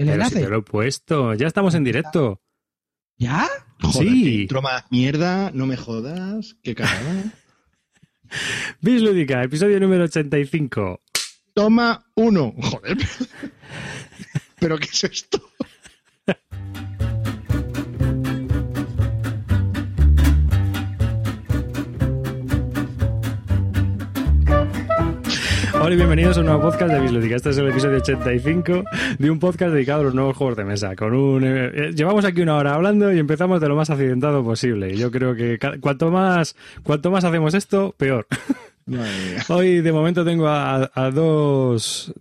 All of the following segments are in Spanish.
el Pero enlace. si te lo he puesto, ya estamos en directo. ¿Ya? Joder, Sí. qué más mierda, no me jodas, qué cagada. Bis Lúdica, episodio número 85. Toma uno. Joder. ¿Pero qué es esto? Hola y bienvenidos a un nuevo podcast de Bis Lúdica. Este es el episodio 85 de un podcast dedicado a los nuevos juegos de mesa. Con un, eh, eh, llevamos aquí una hora hablando y empezamos de lo más accidentado posible. Yo creo que cuanto más, cuanto más hacemos esto, peor. Hoy de momento tengo a, a dos,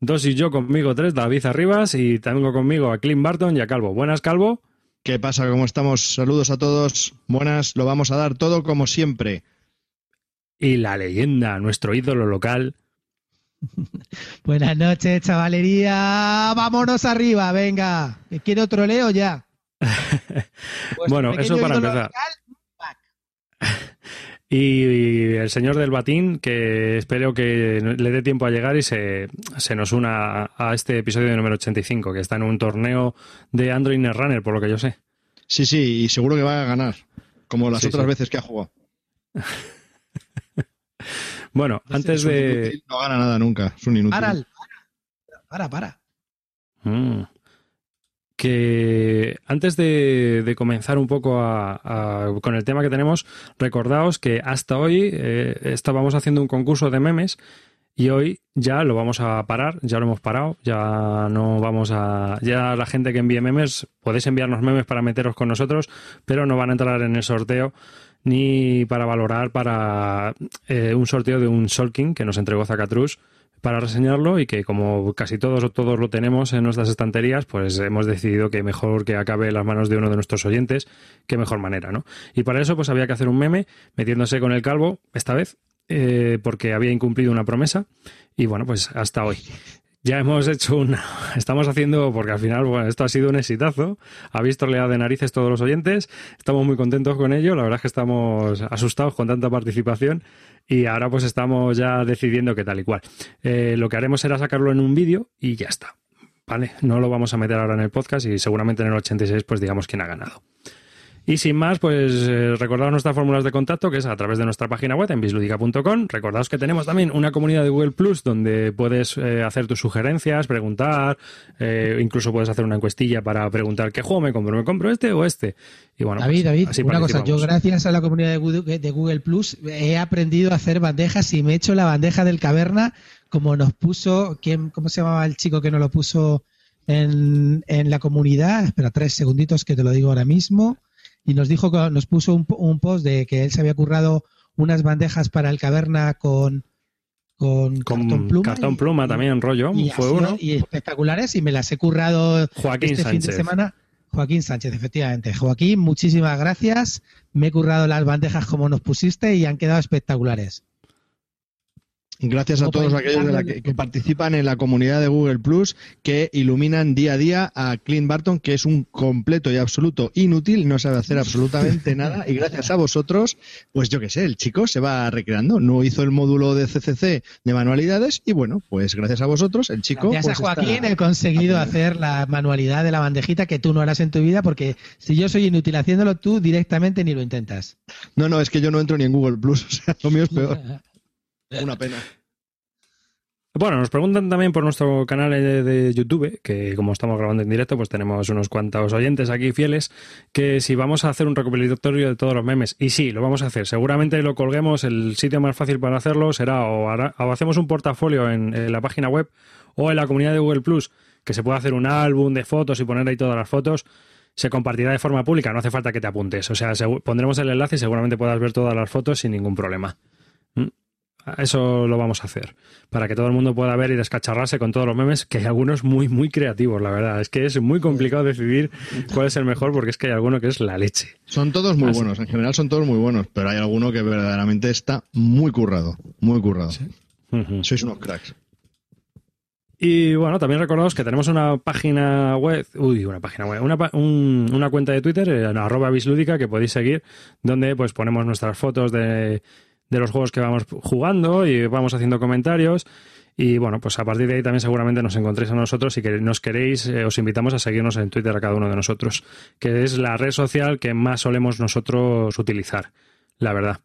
dos y yo conmigo tres, David Arribas y tengo conmigo a Clint Barton y a Calvo. Buenas, Calvo. ¿Qué pasa? ¿Cómo estamos? Saludos a todos. Buenas, lo vamos a dar todo como siempre. Y la leyenda, nuestro ídolo local. Buenas noches, chavalería. Vámonos arriba, venga. Que Quiero troleo ya. Bueno, pequeño eso para empezar. local, Y el señor del batín, que espero que le dé tiempo a llegar y se, se nos una a, este episodio número 85, que está en un torneo de Android Runner, por lo que yo sé. Sí, sí, y seguro que va a ganar, como las Sí, otras sí. veces que ha jugado. Bueno, antes de... inútil, No gana nada nunca, es un inútil. Para, para, para. Mm. Que antes de, de comenzar un poco a- a- con el tema que tenemos, recordaos que hasta hoy eh, estábamos haciendo un concurso de memes y hoy ya lo vamos a parar, ya lo hemos parado, ya no vamos a... Ya la gente que envíe memes, podéis enviarnos memes para meteros con nosotros, pero no van a entrar en el sorteo ni para valorar para eh, un sorteo de un Solking que nos entregó Zacatrus para reseñarlo y que como casi todos o todos lo tenemos en nuestras estanterías, pues hemos decidido que mejor que acabe en las manos de uno de nuestros oyentes, qué mejor manera, ¿no? Y para eso pues había que hacer un meme metiéndose con el calvo, esta vez, eh, porque había incumplido una promesa y bueno, pues hasta hoy. Ya hemos hecho una... Estamos haciendo, porque al final, bueno, esto ha sido un exitazo. Ha visto oleada de narices todos los oyentes. Estamos muy contentos con ello. La verdad es que estamos asustados con tanta participación. Y ahora pues estamos ya decidiendo qué tal y cual. Eh, lo que haremos será sacarlo en un vídeo y ya está. Vale, no lo vamos a meter ahora en el podcast y seguramente en el 86 pues digamos quién ha ganado. Y sin más, pues eh, recordaos nuestras fórmulas de contacto, que es a través de nuestra página web en bisludica.com. Recordaos que tenemos también una comunidad de Google Plus donde puedes eh, hacer tus sugerencias, preguntar, eh, incluso puedes hacer una encuestilla para preguntar qué juego me compro, me compro este o este. Y bueno, David, pues, David, así una cosa, yo gracias a la comunidad de Google, de Google Plus he aprendido a hacer bandejas y me he hecho la bandeja del caverna como nos puso, ¿quién, ¿cómo se llamaba el chico que nos lo puso en, en la comunidad? Espera, tres segunditos que te lo digo ahora mismo. Y nos dijo que nos puso un, un post de que él se había currado unas bandejas para el caverna con, con, Con cartón pluma. cartón y- pluma también, rollo, y, fue uno. y espectaculares y me las he currado Joaquín este fin de semana. Joaquín Sánchez, efectivamente. Joaquín, muchísimas gracias. Me he currado las bandejas como nos pusiste y han quedado espectaculares. Gracias a todos aquellos de la que, que participan en la comunidad de Google Plus que iluminan día a día a Clint Barton, que es un completo y absoluto inútil, no sabe hacer absolutamente nada. Y gracias a vosotros, pues yo qué sé, el chico se va recreando. No hizo el módulo de CCC de manualidades y bueno, pues gracias a vosotros, el chico. Gracias pues a Joaquín está- he conseguido hacer la manualidad de la bandejita que tú no harás en tu vida porque si yo soy inútil haciéndolo, tú directamente ni lo intentas. No, no, es que yo no entro ni en Google Plus, o sea, lo mío es peor. Una pena. Bueno, nos preguntan también por nuestro canal de, de YouTube, que como estamos grabando en directo, pues tenemos unos cuantos oyentes aquí fieles, que si vamos a hacer un recopilatorio de todos los memes. Y sí, lo vamos a hacer. Seguramente lo colguemos. El sitio más fácil para hacerlo será o, hará- o hacemos un portafolio en, en la página web o en la comunidad de Google Plus, que se puede hacer un álbum de fotos y poner ahí todas las fotos. Se compartirá de forma pública, no hace falta que te apuntes. O sea, pondremos el enlace y seguramente puedas ver todas las fotos sin ningún problema. ¿Mm? Eso lo vamos a hacer, para que todo el mundo pueda ver y descacharrarse con todos los memes, que hay algunos muy, muy creativos, la verdad. Es que es muy complicado decidir cuál es el mejor, porque es que hay alguno que es la leche. Son todos muy sí. buenos, en general son todos muy buenos, pero hay alguno que verdaderamente está muy currado, muy currado. Ujú. Sois unos cracks. Y bueno, también recordaos que tenemos una página web, uy, una página web, una, un- una cuenta de Twitter, eh, en arroba bislúdica, que podéis seguir, donde pues ponemos nuestras fotos de, de los juegos que vamos jugando y vamos haciendo comentarios. Y bueno, pues a partir de ahí también seguramente nos encontréis a nosotros y que nos queréis, eh, os invitamos a seguirnos en Twitter a cada uno de nosotros, que es la red social que más solemos nosotros utilizar, la verdad.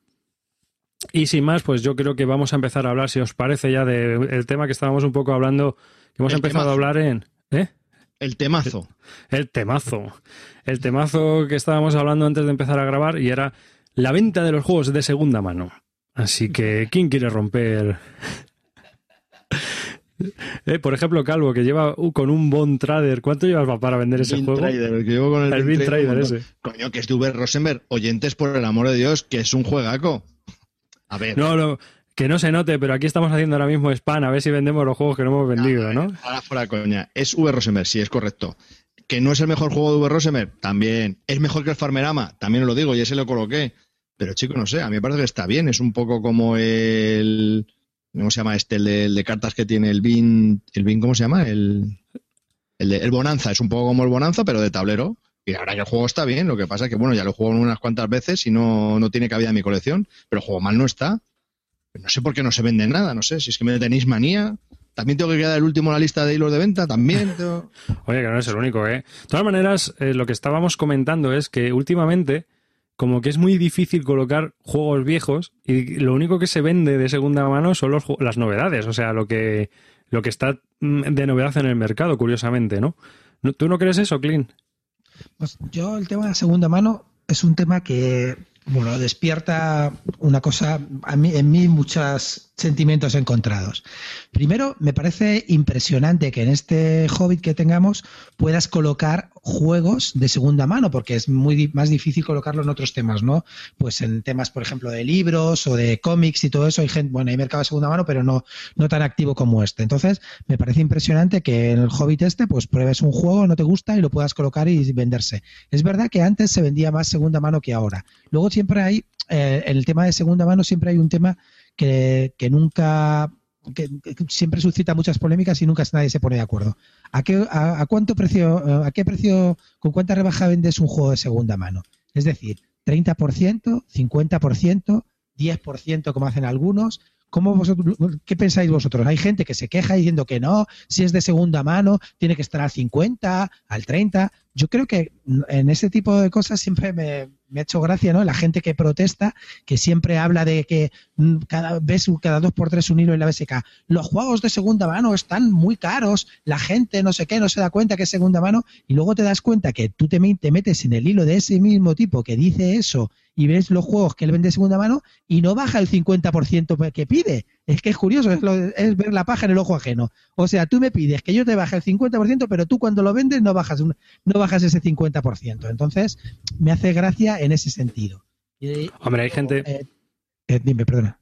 Y sin más, pues yo creo que vamos a empezar a hablar, si os parece, ya del tema que estábamos un poco hablando, que hemos empezado a hablar en... ¿Eh? El temazo. El temazo. El temazo que estábamos hablando antes de empezar a grabar y era la venta de los juegos de segunda mano. Así que, ¿quién quiere romper eh, por ejemplo, Calvo, que lleva uh, con un Bond Trader. ¿Cuánto llevas para vender ese juego? el que llevo con el, el Trader, ese. Coño, que es de Uber Rosenberg. Oyentes, por el amor de Dios, que es un juegaco. A ver. No, no. Que no se note, pero aquí estamos haciendo ahora mismo spam a ver si vendemos los juegos que no hemos vendido, ¿no? Ahora fuera coña. Es Uber Rosenberg, sí, es correcto. ¿Que no es el mejor juego de Uber Rosenberg? También. ¿Es mejor que el Farmerama? También lo digo, y ese lo coloqué. Pero chico, no sé, a mí me parece que está bien. Es un poco como el ¿Cómo se llama este? El de, cartas que tiene el BIN. ¿El BIN cómo se llama? El, el, Bonanza. Es un poco como el Bonanza, pero de tablero. Y ahora que el juego está bien, lo que pasa es que, bueno, ya lo juego unas cuantas veces y no, no tiene cabida en mi colección, pero el juego mal no está. No sé por qué no se vende nada, no sé, si es que me tenéis manía. También tengo que quedar el último en la lista de hilos de venta, también. Oye, que no es el único, ¿eh? De todas maneras, eh, lo que estábamos comentando es que últimamente como que es muy difícil colocar juegos viejos y lo único que se vende de segunda mano son los, las novedades, o sea, lo que, lo que está mm, de novedad en el mercado, curiosamente, ¿no? ¿Tú no crees eso, Clint? Pues yo el tema de segunda mano es un tema que, bueno, despierta una cosa, a mí, en mí muchos sentimientos encontrados. Primero, me parece impresionante que en este Hobbit que tengamos puedas colocar juegos de segunda mano, porque es muy más difícil colocarlo en otros temas, ¿no? Pues en temas, por ejemplo, de libros o de cómics y todo eso, hay gente, bueno, hay mercado de segunda mano, pero no, no tan activo como este. Entonces, me parece impresionante que en el Hobbit este, pues pruebes un juego, no te gusta y lo puedas colocar y venderse. Es verdad que antes se vendía más segunda mano que ahora. Luego siempre hay, eh, en el tema de segunda mano siempre hay un tema que, nunca siempre suscita muchas polémicas y nunca nadie se pone de acuerdo. ¿A qué, a, cuánto precio, a qué precio, con cuánta rebaja vendes un juego de segunda mano? Es decir, 30%, 50%, 10% como hacen algunos. ¿Cómo vosotros, ¿Qué pensáis vosotros? Hay gente que se queja diciendo que no, si es de segunda mano, tiene que estar al 50, al 30. Yo creo que en ese tipo de cosas siempre me, me ha hecho gracia, ¿no? La gente que protesta, que siempre habla de que mm, cada ves cada dos por tres un hilo en la BSK. Los juegos de segunda mano están muy caros, la gente no sé qué, no se da cuenta que es segunda mano, y luego te das cuenta que tú te, te metes en el hilo de ese mismo tipo que dice eso y ves los juegos que él vende de segunda mano y no baja el 50% que pide. Es que es curioso, es, ver la paja en el ojo ajeno. O sea, tú me pides que yo te baje el 50%, pero tú cuando lo vendes no bajas, no bajas ese 50%. Entonces, me hace gracia en ese sentido. Hombre, hay gente... Eh, eh, dime, perdona.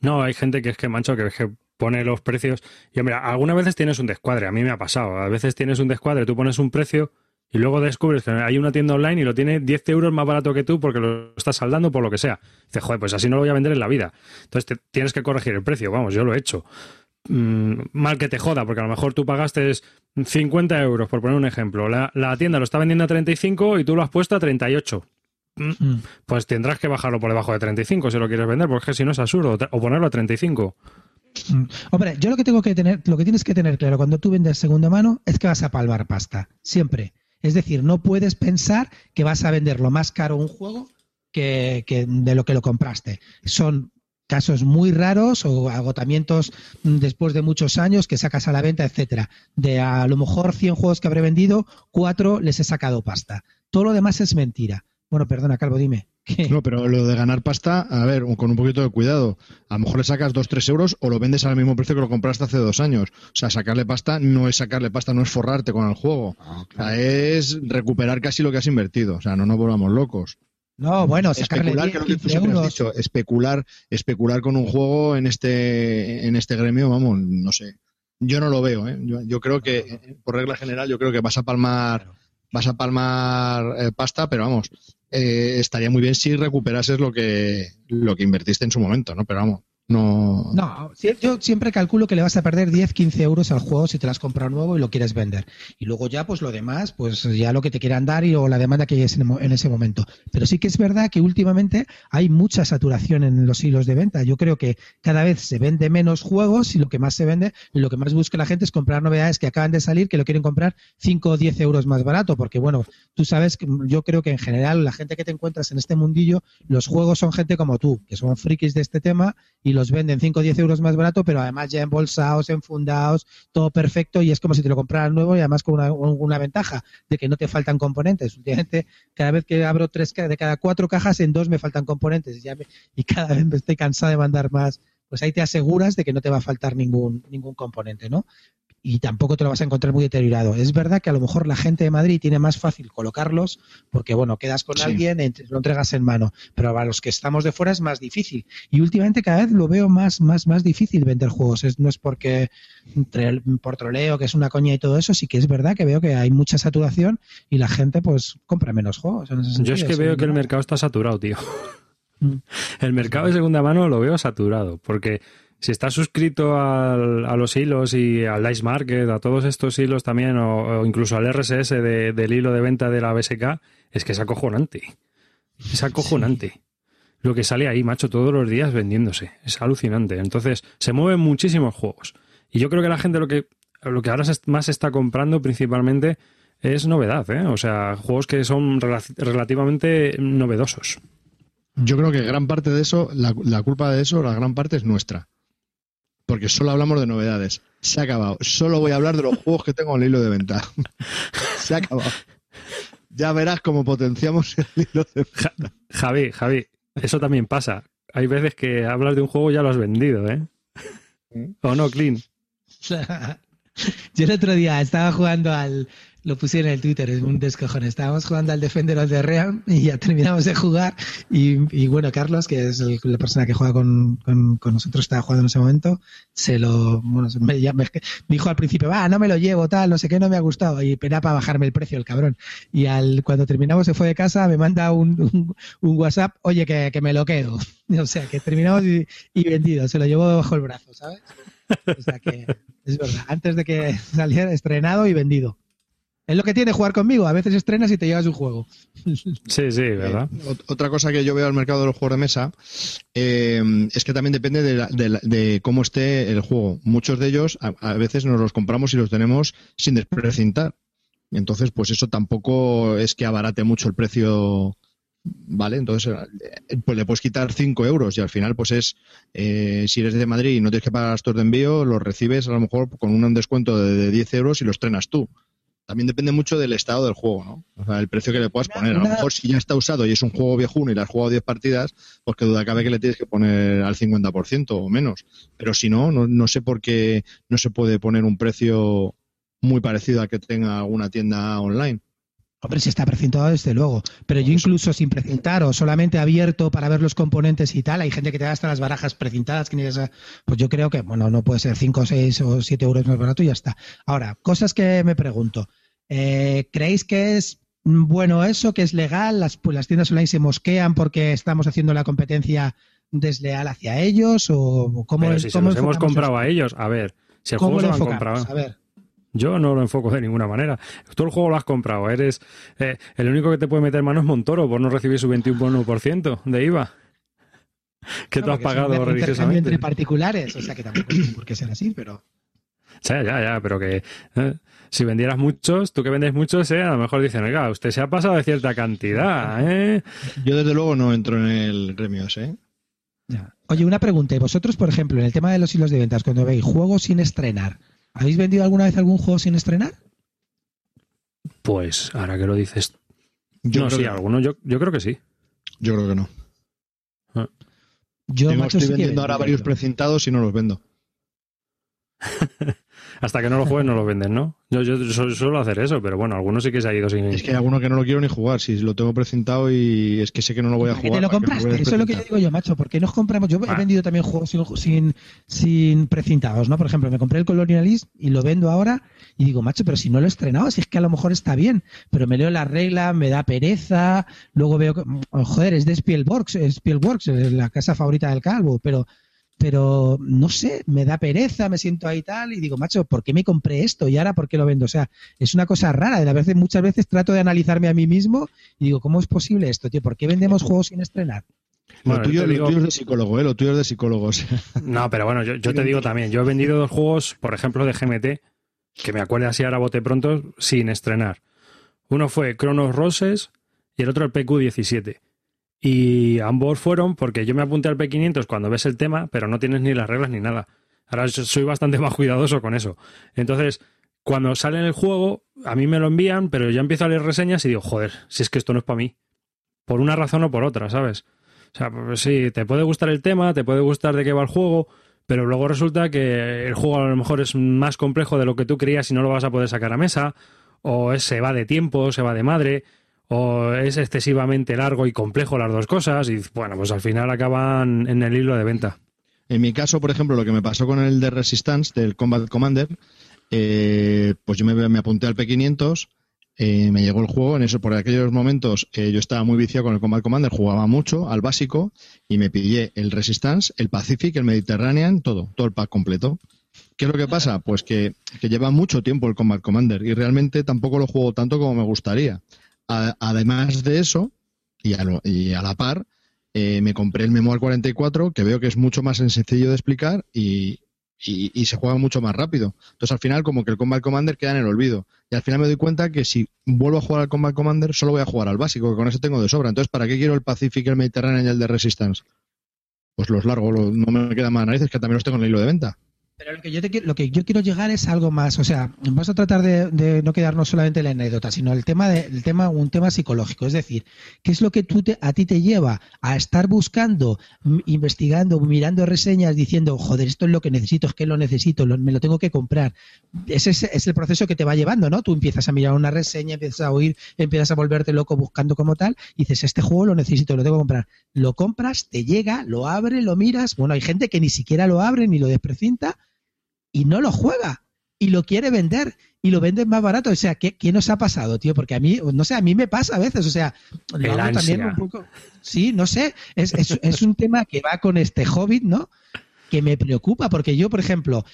No, hay gente que es que, mancho, que, que pone los precios. Y hombre, algunas veces tienes un descuadre, a mí me ha pasado. A veces tienes un descuadre, tú pones un precio y luego descubres que hay una tienda online y lo tiene 10 euros más barato que tú porque lo estás saldando por lo que sea. Dices, joder, pues así no lo voy a vender en la vida. Entonces te, tienes que corregir el precio, vamos, yo lo he hecho. Mm, mal que te joda, porque a lo mejor tú pagaste 50 euros, por poner un ejemplo. La, tienda lo está vendiendo a 35 y tú lo has puesto a 38. Mm, mm. Pues tendrás que bajarlo por debajo de 35 si lo quieres vender, porque si no es absurdo, o ponerlo a 35. Hombre, yo lo que tengo que tener, lo que tienes que tener claro cuando tú vendes segunda mano es que vas a palmar pasta, siempre. Es decir, no puedes pensar que vas a venderlo más caro un juego que, de lo que lo compraste. Son casos muy raros o agotamientos después de muchos años que sacas a la venta, etcétera. De a lo mejor 100 juegos que habré vendido, cuatro les he sacado pasta. Todo lo demás es mentira. Bueno, perdona, Calvo, dime. No, pero lo de ganar pasta, a ver, con un poquito de cuidado. A lo mejor le sacas 2-3 euros o lo vendes al mismo precio que lo compraste hace dos años. O sea, sacarle pasta no es sacarle pasta, no es forrarte con el juego. Ah, o sea, es recuperar casi lo que has invertido. O sea, no nos volvamos locos. No, bueno, especular, que has dicho, especular, especular con un juego en este, en este gremio, vamos, no sé. Yo no lo veo, ¿eh? yo, creo que, por regla general, yo creo que vas a palmar, vas a palmar eh, pasta, pero vamos, eh, estaría muy bien si recuperases lo que, lo que invertiste en su momento, ¿no? Pero vamos, No. No, yo siempre calculo que le vas a perder 10, 15 euros al juego si te las has comprado nuevo y lo quieres vender. Y luego ya, pues lo demás, pues ya lo que te quieran dar y o la demanda que hayas en ese momento. Pero sí que es verdad que últimamente hay mucha saturación en los hilos de venta. Yo creo que cada vez se vende menos juegos y lo que más se vende y lo que más busca la gente es comprar novedades que acaban de salir que lo quieren comprar 5 o 10 euros más barato. Porque bueno, tú sabes que yo creo que en general la gente que te encuentras en este mundillo, los juegos son gente como tú, que son frikis de este tema y los venden 5 o 10 euros más barato, pero además ya embolsados, enfundados, todo perfecto y es como si te lo compraras nuevo y además con una, ventaja de que no te faltan componentes. Últimamente, cada vez que abro tres de cada cuatro cajas, en dos me faltan componentes y cada vez me estoy cansado de mandar más pues ahí te aseguras de que no te va a faltar ningún, ningún componente, ¿no? Y tampoco te lo vas a encontrar muy deteriorado. Es verdad que a lo mejor la gente de Madrid tiene más fácil colocarlos porque, bueno, quedas con alguien, lo entregas en mano, pero para los que estamos de fuera es más difícil. Y últimamente cada vez lo veo más, más, más difícil vender juegos. no es porque por troleo, que es una coña y todo eso, sí que es verdad que veo que hay mucha saturación y la gente pues compra menos juegos. Yo es que veo que el mercado está saturado, tío. Mm. El mercado de segunda mano lo veo saturado, porque si estás suscrito a los hilos y al Dice Market, a todos estos hilos también, o, incluso al RSS del hilo de venta de la BSK, es que es acojonante. Es acojonante. Lo que sale ahí, macho, todos los días vendiéndose. Es alucinante. Entonces, se mueven muchísimos juegos. Y yo creo que la gente lo que, lo que ahora más está comprando principalmente es novedad, ¿eh? O sea, juegos que son relativamente novedosos. Yo creo que gran parte de eso, la culpa de eso, la gran parte es nuestra porque solo hablamos de novedades. Se ha acabado. Solo voy a hablar de los juegos que tengo en el hilo de venta. Se ha acabado. Ya verás cómo potenciamos el hilo de venta. Javi, Javi, eso también pasa. Hay veces que hablas de un juego y ya lo has vendido, ¿eh? ¿Mm? ¿O no, Clean? Yo el otro día estaba jugando al, lo puse en el Twitter, es un descojón. Estábamos jugando al Defender of the Realm y ya terminamos de jugar. Y, bueno, Carlos, que es la persona que juega con, nosotros, estaba jugando en ese momento, se lo, bueno, me, dijo al principio, va, no me lo llevo, tal, no sé qué, no me ha gustado. Y pena para bajarme el precio, el cabrón. Y al, cuando terminamos se fue de casa, me manda un, WhatsApp, oye, que, me lo quedo. O sea, que terminamos y, vendido, se lo llevo bajo el brazo, ¿sabes? O sea que es verdad, antes de que saliera estrenado y vendido. Es lo que tiene jugar conmigo. A veces estrenas y te llevas un juego. Sí, sí, ¿verdad? Eh, otra cosa que yo veo al mercado de los juegos de mesa eh, es que también depende de, cómo esté el juego. Muchos de ellos a, veces nos los compramos y los tenemos sin desprecintar. Entonces, pues eso tampoco es que abarate mucho el precio. ¿Vale? Entonces, eh, pues le puedes quitar 5 euros y al final, pues es, si eres de Madrid y no tienes que pagar gastos de envío, los recibes a lo mejor con un descuento de, de 10 euros y los estrenas tú también depende mucho del estado del juego, ¿no? O sea, el precio que le puedas poner. A lo mejor si ya está usado y es un juego viejuno y le has jugado 10 partidas, pues que duda cabe que le tienes que poner al 50% o menos. Pero si no, no, sé por qué no se puede poner un precio muy parecido al que tenga alguna tienda online. Hombre, si está precintado, desde luego. Pero yo incluso sin precintar o solamente abierto para ver los componentes y tal, hay gente que te da hasta las barajas precintadas, que pues yo creo que, bueno, no puede ser 5, 6 o 7 euros más barato y ya está. Ahora, cosas que me pregunto. Eh, ¿Creéis que es bueno eso, que es legal? Las, pues las tiendas online se mosquean porque estamos haciendo la competencia desleal hacia ellos o cómo Pero si se los hemos comprado a ellos, a ver, si el juego se lo han comprado. A ver. Yo no lo enfoco de ninguna manera. Tú el juego lo has comprado. Eres eh, el único que te puede meter mano es Montoro por no recibir su 21% de IVA. Que tú has pagado religiosamente. entre particulares, o sea que tampoco tiene por qué ser así, pero. Ya, ya, ya, pero que eh, si vendieras muchos, tú que vendes muchos, eh, a lo mejor dicen, oiga, usted se ha pasado de cierta cantidad, ¿eh? Yo desde luego no entro en el gremio ¿eh? Oye, una pregunta. ¿Y vosotros, por ejemplo, en el tema de los hilos de ventas, cuando veis juegos sin estrenar, ¿Habéis vendido alguna vez algún juego sin estrenar? Pues ahora que lo dices. Yo no, sí, alguno, yo, yo, creo que sí. Yo creo que no. Ah. Yo estoy vendiendo ahora varios precintados y no los vendo. Hasta que no lo juegues no lo venden, ¿no? Yo, yo suelo hacer eso, pero bueno, algunos sí que se ha ido sin... Es que hay alguno que no lo quiero ni jugar, si lo tengo precintado y es que sé que no lo voy a jugar. ¿Te lo compraste? eso es lo que yo digo yo, macho, porque nos compramos... Yo he ah. vendido también juegos sin, sin, precintados, ¿no? Por ejemplo, me compré el Colonialist y lo vendo ahora y digo, macho, pero si no lo he estrenado, si es que a lo mejor está bien, pero me leo la regla, me da pereza, luego veo que, joder, es de Spielworks, es Spielworks, es la casa favorita del calvo, pero pero no sé, me da pereza, me siento ahí tal y digo, macho, ¿por qué me compré esto y ahora por qué lo vendo? O sea, es una cosa rara. De la vez, muchas veces trato de analizarme a mí mismo y digo, ¿cómo es posible esto, tío? ¿Por qué vendemos juegos sin estrenar? lo, tuyo, es de psicólogo, ¿eh? Lo tuyo es de psicólogos. No, pero bueno, yo, yo te digo también, yo he vendido dos juegos, por ejemplo, de GMT, que me acuerdo así ahora bote pronto, sin estrenar. Uno fue Cronos Roses y el otro el PQ17. Y ambos fueron porque yo me apunté al P500 cuando ves el tema, pero no tienes ni las reglas ni nada. Ahora soy bastante más cuidadoso con eso. Entonces, cuando sale en el juego, a mí me lo envían, pero yo empiezo a leer reseñas y digo, joder, si es que esto no es para mí. Por una razón o por otra, ¿sabes? O sea, pues sí, te puede gustar el tema, te puede gustar de qué va el juego, pero luego resulta que el juego a lo mejor es más complejo de lo que tú creías y no lo vas a poder sacar a mesa, o se va de tiempo, se va de madre, o es excesivamente largo y complejo las dos cosas y bueno, pues al final acaban en el hilo de venta. En mi caso, por ejemplo, lo que me pasó con el de Resistance, del Combat Commander, eh, pues yo me, apunté al P500, eh, me llegó el juego, en eso por aquellos momentos eh, yo estaba muy viciado con el Combat Commander, jugaba mucho al básico y me pillé el Resistance, el Pacific, el Mediterranean, todo, todo el pack completo. ¿Qué es lo que pasa? Pues que, que lleva mucho tiempo el Combat Commander y realmente tampoco lo juego tanto como me gustaría además de eso, y a, la par, eh, me compré el Memoir 44, que veo que es mucho más sencillo de explicar y, se juega mucho más rápido. Entonces, al final, como que el Combat Commander queda en el olvido. Y al final me doy cuenta que si vuelvo a jugar al Combat Commander, solo voy a jugar al básico, que con eso tengo de sobra. Entonces, ¿para qué quiero el Pacific, el Mediterráneo y el de Resistance? Pues los largo, no me quedan más narices, que también los tengo en el hilo de venta. Pero lo que, yo lo que yo quiero llegar es algo más, o sea, vamos a tratar de, no quedarnos solamente en la anécdota, sino el tema de, tema, un tema psicológico, es decir, ¿qué es lo que tú a ti te lleva a estar buscando, investigando, mirando reseñas, diciendo, joder, esto es lo que necesito, es que lo necesito, me lo tengo que comprar? Ese es, el proceso que te va llevando, ¿no? Tú empiezas a mirar una reseña, empiezas a oír, empiezas a volverte loco buscando como tal, y dices, este juego lo necesito, lo tengo que comprar. Lo compras, te llega, lo abre, lo miras, bueno, hay gente que ni siquiera lo abre ni lo desprecinta y no lo juega y lo quiere vender y lo vende más barato. O sea, ¿qué, ¿qué, nos ha pasado, tío? Porque a mí, no sé, a mí me pasa a veces. O sea, lo hago también un poco. Sí, no sé. Es, es, es, un tema que va con este hobbit, ¿no? Que me preocupa, porque yo, por ejemplo,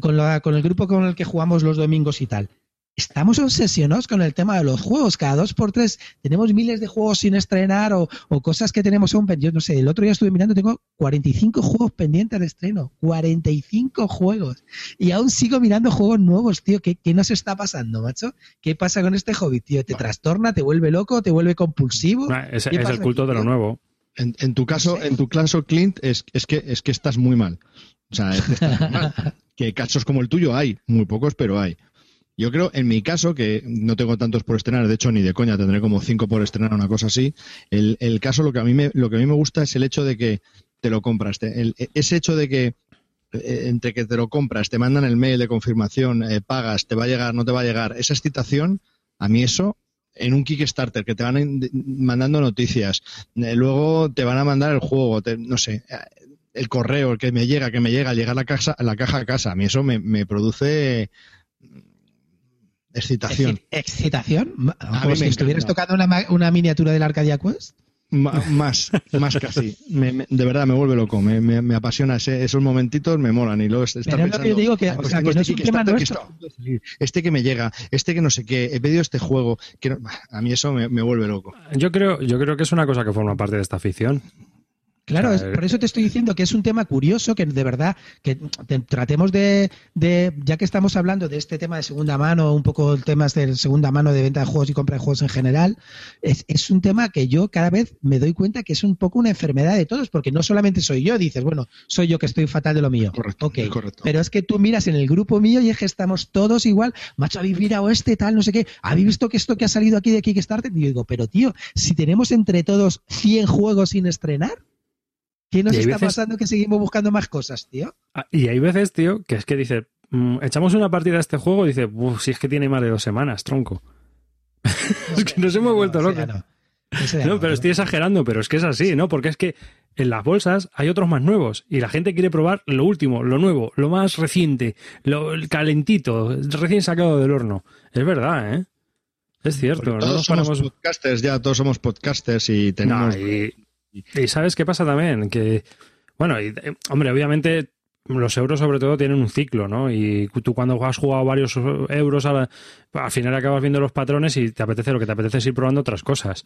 con, la, con el grupo con el que jugamos los domingos y tal, estamos obsesionados con el tema de los juegos. Cada dos por tres tenemos miles de juegos sin estrenar o, cosas que tenemos aún pendientes. Yo no sé, el otro día estuve mirando, tengo 45 juegos pendientes de estreno. 45 juegos. Y aún sigo mirando juegos nuevos, tío. ¿Qué, qué nos está pasando, macho? ¿Qué pasa con este hobby, tío? ¿Te trastorna, te vuelve loco, te vuelve compulsivo? Ah, es, el culto de lo nuevo. En, tu caso, en tu caso, Clint, es, es, que, es que estás muy mal. O sea, estás muy mal. que casos como el tuyo hay, muy pocos, pero hay. Yo creo, en mi caso, que no tengo tantos por estrenar, de hecho ni de coña, tendré como cinco por estrenar, una cosa así. El, caso, lo que a mí me, lo que a mí me gusta es el hecho de que te lo compras. el, ese hecho de que eh, entre que te lo compras, te mandan el mail de confirmación, eh, pagas, te va a llegar, no te va a llegar, esa excitación, a mí eso, en un Kickstarter, que te van mandando noticias, eh, luego te van a mandar el juego, no sé, el correo, el que me llega, que me llega, llegar la, casa, la caja a casa, a mí eso me produce Excitación. ¿Excitación? Como si estuvieras tocando una, miniatura del Arcadia Quest. más, más casi. de verdad me vuelve loco. Me, apasiona esos momentitos, me molan. Y luego estar pensando, que digo que, o sea, que no es un tema Este que me llega, este que no sé qué, he pedido este juego. Que a mí eso me, me, vuelve loco. Yo creo, yo creo que es una cosa que forma parte de esta afición. Claro, por eso te estoy diciendo que es un tema curioso, que de verdad, que tratemos de, ya que estamos hablando de este tema de segunda mano, un poco temas de segunda mano de venta de juegos y compra de juegos en general, es, un tema que yo cada vez me doy cuenta que es un poco una enfermedad de todos, porque no solamente soy yo, dices, bueno, soy yo que estoy fatal de lo mío. Correcto, correcto. Pero es que tú miras en el grupo mío y es que estamos todos igual, macho, habéis mirado este tal, no sé qué, habéis visto que esto que ha salido aquí de Kickstarter, y yo digo, pero tío, si tenemos entre todos 100 juegos sin estrenar, ¿Qué nos está pasando que seguimos buscando más cosas, tío? Ah, y hay veces, tío, que es que dice, mm, echamos una partida a este juego y dice, si es que tiene más de dos semanas, tronco. es que nos hemos vuelto locos. No. pero estoy exagerando, pero es que es así, ¿no? Porque es que en las bolsas hay otros más nuevos y la gente quiere probar lo último, lo nuevo, lo más reciente, lo calentito, recién sacado del horno. Es verdad, ¿eh? Es cierto. Todos somos podcasters ya, todos somos podcasters y tenemos... Y sabes qué pasa también, que Bueno, y, eh, hombre, obviamente los euros sobre todo tienen un ciclo, ¿no? Y tú cuando has jugado varios euros, al, al final acabas viendo los patrones y te apetece lo que te apetece es ir probando otras cosas.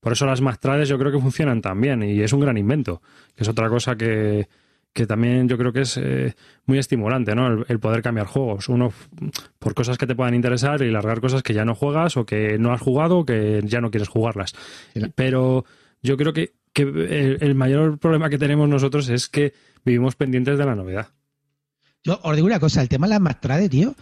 Por eso las mastrades yo creo que funcionan también y es un gran invento, que es otra cosa que, que también yo creo que es eh, muy estimulante, ¿no? El, el, poder cambiar juegos. Uno por cosas que te puedan interesar y largar cosas que ya no juegas o que no has jugado o que ya no quieres jugarlas. Pero yo creo que, que el, el, mayor problema que tenemos nosotros es que vivimos pendientes de la novedad. Yo os digo una cosa, el tema de las mastrades, tío,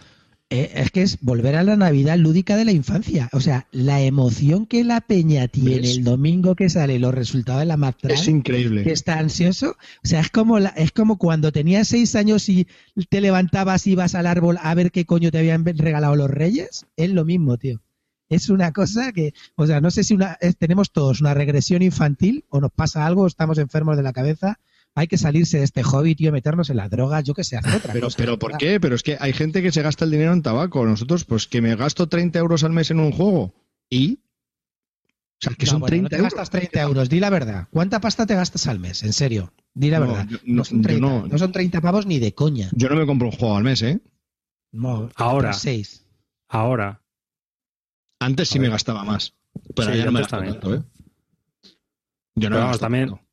eh, es que es volver a la Navidad lúdica de la infancia. O sea, la emoción que la peña tiene el domingo que sale los resultados de la mastrada. Es increíble. Que está ansioso. O sea, es como, la, es como cuando tenías seis años y te levantabas y ibas al árbol a ver qué coño te habían regalado los reyes. Es lo mismo, tío. Es una cosa que, o sea, no sé si una, es, tenemos todos una regresión infantil o nos pasa algo, estamos enfermos de la cabeza hay que salirse de este hobby, tío, meternos en la droga, yo que sé, hacer otra pero, cosa. Pero ¿por qué? Pero es que hay gente que se gasta el dinero en tabaco. Nosotros, pues que me gasto 30 euros al mes en un juego. ¿Y? O sea, que no, son bueno, 30 no te euros. gastas 30 euros, di la verdad. ¿Cuánta pasta te gastas al mes? En serio, di la No, verdad. yo- No, no, son yo 30, no. no son 30 pavos ni de coña. Yo no me compro un juego al mes, ¿eh? No, Ahora. 6. Ahora, Antes sí me gastaba más. Pero Sí, ya no me también. tanto, ¿eh? Yo no Pero me vamos, gasto también- tanto.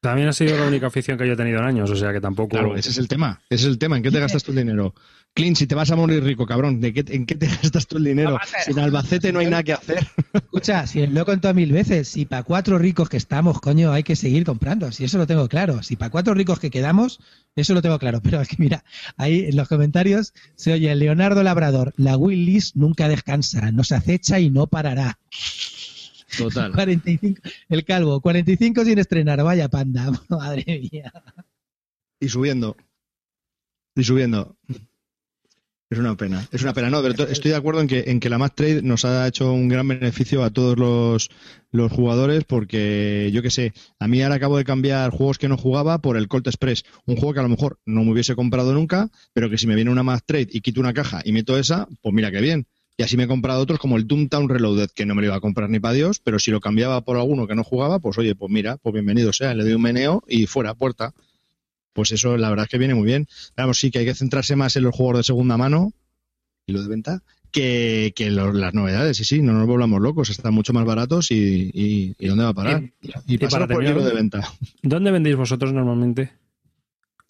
también ha sido la única afición que yo he tenido en años, o sea que tampoco... Claro, ese es el tema. Ese es el tema. ¿En qué te gastas tu dinero? Clint, si te vas a morir rico, cabrón, ¿de qué, ¿en qué te gastas tu el dinero? Si en Albacete no hay nada que hacer. Escucha, si lo he contado mil veces, si para cuatro ricos que estamos, coño, hay que seguir comprando. Si eso lo tengo claro. Si para cuatro ricos que quedamos, eso lo tengo claro. Pero es que mira, ahí en los comentarios se oye Leonardo Labrador, la Willis nunca descansa, nos acecha y no parará. Total. 45, el calvo, 45 sin estrenar, vaya panda, madre mía. Y subiendo. Y subiendo. Es una pena. Es una pena. No, pero to- estoy de acuerdo en que, en que la Mac Trade nos ha hecho un gran beneficio a todos los, los jugadores porque, yo qué sé, a mí ahora acabo de cambiar juegos que no jugaba por el Colt Express. Un juego que a lo mejor no me hubiese comprado nunca, pero que si me viene una Mac Trade y quito una caja y meto esa, pues mira qué bien. Y así me he comprado otros como el Doomtown Reloaded, que no me lo iba a comprar ni para Dios, pero si lo cambiaba por alguno que no jugaba, pues oye, pues mira, pues bienvenido sea, le doy un meneo y fuera, puerta. Pues eso, la verdad es que viene muy bien. Vamos, sí que hay que centrarse más en los juegos de segunda mano y lo de venta que, que lo- las novedades. Sí, sí, no nos volvamos locos, están mucho más baratos y, y, y ¿dónde va a parar? Y- Y, y pasar para por el terminar- hilo de venta. ¿Dónde vendéis vosotros normalmente?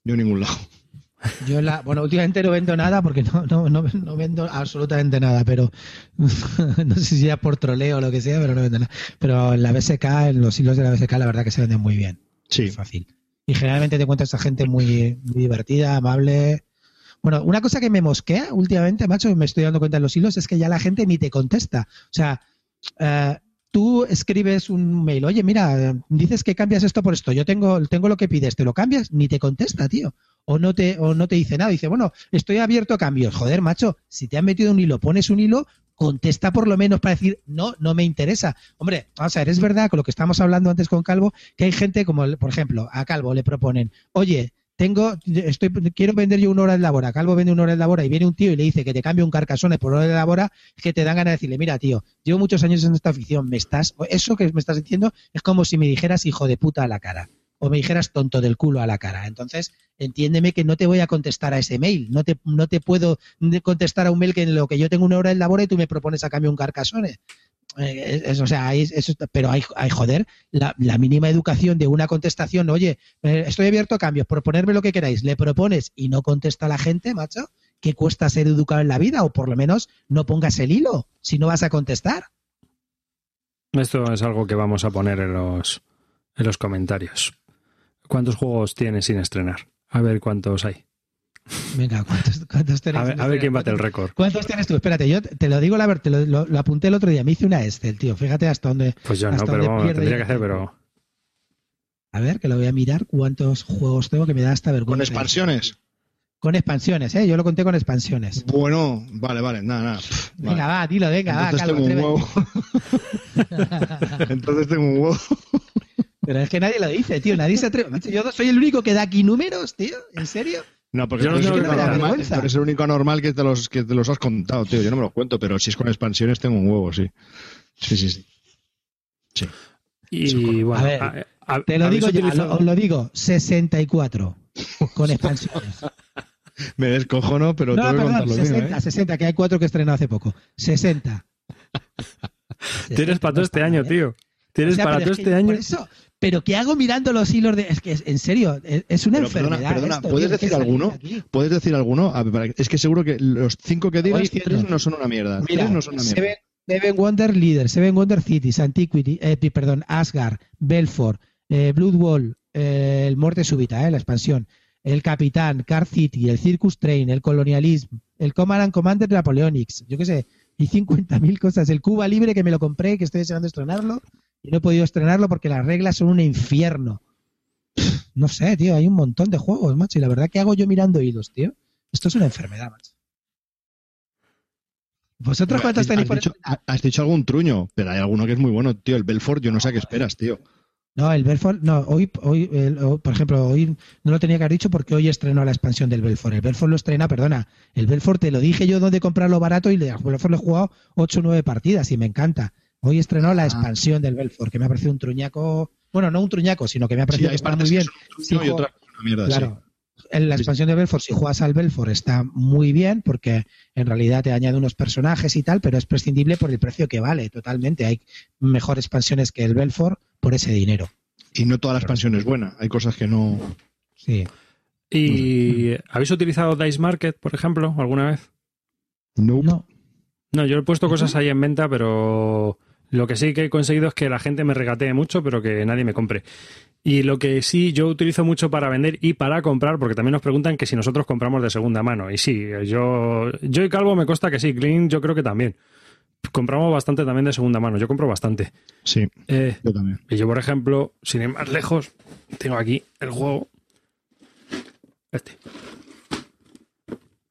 De ningún lado. Yo la, bueno, últimamente no vendo nada porque no, no, no, no vendo absolutamente nada, pero no sé si ya por troleo o lo que sea, pero no vendo nada. Pero en la BSK, en los hilos de la BSK, la verdad que se venden muy bien. Sí. Es fácil. Y generalmente te encuentras a gente muy, muy divertida, amable. Bueno, una cosa que me mosquea últimamente, macho, me estoy dando cuenta en los hilos, es que ya la gente ni te contesta. O sea, eh, tú escribes un mail, oye, mira, dices que cambias esto por esto, yo tengo, tengo lo que pides, te lo cambias, ni te contesta, tío. O no te, o no te dice nada, dice, bueno, estoy abierto a cambios. Joder, macho, si te han metido un hilo, pones un hilo, contesta por lo menos para decir, no, no me interesa. Hombre, vamos a ver, es verdad con lo que estábamos hablando antes con Calvo, que hay gente como, por ejemplo, a Calvo le proponen, oye, tengo, estoy, quiero vender yo una hora de labora, Calvo vende una hora de labora y viene un tío y le dice que te cambie un carcasone por hora de labora, que te dan ganas de decirle, mira, tío, llevo muchos años en esta afición, me estás, eso que me estás diciendo es como si me dijeras hijo de puta a la cara, o me dijeras tonto del culo a la cara. Entonces, entiéndeme que no te voy a contestar a ese mail, no te, no te puedo contestar a un mail que en lo que yo tengo una hora de labora y tú me propones a cambio un carcasone. Eh, o sea, pero hay, hay joder, la, mínima educación de una contestación, oye, eh, estoy abierto a cambios, proponerme lo que queráis, le propones y no contesta la gente, macho, que cuesta ser educado en la vida, o por lo menos no pongas el hilo si no vas a contestar. Esto es algo que vamos a poner en los, en los comentarios. ¿Cuántos juegos tienes sin estrenar? A ver cuántos hay. Venga, ¿cuántos, cuántos A tenéis? ver, a ver quién bate el récord. ¿Cuántos tienes tú? Espérate, yo te lo digo, la ver- te lo, lo- lo apunté el otro día, me hice una Excel, tío, fíjate hasta dónde... Pues yo no, pero vamos, tendría que hacer, pero A ver, que lo voy a mirar cuántos juegos tengo que me da hasta vergüenza. Con expansiones. Con expansiones, ¿eh? Yo lo conté con expansiones. Bueno, vale, vale, nada, nada. Pff, vale. Venga, va, dilo, venga, va, Entonces Calvo, tengo un huevo. Entonces tengo un huevo. Pero es que nadie lo dice, tío, nadie se atreve. Yo soy el único que da aquí números, tío, ¿en serio? No, porque Yo no tú eres tengo el único anormal- vergüenza. tú eres el único anormal que te, los, que te los has contado, tío. Yo no me los cuento, pero si es con expansiones tengo un huevo, sí. Sí, sí, sí. Y bueno, A ver. a- Te lo digo ya, os lo digo, 64 con expansiones. Me descojono, pero no, tengo que perdón, contarlo 60, bien, ¿eh? 60, que hay cuatro que estrenó hace poco. 60. Tienes para todo este año, tío. Tienes O sea, para pero todo es que este año. eso- pero ¿qué hago mirando los hilos de.? Es que, es- en serio, es, una Pero perdona, enfermedad. perdona, esto, ¿puedes tío, que decir alguno? ¿Puedes decir alguno? A ver, Es que seguro que los cinco que digas, tres no son una mierda. Mira, tres no son una mierda. Seven, Seven Wonder Leader, Seven Wonder Cities, Antiquity, eh, perdón, Asgard, Belfort, eh, Bloodwall, eh, el Muerte Súbita, eh, la expansión, el Capitán, Car City, el Circus Train, el Colonialism, el Command and Commander Napoleonics, yo qué sé, y 50.000 cosas. El Cuba Libre que me lo compré, que estoy deseando estrenarlo, y no he podido estrenarlo porque las reglas son un infierno. No sé, tío, hay un montón de juegos, macho, y la verdad que hago yo mirando hilos, tío. Esto es una enfermedad, macho. ¿Vosotros cuántos tenéis has por dicho, has dicho algún truño, pero hay alguno que es muy bueno, tío. El Belfort, yo no sé a qué esperas, tío. No, el Belfort, no, hoy, hoy el- por ejemplo, hoy no lo tenía que haber dicho porque hoy estrenó la expansión del Belfort. El Belfort lo estrena, perdona, el Belfort te lo dije yo dónde comprarlo barato y al Belfort le he jugado 8 o 9 partidas y me encanta. Hoy estrenó la Ah. expansión del Belfort, que me ha parecido un truñaco, bueno, no un truñaco, sino que me ha Sí, parecido hay que está partes muy que bien. son un Sí, y otras una mierda, Claro. En la expansión de Belfort, si juegas al Belfort, está muy bien porque en realidad te añade unos personajes y tal, pero es prescindible por el precio que vale, totalmente. Hay mejores expansiones que el Belfort por ese dinero. Y no toda la expansión es buena. Hay cosas que no. Sí. ¿Y habéis utilizado Dice Market, por ejemplo, alguna vez? No. No. No, yo he puesto cosas ahí en venta, pero lo que sí que he conseguido es que la gente me regatee mucho, pero que nadie me compre. Y lo que sí yo utilizo mucho para vender y para comprar, porque también nos preguntan que si nosotros compramos de segunda mano. Y sí, yo, yo y Calvo me consta que sí, Clean yo creo que también. Compramos bastante también de segunda mano, yo compro bastante. Sí, Eh, yo también. y yo, por ejemplo, sin ir más lejos, tengo aquí el juego. Este.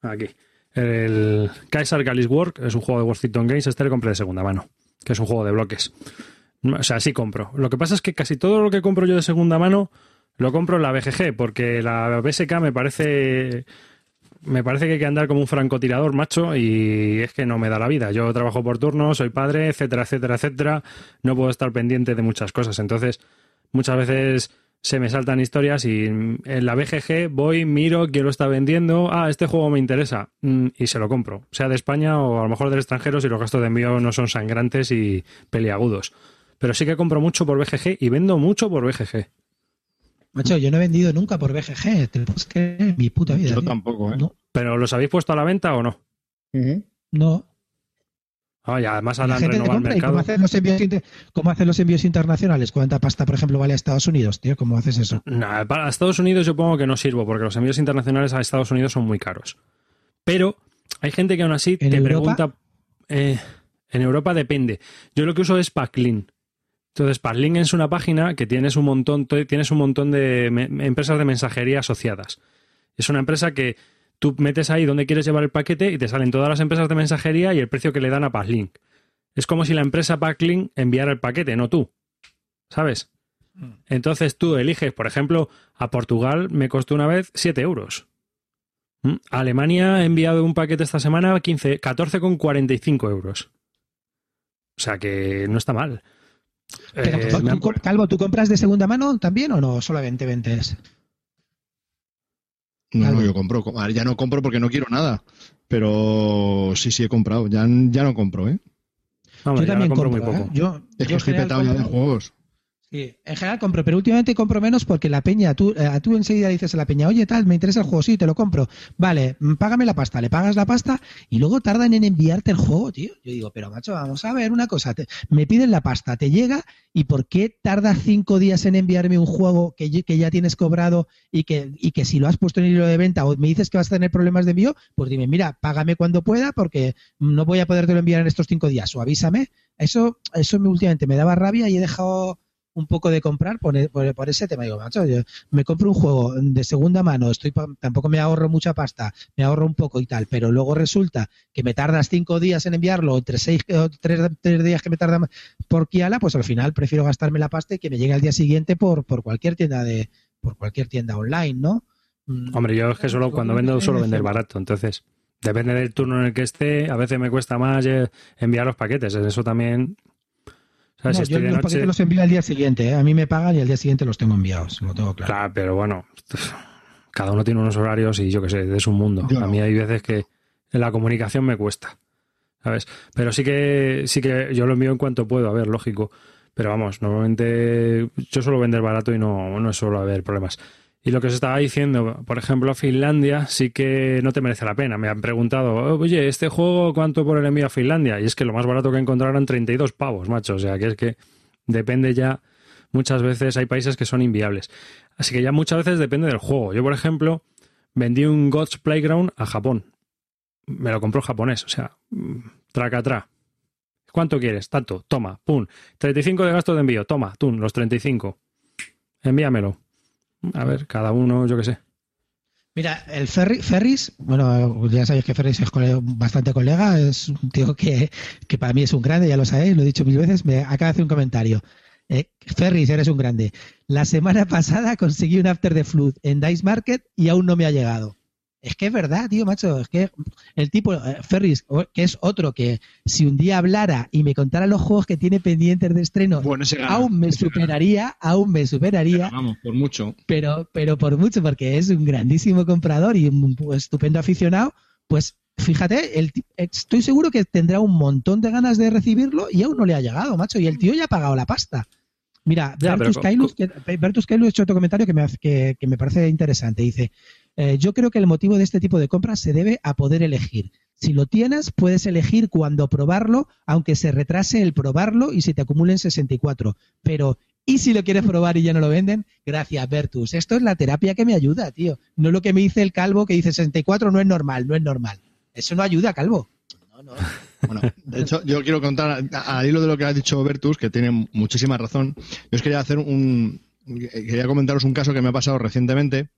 Aquí. El Kaiser Galice Work es un juego de Worthington Games. Este le compré de segunda mano, que es un juego de bloques. O sea, sí compro. Lo que pasa es que casi todo lo que compro yo de segunda mano lo compro en la BGG, porque la BSK me parece. Me parece que hay que andar como un francotirador, macho, y es que no me da la vida. Yo trabajo por turno, soy padre, etcétera, etcétera, etcétera. No puedo estar pendiente de muchas cosas. Entonces, muchas veces se me saltan historias y en la BGG voy, miro, quién lo está vendiendo, ah, este juego me interesa mm, y se lo compro, sea de España o a lo mejor del extranjero si los gastos de envío no son sangrantes y peliagudos. Pero sí que compro mucho por BGG y vendo mucho por BGG. Macho, yo no he vendido nunca por BGG. Te lo puedes creer en mi puta vida. Yo tío. tampoco, ¿eh? No, ¿Pero los habéis puesto a la venta o no? no. Ah, y además han renovado el compra. ¿Y cómo mercado. hacen, los envíos inter- cómo hacen los envíos internacionales? ¿Cuánta pasta, por ejemplo, vale a Estados Unidos, tío? ¿Cómo haces eso? Nah, para Estados Unidos yo pongo que no sirvo porque los envíos internacionales a Estados Unidos son muy caros. Pero hay gente que aún así ¿En te Europa? pregunta. eh, en Europa depende. Yo lo que uso es Packlin. Entonces, Packlin es una página que tienes un montón, tienes un montón de empresas de mensajería asociadas. Es una empresa que tú metes ahí donde quieres llevar el paquete y te salen todas las empresas de mensajería y el precio que le dan a Packlin. Es como si la empresa Packlin enviara el paquete, no tú. ¿Sabes? Entonces tú eliges, por ejemplo, a Portugal me costó una vez 7 euros. ¿Mm? A Alemania he enviado un paquete esta semana 15, 14,45 euros. O sea que no está mal. Eh, ¿tú- me han- tú- Calvo, ¿tú compras de segunda mano también o no? Solamente vendes. No, no, yo compro. A ver, ya no compro porque no quiero nada. Pero sí, sí he comprado. Ya, ya no compro, ¿eh? Hombre, yo también compro compro. muy ¿eh? poco. Yo, Es yo que en estoy petado ya de juegos. En general compro, pero últimamente compro menos porque la peña, tú, eh, tú enseguida dices a la peña, oye, tal, me interesa el juego, sí, te lo compro. Vale, mm, págame la pasta, le pagas la pasta y luego tardan en enviarte el juego, tío. Yo digo, pero macho, vamos a ver una cosa, me piden la pasta, te llega y ¿por qué tarda cinco días en enviarme un juego que, que ya tienes cobrado y que, y que si lo has puesto en hilo de venta o me dices que vas a tener problemas de envío, pues dime, mira, págame cuando pueda porque no voy a podértelo enviar en estos cinco días o avísame. Eso, eso me, últimamente me daba rabia y he dejado un poco de comprar por, e- por- por ese tema. Digo, macho, yo me compro un juego de segunda mano, estoy pa- tampoco me ahorro mucha pasta, me ahorro un poco y tal, pero luego resulta que me tardas cinco días en enviarlo, entre seis, o tres, tres días que me tarda por Kiala, pues al final prefiero gastarme la pasta y que me llegue al día siguiente por, por cualquier tienda de, por cualquier tienda online, ¿no? Mm, Hombre, yo es que solo cuando vendo suelo vender barato, entonces depende del turno en el que esté, a veces me cuesta más eh, enviar los paquetes, eso también. O ¿Sabes? yo los paquetes los envío al día siguiente, ¿eh? a mí me pagan y al día siguiente los tengo enviados, lo tengo claro. Claro, pero bueno, cada uno tiene unos horarios y yo qué sé, es un mundo. a mí hay veces que la comunicación me cuesta, ¿sabes? Pero sí que, sí que yo lo envío en cuanto puedo, a ver, lógico. Pero vamos, normalmente yo suelo vender barato y no, no suelo haber problemas. Y lo que os estaba diciendo, por ejemplo, Finlandia sí que no te merece la pena. Me han preguntado, oye, ¿este juego cuánto por el envío a Finlandia? Y es que lo más barato que encontraron 32 pavos, macho. O sea, que es que depende ya, muchas veces hay países que son inviables. Así que ya muchas veces depende del juego. Yo, por ejemplo, vendí un God's Playground a Japón. Me lo compró japonés, o sea, mm, traca tra. ¿Cuánto quieres? Tanto, toma, pum. 35 de gasto de envío, toma, tú, los 35. Envíamelo a ver, cada uno, yo qué sé. Mira, el Ferris, bueno, ya sabéis que Ferris es bastante colega, es un tío que, para mí es un grande, ya lo sabéis, lo he dicho mil veces, me acaba de hacer un comentario. Eh, Ferris, eres un grande. La semana pasada conseguí un After the Flood en Dice Market y aún no me ha llegado. Es que es verdad, tío, macho. Es que el tipo, eh, Ferris, que es otro que si un día hablara y me contara los juegos que tiene pendientes de estreno, aún me superaría, aún me superaría. vamos, por mucho. Pero, pero por mucho, porque es un grandísimo comprador y un estupendo aficionado. Pues fíjate, estoy seguro que tendrá un montón de ganas de recibirlo y aún no le ha llegado, macho. Y el tío ya ha pagado la pasta. Mira, Bertus, Kailus, ha hecho otro comentario que me, que, que me parece interesante. Dice, eh, yo creo que el motivo de este tipo de compras se debe a poder elegir. Si lo tienes, puedes elegir cuándo probarlo, aunque se retrase el probarlo y se te acumulen 64. Pero, ¿y si lo quieres probar y ya no lo venden? Gracias, Bertus. Esto es la terapia que me ayuda, tío. No lo que me dice el calvo que dice 64 no es normal, no es normal. Eso no ayuda, calvo. No, no. Bueno, de hecho, yo quiero contar, al hilo de lo que ha dicho Bertus, que tiene muchísima razón, yo os quería hacer un. Quería comentaros un caso que me ha pasado recientemente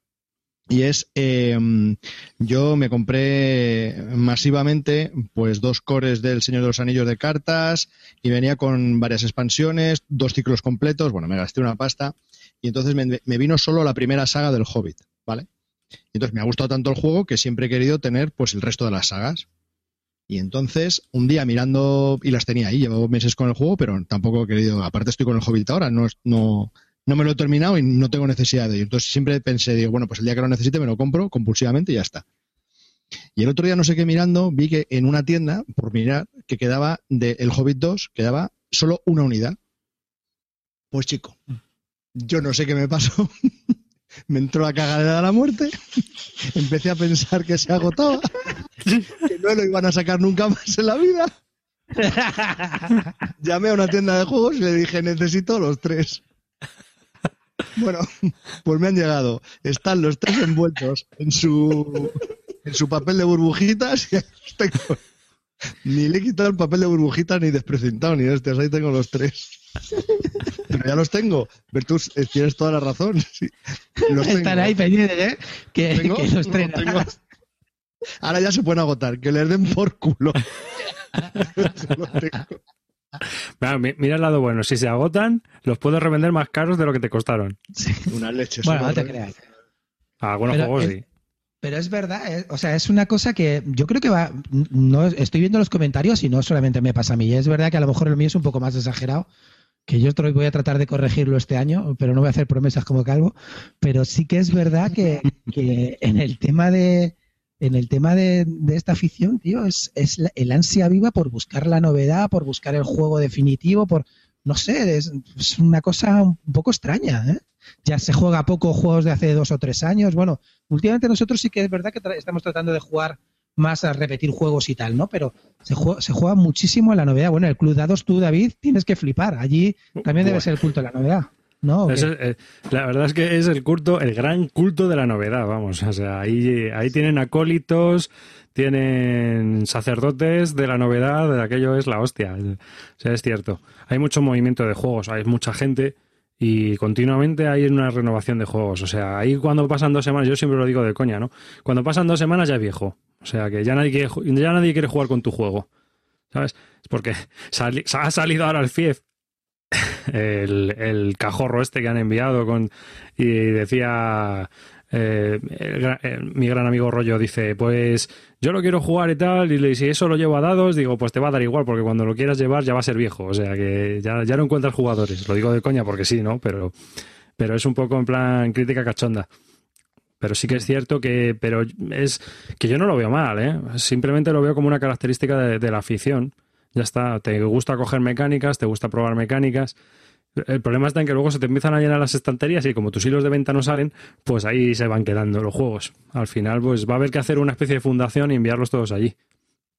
y es, em, yo me compré masivamente pues dos cores del Señor de los Anillos de cartas y venía con varias expansiones, dos ciclos completos, bueno, me gasté una pasta y entonces me, vino solo la primera saga del Hobbit, ¿vale? Y entonces me ha gustado tanto el juego que siempre he querido tener pues el resto de las sagas. Y entonces, un día mirando, y las tenía ahí, llevo meses con el juego, pero tampoco he querido, aparte estoy con el Hobbit ahora, no, no, no me lo he terminado y no tengo necesidad de ello. Entonces siempre pensé, digo, bueno, pues el día que lo necesite me lo compro compulsivamente y ya está. Y el otro día, no sé qué mirando, vi que en una tienda, por mirar, que quedaba del El Hobbit 2, quedaba solo una unidad. Pues chico, yo no sé qué me pasó. me entró la cagadera de la muerte. Empecé a pensar que se agotaba, que no lo iban a sacar nunca más en la vida. Llamé a una tienda de juegos y le dije, necesito los tres. Bueno, pues me han llegado. Están los tres envueltos en su, en su papel de burbujitas y tengo. Ni le he quitado el papel de burbujitas ni desprecintado ni este. Ahí tengo los tres. Pero ya los tengo. Bertus, eh, tienes toda la razón. Están ahí pendientes, ¿eh? Que, los tres. Ahora ya se pueden agotar. Que les den por culo. mira el lado bueno, si se agotan, los puedes revender más caros de lo que te costaron. Una leche. Bueno, no te creas. algunos juegos sí. Pero es verdad, eh, o sea, es una cosa que yo creo que va. No, estoy viendo los comentarios y no solamente me pasa a mí. Es verdad que a lo mejor el mío es un poco más exagerado, que yo voy a tratar de corregirlo este año, pero no voy a hacer promesas como calvo. Pero sí que es verdad que en el tema de, en el tema de, esta afición, tío, es, es el ansia viva por buscar la novedad, por buscar el juego definitivo, por, no sé, es, una cosa un poco extraña, ¿eh? Ya se juega poco juegos de hace dos o tres años. Bueno, últimamente nosotros sí que es verdad que estamos tratando de jugar más a repetir juegos y tal, ¿no? Pero se juega, se juega muchísimo en la novedad. Bueno, el Club Dados tú, David, tienes que flipar. Allí también debe ser el culto de la novedad. No, eh, la verdad es que es el culto, el gran culto de la novedad, vamos. O sea, ahí, ahí tienen acólitos, tienen sacerdotes de la novedad, de aquello es la hostia. O sea, es cierto. Hay mucho movimiento de juegos, hay mucha gente y continuamente hay una renovación de juegos. O sea, ahí cuando pasan dos semanas, yo siempre lo digo de coña, ¿no? Cuando pasan dos semanas ya es viejo. O sea, que ya nadie quiere, ya nadie quiere jugar con tu juego. ¿Sabes? Es porque ha salido ahora el FIEF el, cajorro este que han enviado con y decía eh, mi gran amigo Rollo dice, pues yo lo quiero jugar y tal, y si eso lo llevo a dados, digo, pues te va a dar igual, porque cuando lo quieras llevar ya va a ser viejo, o sea que ya, ya no encuentras jugadores. Lo digo de coña porque sí, ¿no? Pero, pero es un poco en plan crítica cachonda. Pero sí que es cierto que, pero es que yo no lo veo mal, ¿eh? Simplemente lo veo como una característica de la afición. Ya está, te gusta coger mecánicas, te gusta probar mecánicas el problema está en que luego se te empiezan a llenar las estanterías y como tus hilos de venta no salen, pues ahí se van quedando los juegos. Al final, pues va a haber que hacer una especie de fundación y enviarlos todos allí.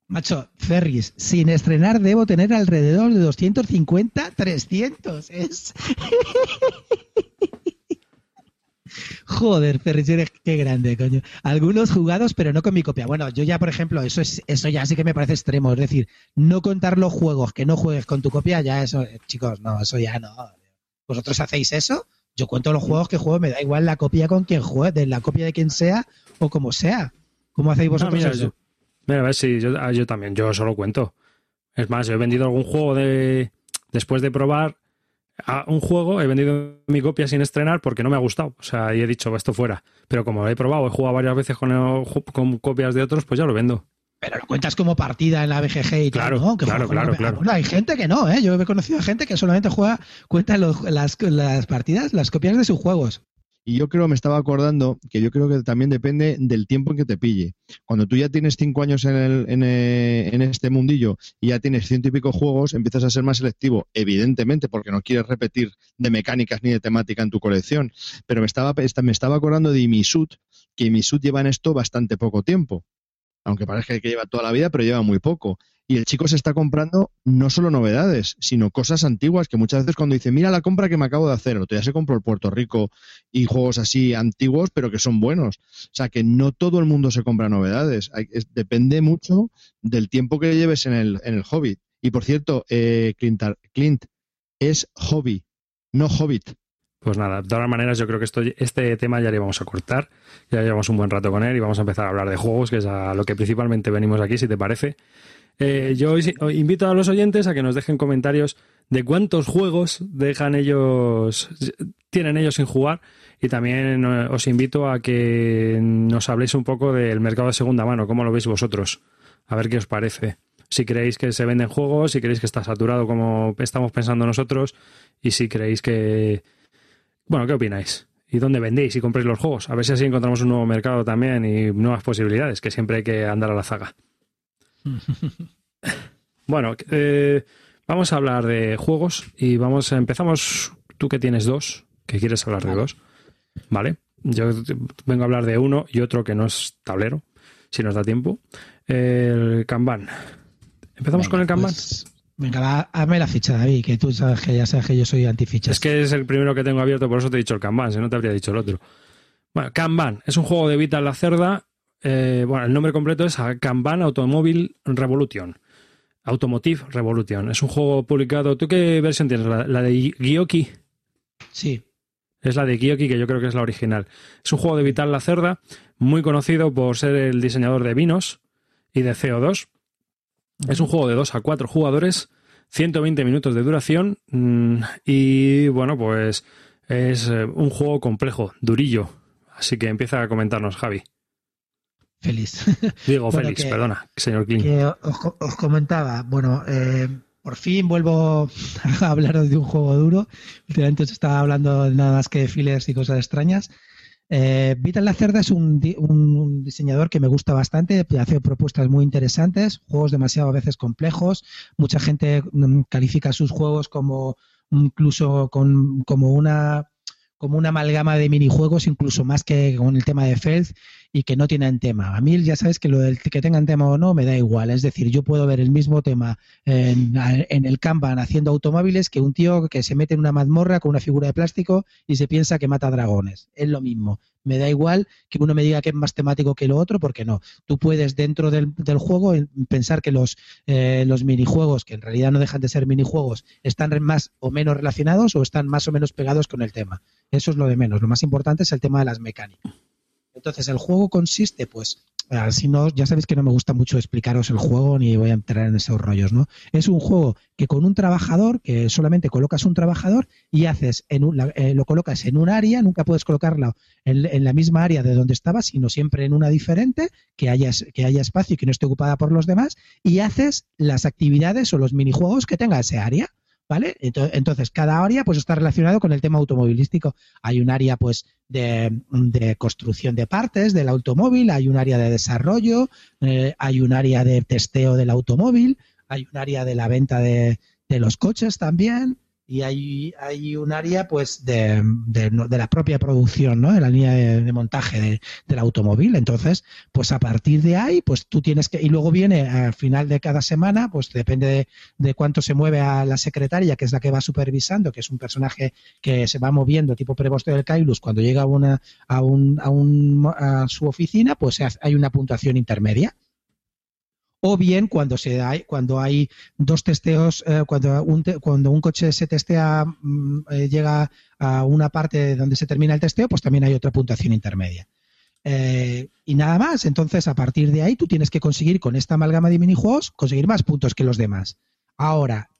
Macho, Ferris, sin estrenar debo tener alrededor de 250, 300. Es... Joder, Ferris, eres qué grande, coño. Algunos jugados, pero no con mi copia. Bueno, yo ya, por ejemplo, eso es, eso ya sí que me parece extremo. Es decir, no contar los juegos que no juegues con tu copia, ya eso, chicos, no, eso ya no. ¿Vosotros hacéis eso? Yo cuento los juegos que juego, me da igual la copia con quien juegue, de la copia de quien sea o como sea. ¿Cómo hacéis vosotros eso? mira, a ver si yo, ah, yo también, yo solo cuento. Es más, yo he vendido algún juego de después de probar a un juego, he vendido mi copia sin estrenar porque no me ha gustado. O sea, y he dicho, esto fuera. Pero como lo he probado, he jugado varias veces con, con copias de otros, pues ya lo vendo. Pero lo cuentas como partida en la BGG y claro, ¿no? claro, claro, claro. hay gente que no, ¿eh? Yo he conocido gente que solamente juega, cuenta las, las partidas, las copias de sus juegos. Y yo creo, me estaba acordando, que yo creo que también depende del tiempo en que te pille. Cuando tú ya tienes cinco años en, el, en, eh, en, este mundillo y ya tienes ciento y pico juegos, empiezas a ser más selectivo, evidentemente, porque no quieres repetir de mecánicas ni de temática en tu colección. Pero me estaba, me estaba acordando de Imisut, que Imisut lleva en esto bastante poco tiempo. Aunque parece que lleva toda la vida, pero lleva muy poco. Y el chico se está comprando no solo novedades, sino cosas antiguas que muchas veces cuando dice, mira la compra que me acabo de hacer, o ya se compró el Puerto Rico y juegos así antiguos, pero que son buenos. O sea, que no todo el mundo se compra novedades. depende mucho del tiempo que lleves en el, en el hobby. Y por cierto, eh, Clint, Clint, es hobby, no hobbit. Pues nada, de todas maneras yo creo que esto, este tema ya le vamos a cortar, ya llevamos un buen rato con él y vamos a empezar a hablar de juegos, que es a lo que principalmente venimos aquí, si te parece. Eh, yo invito a los oyentes a que nos dejen comentarios de cuántos juegos dejan ellos, tienen ellos sin jugar y también eh, os invito a que nos habléis un poco del mercado de segunda mano, cómo lo veis vosotros, a ver qué os parece. Si creéis que se venden juegos, si creéis que está saturado como estamos pensando nosotros y si creéis que... Bueno, ¿qué opináis? ¿Y dónde vendéis y compréis los juegos? A ver si así encontramos un nuevo mercado también y nuevas posibilidades, que siempre hay que andar a la zaga. bueno, eh, vamos a hablar de juegos y vamos, empezamos, tú que tienes dos, que quieres hablar de dos, ¿vale? Yo vengo a hablar de uno y otro que no es tablero, si nos da tiempo. El Kanban. ¿Empezamos con el Kanban? Pues, venga, hazme la ficha, David, que tú sabes que ya sabes que yo soy antificha. Es que es el primero que tengo abierto, por eso te he dicho el Kanban, si no te habría dicho el otro. Bueno, Kanban es un juego de Vital la Cerda eh, bueno, el nombre completo es Kanban Automobile Revolution. Automotive Revolution. Es un juego publicado. ¿Tú qué versión tienes? ¿La, de Gyoki? Sí. Es la de Gyoki, que yo creo que es la original. Es un juego de Vital La Cerda, muy conocido por ser el diseñador de vinos y de CO2. Es un juego de 2 a 4 jugadores, 120 minutos de duración mm, y bueno, pues es eh, un juego complejo, durillo. Así que empieza a comentarnos, Javi. Feliz. Digo Félix, perdona, señor Kling. os, comentaba, bueno, eh, por fin vuelvo a hablar de un juego duro. Últimamente os estaba hablando nada más que de fillers y cosas extrañas. Eh, Vital La Cerda es un, un, diseñador que me gusta bastante, hace propuestas muy interesantes, juegos demasiado a veces complejos. Mucha gente mm, califica sus juegos como incluso con, como una como una amalgama de minijuegos, incluso más que con el tema de Feld y que no tienen tema. A mí ya sabes que lo del que tengan tema o no me da igual. Es decir, yo puedo ver el mismo tema en, el Kanban haciendo automóviles que un tío que se mete en una mazmorra con una figura de plástico y se piensa que mata dragones. Es lo mismo. Me da igual que uno me diga que es más temático que lo otro, porque no. Tú puedes dentro del, juego pensar que los, eh, los minijuegos, que en realidad no dejan de ser minijuegos, están más o menos relacionados o están más o menos pegados con el tema. Eso es lo de menos. Lo más importante es el tema de las mecánicas Entonces, el juego consiste, pues, si no, ya sabéis que no me gusta mucho explicaros el juego ni voy a entrar en esos rollos, ¿no? Es un juego que con un trabajador, que solamente colocas un trabajador y haces, en eh, lo colocas en un área, nunca puedes colocarlo en, la misma área de donde estaba, sino siempre en una diferente, que haya, que haya espacio y que no esté ocupada por los demás, y haces las actividades o los minijuegos que tenga ese área. ¿Vale? Entonces, cada área pues está relacionado con el tema automovilístico. Hay un área pues de, construcción de partes del automóvil, hay un área de desarrollo, eh, hay un área de testeo del automóvil, hay un área de la venta de, de los coches también, y hay, hay un área pues de, de, de, la propia producción, ¿no? De la línea de, montaje del automóvil. Entonces, pues a partir de ahí, pues tú tienes que, y luego viene al final de cada semana, pues depende de, cuánto se mueve a la secretaria, que es la que va supervisando, que es un personaje que se va moviendo tipo prevosto del Kailus, cuando llega a una, a un, a un, a su oficina, pues hay una puntuación intermedia o bien cuando se da, cuando hay dos testeos, eh, cuando, un coche se testea, mm, eh, llega a una parte donde se termina el testeo, pues también hay otra puntuación intermedia. Eh, y nada más, entonces a partir de ahí tú tienes que conseguir con esta amalgama de minijuegos conseguir más puntos que los demás. Ahora,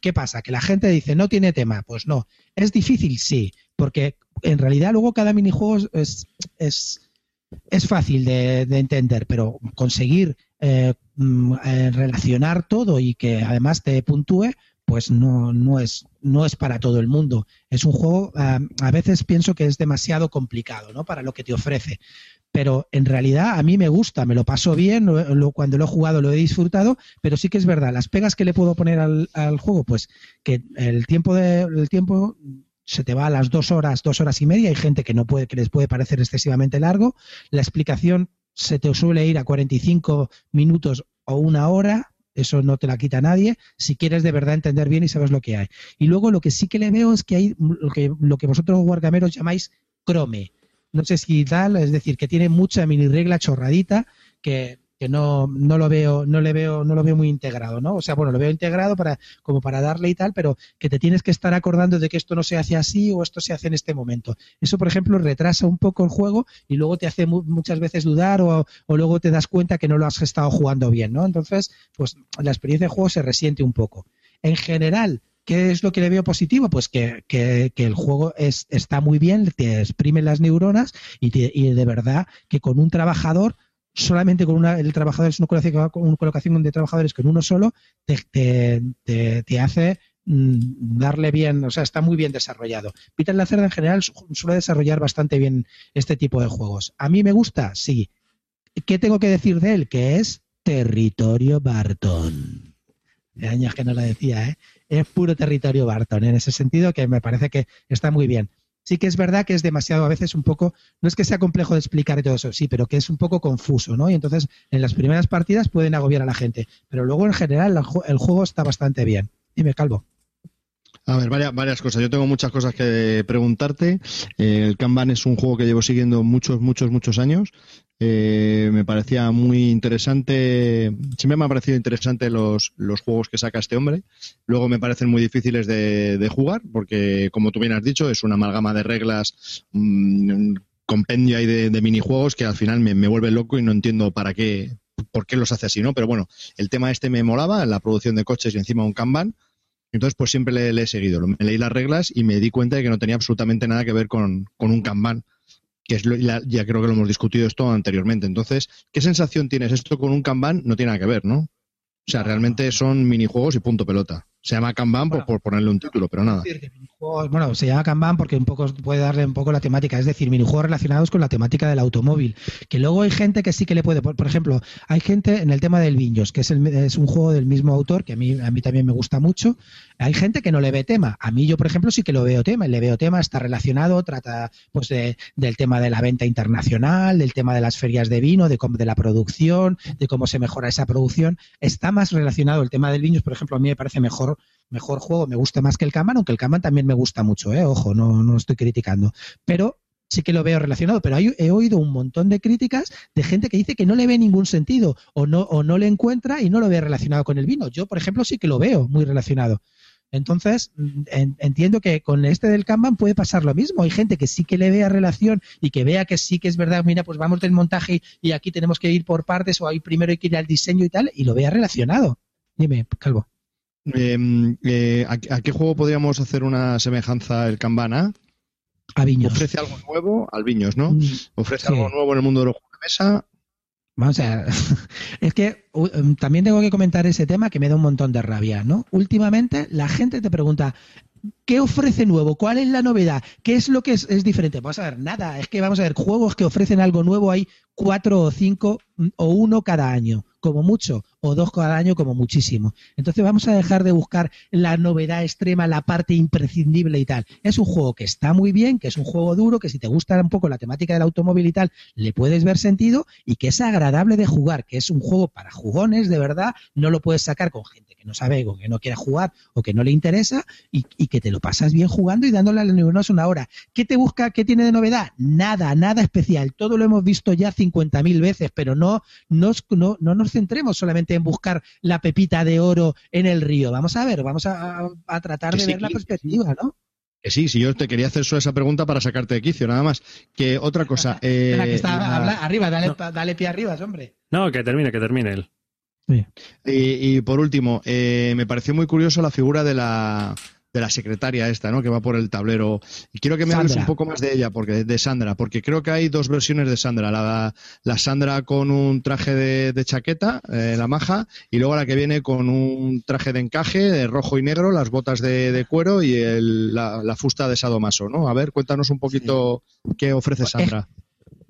¿qué pasa? Que la gente dice, no tiene tema. Pues no, es difícil, sí, porque en realidad luego cada minijuego es, es, es fácil de, de entender, pero conseguir mm, eh, relacionar todo y que además te puntúe, pues no, no, es, no es para todo el mundo. Es un juego, eh, a veces pienso que es demasiado complicado ¿no? para lo que te ofrece. Pero en realidad a mí me gusta, me lo paso bien, cuando lo he jugado lo he disfrutado, pero sí que es verdad, las pegas que le puedo poner al, juego, pues que el tiempo, de, tiempo se te va a las dos horas, dos horas y media, hay gente que no puede, que les puede parecer excesivamente largo, la explicación se te suele ir a 45 minutos o una hora, eso no te la quita nadie, si quieres de verdad entender bien y sabes lo que hay. Y luego lo que sí que le veo es que hay lo que, lo que vosotros guardameros llamáis crome. No sé si tal, es decir, que tiene mucha mini regla chorradita que que no, no lo veo, no le veo, no lo veo muy integrado, ¿no? O sea, bueno, lo veo integrado para, como para darle y tal, pero que te tienes que estar acordando de que esto no se hace así o esto se hace en este momento. Eso, por ejemplo, retrasa un poco el juego y luego te hace muchas veces dudar o, o, luego te das cuenta que no lo has estado jugando bien, ¿no? Entonces, pues la experiencia de juego se resiente un poco. En general, ¿Qué es lo que le veo positivo? Pues que, que, que el juego es, está muy bien, te exprime las neuronas y, y de verdad que con un trabajador solamente con una, el trabajador es una colocación, colocación de trabajadores con uno solo, te, te, hace mm, darle bien, o sea, está muy bien desarrollado. Peter Lacerda en general suele desarrollar bastante bien este tipo de juegos. ¿A mí me gusta? Sí. ¿Qué tengo que decir de él? Que es territorio Barton. De años que no lo decía, ¿eh? Es puro territorio Barton, en ese sentido que me parece que está muy bien sí que es verdad que es demasiado a veces un poco, no es que sea complejo de explicar todo eso, sí, pero que es un poco confuso, ¿no? Y entonces en las primeras partidas pueden agobiar a la gente, pero luego en general el juego está bastante bien. Dime, Calvo. A ver, varias, varias cosas. Yo tengo muchas cosas que preguntarte. Eh, el Kanban es un juego que llevo siguiendo muchos, muchos, muchos años. Eh, me parecía muy interesante. Siempre me ha parecido interesante los, los juegos que saca este hombre. Luego me parecen muy difíciles de, jugar, porque, como tú bien has dicho, es una amalgama de reglas, un compendio ahí de, de, minijuegos que al final me, me vuelve loco y no entiendo para qué, por qué los hace así, ¿no? Pero bueno, el tema este me molaba, la producción de coches y encima un Kanban. Entonces, pues siempre le, he seguido. Me leí las reglas y me di cuenta de que no tenía absolutamente nada que ver con, un Kanban, que es ya creo que lo hemos discutido esto anteriormente. Entonces, ¿qué sensación tienes? Esto con un Kanban no tiene nada que ver, ¿no? O sea, realmente son minijuegos y punto pelota. Se llama Kanban por, ponerle un título, pero nada. Bueno, se llama Kanban porque un poco puede darle un poco la temática, es decir, minijuegos relacionados con la temática del automóvil. Que luego hay gente que sí que le puede, por, ejemplo, hay gente en el tema del Viños, que es, es un juego del mismo autor, que a mí, a mí también me gusta mucho. Hay gente que no le ve tema. A mí yo, por ejemplo, sí que lo veo tema. Le veo tema, está relacionado, trata pues del tema de la venta internacional, del tema de las ferias de vino, de, de la producción, de cómo se mejora esa producción. Está más relacionado el tema del Viños, por ejemplo, a mí me parece mejor mejor, juego, me gusta más que el Kanban, aunque el Kanban también me gusta mucho, ¿eh? ojo, no, no estoy criticando. Pero sí que lo veo relacionado, pero he oído un montón de críticas de gente que dice que no le ve ningún sentido o no, o no le encuentra y no lo ve relacionado con el vino. Yo, por ejemplo, sí que lo veo muy relacionado. Entonces, entiendo que con este del Kanban puede pasar lo mismo. Hay gente que sí que le vea relación y que vea que sí que es verdad, mira, pues vamos del montaje y aquí tenemos que ir por partes o ahí primero hay que ir al diseño y tal, y lo vea relacionado. Dime, Calvo. Em, eh, ¿a, qué juego podríamos hacer una semejanza el Kanban? A Viños. Ofrece algo nuevo al Viños, ¿no? Mm, Ofrece algo nuevo en el mundo de los juegos de mesa. Vamos a ver. Es que em, también tengo que comentar ese tema que me da un montón de rabia, ¿no? Últimamente la gente te pregunta, ¿qué ofrece nuevo? ¿Cuál es la novedad? ¿Qué es lo que es, es, diferente? Vamos a ver, nada. Es que vamos a ver, juegos que ofrecen algo nuevo hay cuatro o cinco mm, o uno cada año como mucho, o dos cada año como muchísimo. Entonces vamos a dejar de buscar la novedad extrema, la parte imprescindible y tal. Es un juego que está muy bien, que es un juego duro, que si te gusta un poco la temática del automóvil y tal, le puedes ver sentido y que es agradable de jugar, que es un juego para jugones, de verdad, no lo puedes sacar con gente que no sabe o que no quiere jugar o que no le interesa y, que te lo pasas bien jugando y dándole a los neuronas una hora. ¿Qué te busca? ¿Qué tiene de novedad? Nada, nada especial. Todo lo hemos visto ya 50.000 veces, pero no, no, no, no nos centremos solamente en buscar la pepita de oro en el río. Vamos a ver, vamos a, tratar de ver la perspectiva, ¿no? Que sí, si yo te quería hacer solo esa pregunta para sacarte de quicio, nada más. Que otra cosa. Eh, arriba, dale, dale pie arriba, hombre. No, que termine, que termine él. Y, por último, eh, me pareció muy curioso la figura de la, de la secretaria esta, ¿no? Que va por el tablero. Y quiero que me hables un poco más de ella, porque de Sandra, porque creo que hay dos versiones de Sandra. La, la Sandra con un traje de, chaqueta, eh, la maja, y luego la que viene con un traje de encaje, de rojo y negro, las botas de, cuero y la, fusta de sadomaso, ¿no? A ver, cuéntanos un poquito qué ofrece pues, Sandra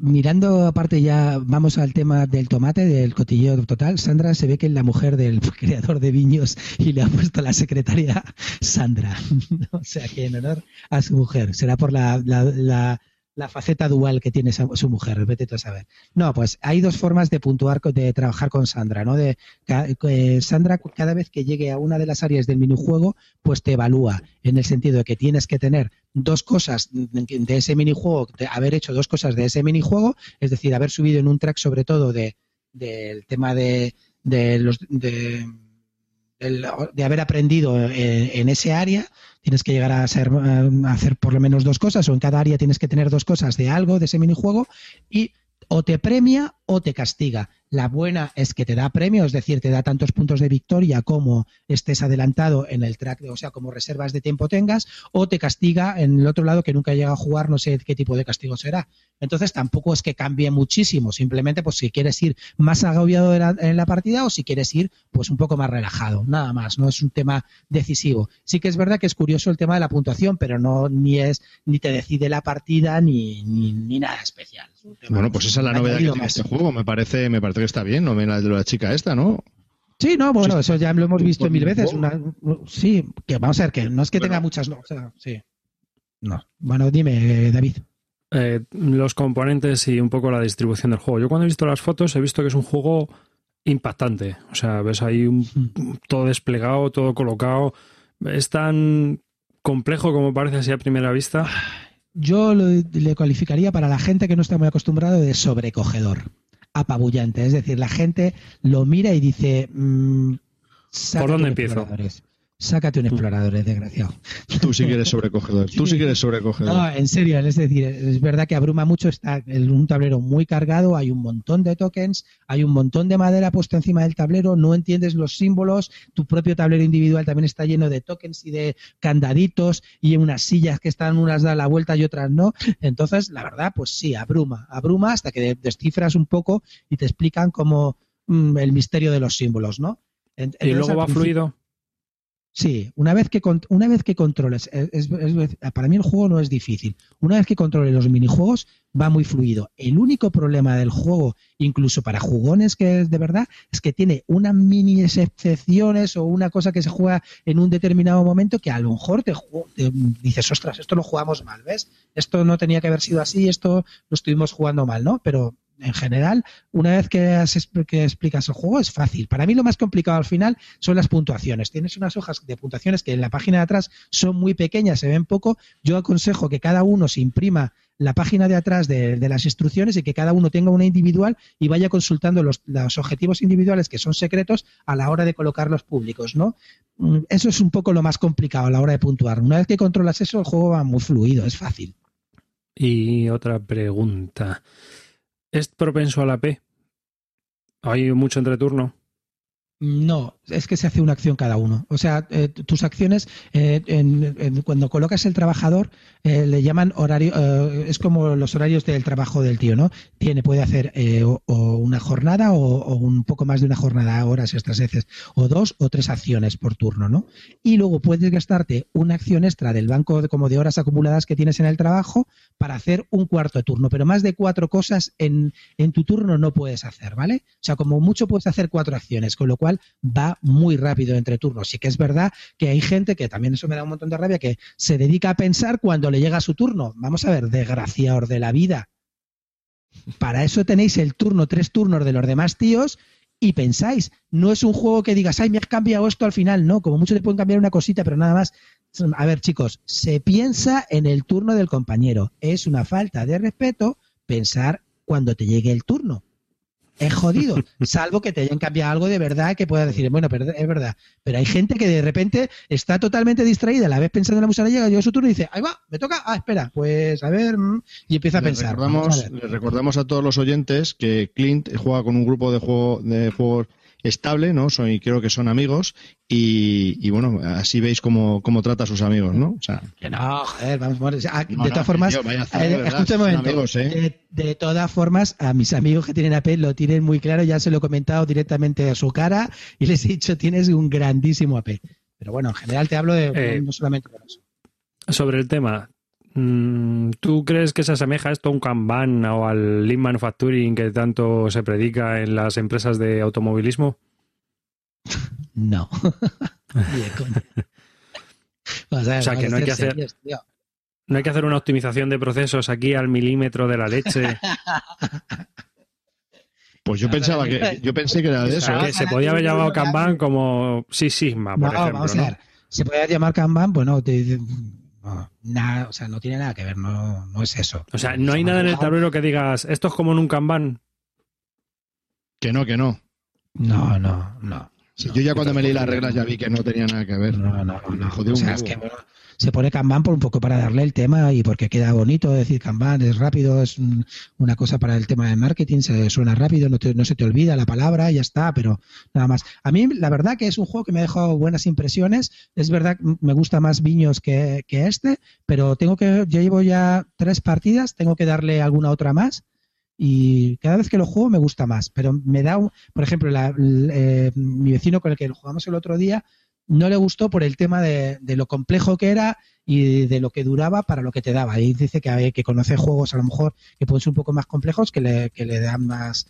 mirando aparte ya, vamos al tema del tomate, del cotilleo total. Sandra se ve que es la mujer del creador de viños y le ha puesto la secretaria Sandra. o sea que en honor a su mujer. Será por la, la la faceta dual que tiene su mujer, vete a saber. No, pues hay dos formas de puntuar, de trabajar con Sandra, ¿no? De, Sandra, cada vez que llegue a una de las áreas del minijuego, pues te evalúa, en el sentido de que tienes que tener dos cosas de ese minijuego, de haber hecho dos cosas de ese minijuego, es decir, haber subido en un track sobre todo de del tema de, de los de de haber aprendido en, ese área, tienes que llegar a, ser, a hacer por lo menos dos cosas, o en cada área tienes que tener dos cosas de algo, de ese minijuego, y o te premia o te castiga. La buena es que te da premio, es decir, te da tantos puntos de victoria como estés adelantado en el track, o sea, como reservas de tiempo tengas, o te castiga en el otro lado que nunca llega a jugar, no sé qué tipo de castigo será. Entonces tampoco es que cambie muchísimo, simplemente pues si quieres ir más agobiado en la partida o si quieres ir pues un poco más relajado, nada más, no es un tema decisivo. Sí que es verdad que es curioso el tema de la puntuación, pero no ni es ni te decide la partida ni, ni, nada especial. Bueno, pues esa es la novedad que tiene este juego, me parece, me parece que está bien, no la de la chica esta, ¿no? Sí, no, bueno, eso ya lo hemos visto mil veces. sí, que vamos a ver, que no es que tenga muchas, no, o sea, sí. No. Bueno, dime, David. Eh, los componentes y un poco la distribución del juego. Yo cuando he visto las fotos he visto que es un juego impactante. O sea, ves ahí un, hmm. todo desplegado, todo colocado. Es tan complejo como parece así a primera vista. Yo le calificaría para la gente que no está muy acostumbrada de sobrecogedor apabullante. Es decir, la gente lo mira y dice... Mm, ¿Por dónde empiezo? Sácate un explorador, desgraciado. Tú sí que eres sobrecogedor. Tú sí que eres sobrecogedor. No, en serio, es decir, es verdad que abruma mucho, está un tablero muy cargado, hay un montón de tokens, hay un montón de madera puesta encima del tablero, no entiendes los símbolos, tu propio tablero individual también está lleno de tokens y de candaditos y unas sillas que están unas dan la vuelta y otras no. Entonces, la verdad, pues sí, abruma, abruma hasta que descifras un poco y te explican como mm, el misterio de los símbolos, ¿no? y luego va fluido. Sí, una vez que, una vez que controles, es, para mí el juego no es difícil. Una vez que controles los minijuegos, va muy fluido. El único problema del juego, incluso para jugones que es de verdad, es que tiene unas mini excepciones o una cosa que se juega en un determinado momento que a lo mejor te, te, dices, ostras, esto lo jugamos mal, ¿ves? Esto no tenía que haber sido así, esto lo estuvimos jugando mal, ¿no? Pero en general, una vez que, explicas el juego es fácil. Para mí lo más complicado al final son las puntuaciones. Tienes unas hojas de puntuaciones que en la página de atrás son muy pequeñas, se ven poco. Yo aconsejo que cada uno se imprima la página de atrás de, de las instrucciones y que cada uno tenga una individual y vaya consultando los, los objetivos individuales que son secretos a la hora de colocarlos públicos, ¿no? Mm, Eso es un poco lo más complicado a la hora de puntuar. Una vez que controlas eso, el juego va muy fluido, es fácil. Y otra pregunta. ¿Es propenso a la P? ¿Hay mucho entreturno? No, es que se hace una acción cada uno. O sea, eh, tus acciones, eh, en- cuando colocas el trabajador, eh, le llaman horario, eh, es como los horarios del trabajo del tío, ¿no? Tiene, puede hacer eh, o, o una jornada o, o un poco más de una jornada, horas extras veces, o dos o tres acciones por turno, ¿no? Y luego puedes gastarte una acción extra del banco de, como de horas acumuladas que tienes en el trabajo para hacer un cuarto de turno, pero más de cuatro cosas en, en tu turno no puedes hacer, ¿vale? O sea, como mucho puedes hacer cuatro acciones, con lo cual va muy rápido entre turnos. Sí que es verdad que hay gente que también eso me da un montón de rabia, que se dedica a pensar cuando le llega su turno. Vamos a ver, desgraciados de la vida. Para eso tenéis el turno, tres turnos de los demás tíos y pensáis. No es un juego que digas, ay, me has cambiado esto al final. No, como mucho le pueden cambiar una cosita, pero nada más. A ver, chicos, se piensa en el turno del compañero. Es una falta de respeto pensar cuando te llegue el turno. Es jodido, salvo que te hayan cambiado algo de verdad que puedas decir, bueno, pero es verdad. Pero hay gente que de repente está totalmente distraída, la vez pensando en la música, llega, llega su turno y dice, ahí va, me toca, ah, espera, pues a ver, mm", y empieza a pensar. recordamos, a les recordamos a todos los oyentes que Clint juega con un grupo de juego de juegos estable, ¿no? Son, y creo que son amigos y, y bueno, así veis cómo, cómo trata a sus amigos, ¿no? O sea, Que no, joder, vamos, vamos, ah, no, de no, todas formas, tío, vaya a hacer, eh, verdad, un momento, amigos, ¿eh? de, de todas formas, a mis amigos que tienen AP lo tienen muy claro, ya se lo he comentado directamente a su cara y les he dicho, tienes un grandísimo AP. Pero bueno, en general te hablo de Eh, no solamente de eso. Sobre el tema, ¿tú crees que se asemeja esto a un Kanban o al Lean Manufacturing que tanto se predica en las empresas de automovilismo? No. O sea, que no hay que hacer- serios. ¿No hay que hacer una optimización de procesos aquí al milímetro de la leche? pues yo pensaba que, yo pensé que era de O eso, sea, ¿eh? que se podía haber llamado Kanban como Six Sigma, por No, ejemplo. vamos a ¿no? ver. Se puede llamar Kanban, pues no, te- no, nada, o sea, no tiene nada que ver, no, no es eso. O sea, no hay nada en el tablero que digas, esto es como en un Kanban. Que no, que no. No, no, no. Sí, yo ya cuando me leí las reglas ya vi que no tenía nada que ver. No, no, no. Jodió O sea, es que bueno, se pone Kanban por un poco para darle el tema y porque queda bonito decir Kanban, es rápido, es un- una cosa para el tema de marketing, se suena rápido, no, te- no se te olvida la palabra y ya está, pero nada más. A mí la verdad que es un juego que me ha dejado buenas impresiones, es verdad que me gusta más Viños que, que este, pero tengo que, yo llevo ya tres partidas, tengo que darle alguna otra más y cada vez que lo juego me gusta más, pero me da, un- por ejemplo, la- eh, mi vecino con el que jugamos el otro día no le gustó por el tema de, de lo complejo que era y de lo que duraba para lo que te daba. Y dice que, que conoce juegos a lo mejor que pueden ser un poco más complejos que le, que le dan más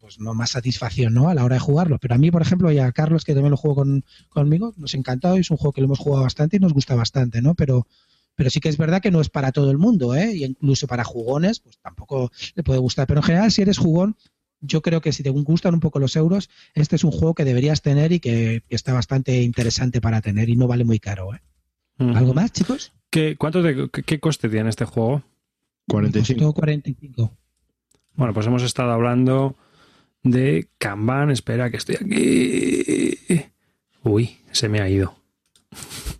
pues no más satisfacción ¿no? a la hora de jugarlo. Pero a mí, por ejemplo, y a Carlos, que también lo juego con, conmigo, nos ha encantado, es un juego que lo hemos jugado bastante y nos gusta bastante, ¿no? Pero, pero sí que es verdad que no es para todo el mundo, ¿eh? Y incluso para jugones, pues tampoco le puede gustar. Pero en general, si eres jugón, yo creo que si te gustan un poco los euros, este es un juego que deberías tener y que, que está bastante interesante para tener y no vale muy caro, ¿eh? ¿Algo más, chicos? ¿Qué, cuánto de- qué, qué coste tiene este juego? 45. Costó 45. Bueno, pues hemos estado hablando de Kanban. Espera, que estoy aquí. Uy, se me ha ido.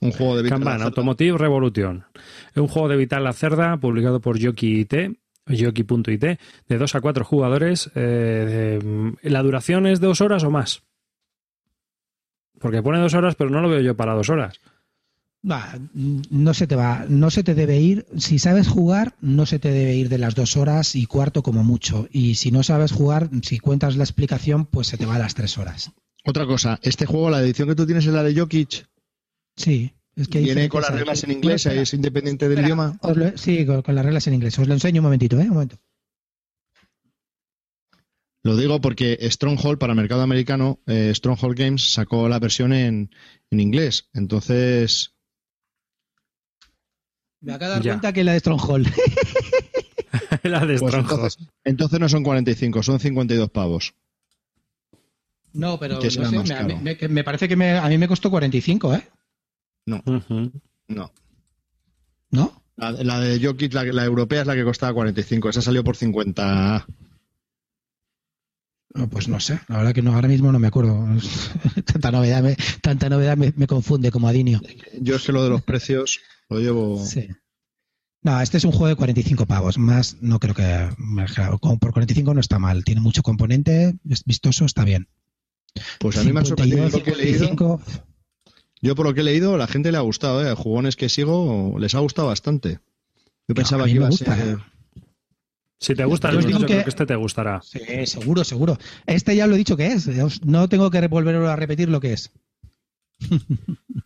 Un juego de Víctor Kanban, Lacerda. Automotive Revolution. Es un juego de Vital La Cerda, publicado por Yoki IT, Yoki.it, de 2 a 4 jugadores. Eh, de- ¿La duración es de dos horas o más? Porque pone dos horas, pero no lo veo yo para dos horas. No se te va, no se te debe ir. Si sabes jugar, no se te debe ir de las dos horas y cuarto como mucho. Y si no sabes jugar, si cuentas la explicación, pues se te va a las tres horas. Otra cosa, este juego, la edición que tú tienes es la de Jokic. Sí, es que hay Viene con las reglas en inglés, Espera, es independiente del espera, idioma. lo- sí, con, con las reglas en inglés. Os lo enseño un momentito, ¿eh? Un momento. Lo digo porque Stronghold, para el mercado americano, eh, Stronghold Games sacó la versión en, en inglés. Entonces, Me acabo de dar Ya. cuenta que la de Stronghold. la de pues Stronghold. entonces, entonces no son 45, son 52 pavos. No, pero Que no será sé, más me, me- parece que me- a mí me costó 45, ¿eh? Ujú. No. ¿No? La, la de Jokic, la, la europea, es la que costaba 45. Esa salió por 50. No, pues no sé, la verdad que no, ahora mismo no me acuerdo. tanta novedad, me, tanta novedad me, me confunde como Adinio. Yo sé lo de los precios, lo llevo. Sí. No, este es un juego de 45 pavos. Más no creo que. como Por 45 no está mal. Tiene mucho componente, es vistoso, está bien. Pues a mí me ha sorprendido 52, lo que he leído. 55, Yo por lo que he leído, la gente le ha gustado, ¿eh? A jugones que sigo les ha gustado bastante. Yo pensaba a mí que iba me a gusta. ser. Si te gusta Yo yo creo que- este te gustará. Sí, seguro, seguro. Este ya lo he dicho que es. No tengo que volverlo a repetir lo que es.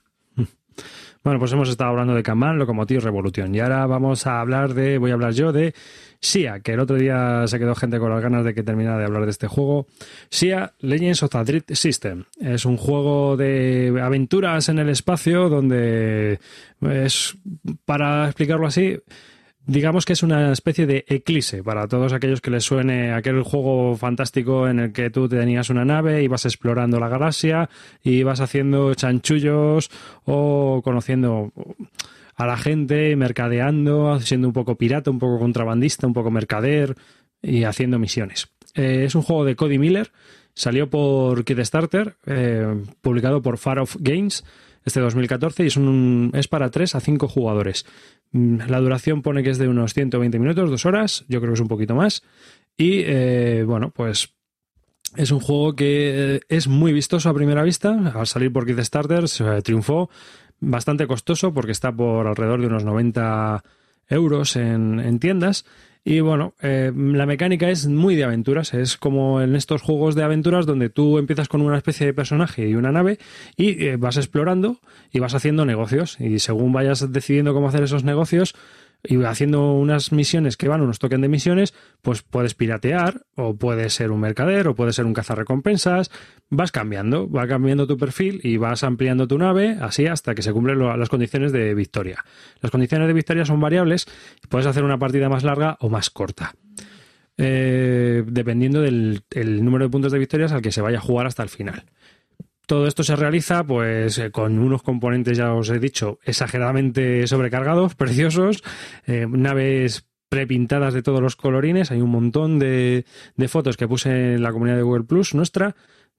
Bueno, pues hemos estado hablando de Kanban, Locomotive Revolution. Y ahora vamos a hablar de, voy a hablar yo de SIA, que el otro día se quedó gente con las ganas de que terminara de hablar de este juego. SIA, Legends of the Dread System. Es un juego de aventuras en el espacio donde es, para explicarlo así, digamos que es una especie de eclipse para todos aquellos que les suene aquel juego fantástico en el que tú tenías una nave y vas explorando la galaxia y vas haciendo chanchullos o conociendo a la gente, mercadeando, siendo un poco pirata, un poco contrabandista, un poco mercader y haciendo misiones. Eh, es un juego de Cody Miller, salió por Kickstarter, eh, publicado por Far Off Games este 2014 y es, un, es para 3 a 5 jugadores. Mm, La duración pone que es de unos 120 minutos, dos horas, yo creo que es un poquito más. Y eh, bueno, pues es un juego que eh, es muy vistoso a primera vista. Al salir por Kickstarter se triunfó. Bastante costoso porque está por alrededor de unos 90 euros en, en tiendas. Y bueno, eh, la mecánica es muy de aventuras. Es como en estos juegos de aventuras donde tú empiezas con una especie de personaje y una nave y eh, vas explorando y vas haciendo negocios. Y según vayas decidiendo cómo hacer esos negocios y haciendo unas misiones que van, unos tokens de misiones, pues puedes piratear o puedes ser un mercader o puedes ser un cazarrecompensas. Vas cambiando, va cambiando tu perfil y vas ampliando tu nave así hasta que se cumplen las condiciones de victoria. Las condiciones de victoria son variables puedes hacer una partida más larga o más corta. Eh, dependiendo del el número de puntos de victorias al que se vaya a jugar hasta el final. Todo esto se realiza pues eh, con unos componentes, ya os he dicho, exageradamente sobrecargados, preciosos, eh, naves prepintadas de todos los colorines, hay un montón de, de fotos que puse en la comunidad de Google Plus nuestra,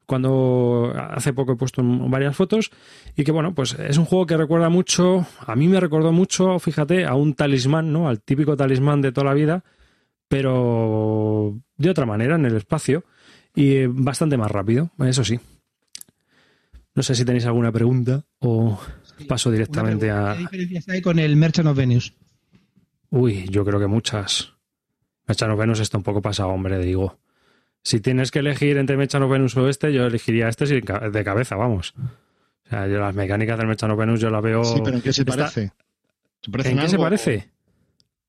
cuando hace poco he puesto varias fotos y que bueno, pues es un juego que recuerda mucho, a mí me recordó mucho, fíjate, a un talismán, ¿no? Al típico talismán de toda la vida, pero de otra manera en el espacio y eh, bastante más rápido, eso sí. No sé si tenéis alguna pregunta o paso directamente pregunta, a... ¿Qué diferencias hay con el Merchant of Venus? Uy, yo creo que muchas. Mechano Venus está un poco pasado, hombre, digo. Si tienes que elegir entre Mechano Venus o este, yo elegiría este de cabeza, vamos. O sea, yo las mecánicas del Mechano Venus yo las veo... Sí, pero ¿en qué se Está- parece? ¿Se parece ¿En qué se parece?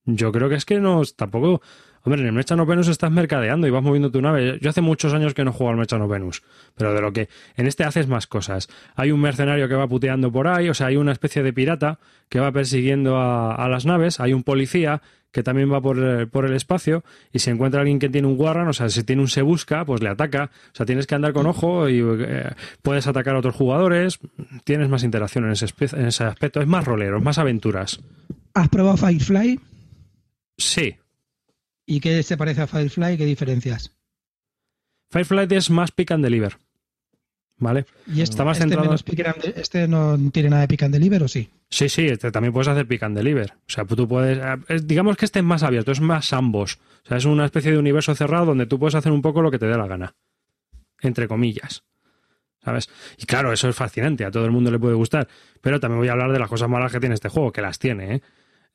Yo creo que es que no, tampoco... Hombre, en el Mechano Venus estás mercadeando y vas moviendo tu nave. Yo hace muchos años que no juego al Mechano Venus, pero de lo que en este haces más cosas. Hay un mercenario que va puteando por ahí, o sea, hay una especie de pirata que va persiguiendo a, a las naves, hay un policía que también va por el, por el espacio y si encuentra alguien que tiene un Warran, o sea, si tiene un se busca, pues le ataca. O sea, tienes que andar con ojo y eh, puedes atacar a otros jugadores, tienes más interacción en ese, en ese aspecto. Es más rolero, es más aventuras. ¿Has probado Firefly? Sí, ¿Y qué se parece a Firefly? ¿Qué diferencias? Firefly es más pick and deliver. ¿Vale? ¿Y este, Está más este centrado- and este no tiene nada de pick and deliver o sí? Sí, sí, este también puedes hacer pick and deliver. O sea, tú puedes. eh, digamos que este es más abierto, es más ambos. O sea, es una especie de universo cerrado donde tú puedes hacer un poco lo que te dé la gana. Entre comillas. ¿Sabes? Y claro, eso es fascinante, a todo el mundo le puede gustar. Pero también voy a hablar de las cosas malas que tiene este juego, que las tiene, ¿eh?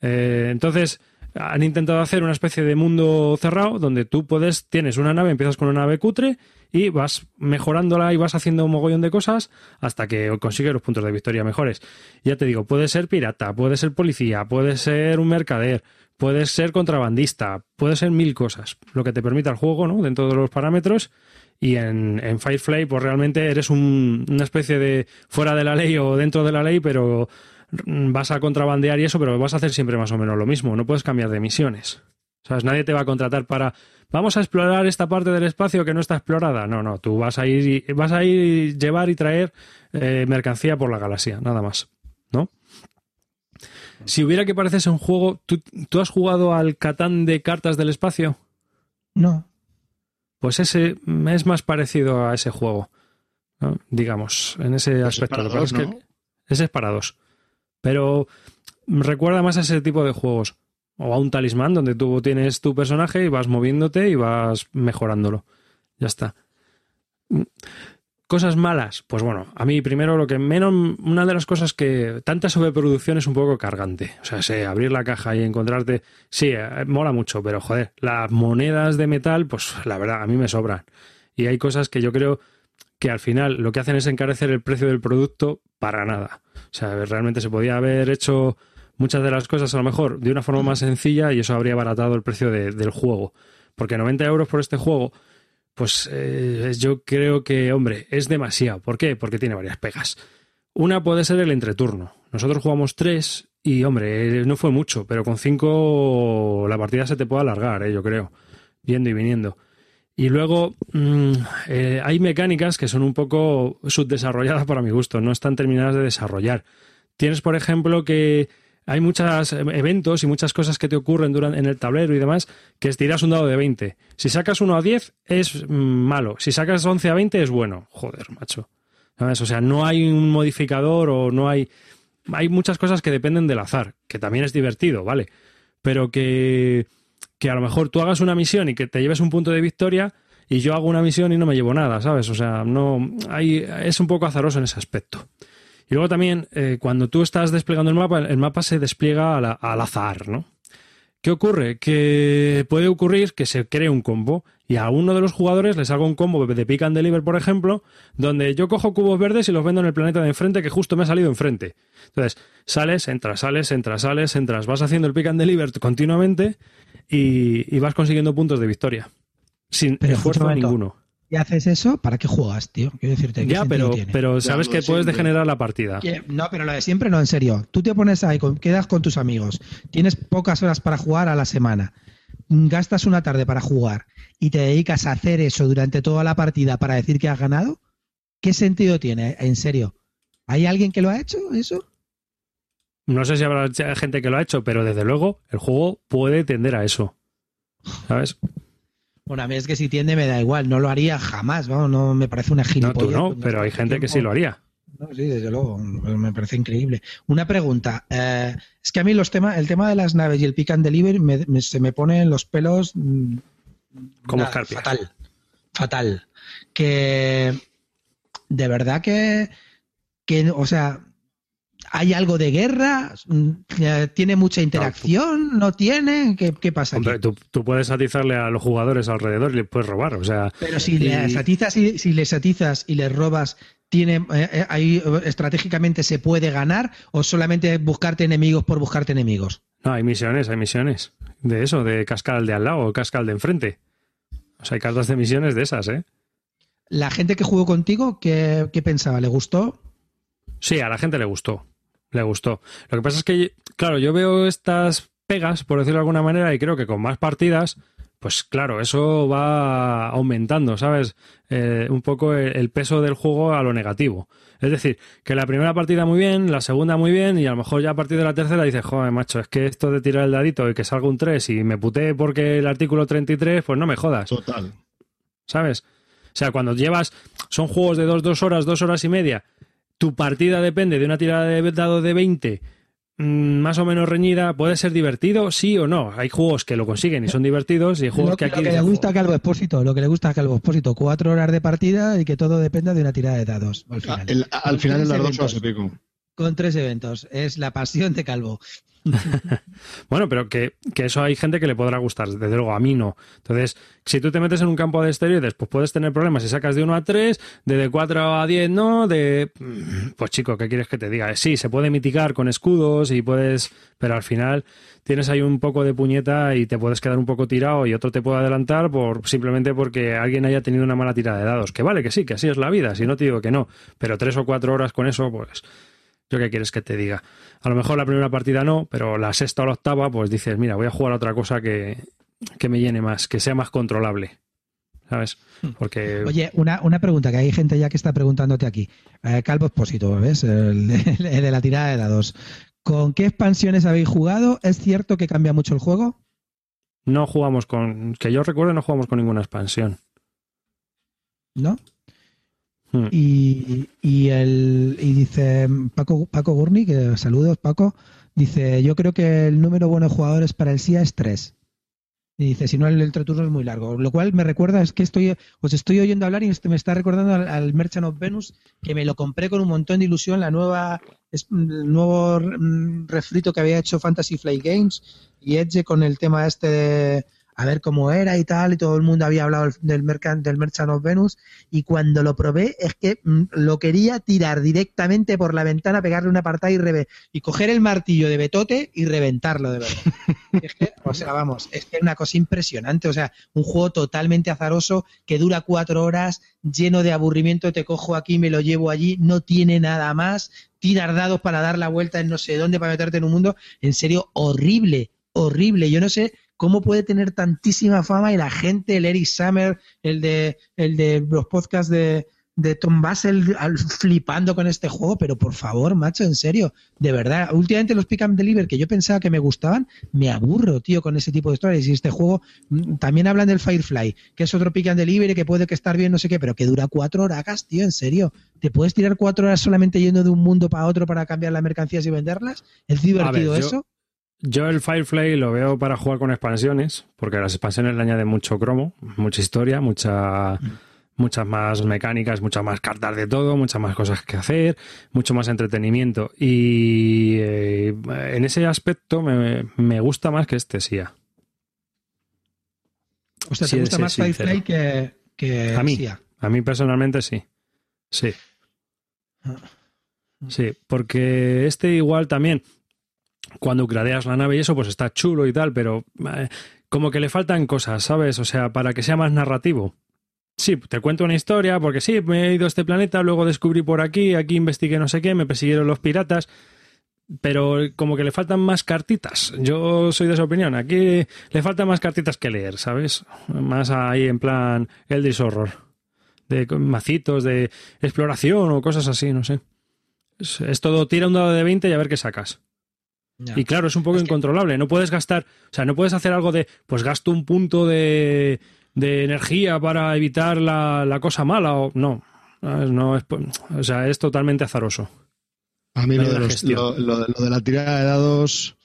Eh, entonces, han intentado hacer una especie de mundo cerrado donde tú puedes, tienes una nave, empiezas con una nave cutre y vas mejorándola y vas haciendo un mogollón de cosas hasta que consigues los puntos de victoria mejores. Ya te digo, puedes ser pirata, puedes ser policía, puedes ser un mercader, puedes ser contrabandista, puedes ser mil cosas, lo que te permita el juego, ¿no? Dentro de los parámetros. Y en, en Firefly, pues realmente eres un- una especie de fuera de la ley o dentro de la ley, pero vas a contrabandear y eso, pero vas a hacer siempre más o menos lo mismo. No puedes cambiar de misiones. ¿Sabes? Nadie te va a contratar para vamos a explorar esta parte del espacio que no está explorada. No, no, tú vas a ir y- vas a ir y llevar y traer eh, mercancía por la galaxia, nada más. ¿No? Si hubiera que parecerse un juego, ¿tú, ¿tú has jugado al Catán de cartas del espacio? No. Pues ese es más parecido a ese juego, ¿no? digamos, en ese Pues es aspecto. para Lo que dos, pasa es que ese es para dos. Pero recuerda más a ese tipo de juegos. O a un talismán donde tú tienes tu personaje y vas moviéndote y vas mejorándolo. Ya está. Cosas malas. Pues bueno, a mí primero lo que menos, una de las cosas que tanta sobreproducción es un poco cargante. O sea, sé, abrir la caja y encontrarte, sí, eh, mola mucho, pero joder, las monedas de metal, pues la verdad, a mí me sobran. Y hay cosas que yo creo que al final lo que hacen es encarecer el precio del producto para nada. O sea, realmente se podía haber hecho muchas de las cosas a lo mejor de una forma más sencilla y eso habría abaratado el precio de- del juego. Porque 90 euros por este juego, pues eh, yo creo que, hombre, es demasiado. ¿Por qué? Porque tiene varias pegas. Una puede ser el entreturno. Nosotros jugamos tres y, hombre, eh, no fue mucho, pero con cinco la partida se te puede alargar, eh, yo creo, yendo y viniendo. Y luego mm, eh, hay mecánicas que son un poco subdesarrolladas para mi gusto, no están terminadas de desarrollar. Tienes, por ejemplo, que hay muchos eventos y muchas cosas que te ocurren durante, en el tablero y demás, que estiras un dado de 20. Si sacas uno a 10 es mm, malo, si sacas 11 a 20 es bueno. Joder, macho. ¿Sabes? O sea, no hay un modificador o no hay... Hay muchas cosas que dependen del azar, que también es divertido, ¿vale? Pero que, que a lo mejor tú hagas una misión y que te lleves un punto de victoria y yo hago una misión y no me llevo nada, ¿sabes? O sea, no hay, es un poco azaroso en ese aspecto. Y luego también, eh, cuando tú estás desplegando el mapa, el mapa se despliega a la- al azar, ¿no? ¿Qué ocurre? Que puede ocurrir que se cree un combo y a uno de los jugadores les hago un combo de pick and deliver, por ejemplo, donde yo cojo cubos verdes y los vendo en el planeta de enfrente que justo me ha salido enfrente. Entonces, sales, entras, sales, entras, sales, entras, vas haciendo el pick and deliver continuamente y, y vas consiguiendo puntos de victoria. Sin Pero esfuerzo ninguno. Y haces eso, ¿para qué juegas, tío? Quiero decirte, ¿qué Ya, pero, tiene? pero sabes que de puedes degenerar la partida. Que- No, pero lo de siempre no, en serio. Tú te pones ahí, con- quedas con tus amigos, tienes pocas horas para jugar a la semana, gastas una tarde para jugar y te dedicas a hacer eso durante toda la partida para decir que has ganado, ¿qué sentido tiene? En serio. ¿Hay alguien que lo ha hecho eso? No sé si habrá gente que lo ha hecho, pero desde luego el juego puede tender a eso. ¿Sabes? Bueno, a mí es que si tiende me da igual, no lo haría jamás, vamos, no me parece una No, gilipollez. tú no, Pues pero hay tanto gente que sí lo haría. No, sí, desde luego, me parece increíble. Una pregunta, eh, es que a mí los temas, el tema de las naves y el pick and deliver me- me- se me ponen los pelos mm, Como nada, fatal, fatal. Que de verdad que, que, o sea, hay algo de guerra, Mm, eh, tiene mucha interacción, no tiene, ¿qué, qué pasa aquí? Tú, tú puedes atizarle a los jugadores alrededor y les puedes robar. O sea, Pero si Y- les atizas y si les atizas y les robas, tiene eh, eh, ahí estratégicamente se puede ganar o solamente buscarte enemigos por buscarte enemigos. no, hay misiones, hay misiones. De eso, de cascar al de al lado o cascar al de enfrente. O sea, hay cartas de misiones de esas, ¿eh? La gente que jugó contigo, ¿qué, qué pensaba? ¿Le gustó? Sí, a la gente le gustó. Le gustó. Lo que pasa es que, claro, yo veo estas pegas, por decirlo de alguna manera, y creo que con más partidas, pues claro, eso va aumentando, ¿sabes? Eh, un poco el, peso del juego a lo negativo. Es decir, que la primera partida muy bien, la segunda muy bien, y a lo mejor ya a partir de la tercera dices, joder, macho, es que esto de tirar el dadito y que salga un 3 y me puté porque el artículo 33, pues no me jodas. Total. ¿sabes? O sea, cuando llevas, son juegos de dos, dos horas, dos horas y media, tu partida depende de una tirada de dado de 20 mm, más o menos reñida, puede ser divertido, sí o no. Hay juegos que lo consiguen y son divertidos y hay juegos Lo, que lo aquí... que le gusta a Calvo Expósito, lo que le gusta a Calvo Expósito, cuatro horas de partida y que todo dependa de una tirada de dados al final. Ah, El- al final tres las dos horas. Con tres eventos. Es la pasión de Calvo. Bueno, pero que, que eso hay gente que le podrá gustar, desde luego a mí no. Entonces, si tú te metes en un campo de esteroides, pues puedes tener problemas si sacas de 1 a 3, de, de 4 a 10 no, de... Pues chico, ¿qué quieres que te diga? Sí, se puede mitigar con escudos y puedes... Pero al final tienes ahí un poco de puñeta y te puedes quedar un poco tirado y otro te puede adelantar por simplemente porque alguien haya tenido una mala tirada de dados. Que vale, que sí, que así es la vida, si no te digo que no. Pero tres o cuatro horas con eso, pues... ¿Yo qué quieres que te diga? A lo mejor la primera partida no, pero la sexta o la octava, pues dices, mira, voy a jugar a otra cosa que, que me llene más, que sea más controlable. ¿Sabes? Porque. Oye, una, una pregunta, que hay gente ya que está preguntándote aquí. Eh, Calvo Expósito, ¿ves? El de, el de la tirada de dados. ¿Con qué expansiones habéis jugado? ¿Es cierto que cambia mucho el juego? No jugamos con. Que yo recuerdo, no jugamos con ninguna expansión. ¿No? Hmm. Y, y, el, y dice Paco, Paco Gurni, que saludos Paco, dice, yo creo que el número bueno de jugadores para el SIA es 3. Y dice, si no, el entreturno es muy largo. Lo cual me recuerda, es que estoy, os estoy oyendo hablar y me está recordando al, Merchant of Venus, que me lo compré con un montón de ilusión, la nueva, es, el nuevo mm, refrito que había hecho Fantasy Flight Games y Edge con el tema este de a ver cómo era y tal, y todo el mundo había hablado del Merchant, del Merchant of Venus, y cuando lo probé es que mm, lo quería tirar directamente por la ventana, pegarle una partada y, y coger el martillo de Betote y reventarlo, de verdad. es que, o sea, vamos, es que es una cosa impresionante, o sea, un juego totalmente azaroso que dura cuatro horas, lleno de aburrimiento, te cojo aquí, me lo llevo allí, no tiene nada más, tirar dados para dar la vuelta en no sé dónde, para meterte en un mundo, en serio, horrible, horrible. Yo no sé cómo puede tener tantísima fama y la gente, el Eric Summer, el de, el de los podcasts de, de Tom Basel flipando con este juego, pero por favor, macho, en serio, de verdad, últimamente los Pick and Deliver que yo pensaba que me gustaban, me aburro, tío, con ese tipo de historias. Y este juego, mm, también hablan del Firefly, que es otro Pick and Deliver que puede que estar bien, no sé qué, pero que dura cuatro horas, tío, en serio. ¿Te puedes tirar cuatro horas solamente yendo de un mundo para otro para cambiar las mercancías y venderlas? ¿Es divertido eso? Yo el Firefly lo veo para jugar con expansiones, porque las expansiones le añaden mucho cromo, mucha historia, mucha, muchas más mecánicas, muchas más cartas de todo, muchas más cosas que hacer, mucho más entretenimiento. Y eh, en ese aspecto me, gusta más que este SIA. O sea, ¿te gusta más Firefly que, que a mí, A mí personalmente sí. Sí. Ah. Sí, porque este igual también cuando upgradeas la nave y eso, pues está chulo y tal, pero eh, como que le faltan cosas, ¿sabes? O sea, para que sea más narrativo. Sí, te cuento una historia, porque sí, me he ido a este planeta, luego descubrí por aquí, aquí investigué no sé qué, me persiguieron los piratas, pero como que le faltan más cartitas. Yo soy de esa opinión. Aquí le faltan más cartitas que leer, ¿sabes? Más ahí en plan Eldritch Horror. De macitos, de exploración o cosas así, no sé. Es, es todo, tira un dado de 20 y a ver qué sacas. Y claro, es un poco incontrolable. No puedes gastar, o sea, no puedes hacer algo de, pues gasto un punto de, de energía para evitar la, la, cosa mala o no. no es, o sea, es totalmente azaroso. A mí lo de, lo, de, la tirada de dados,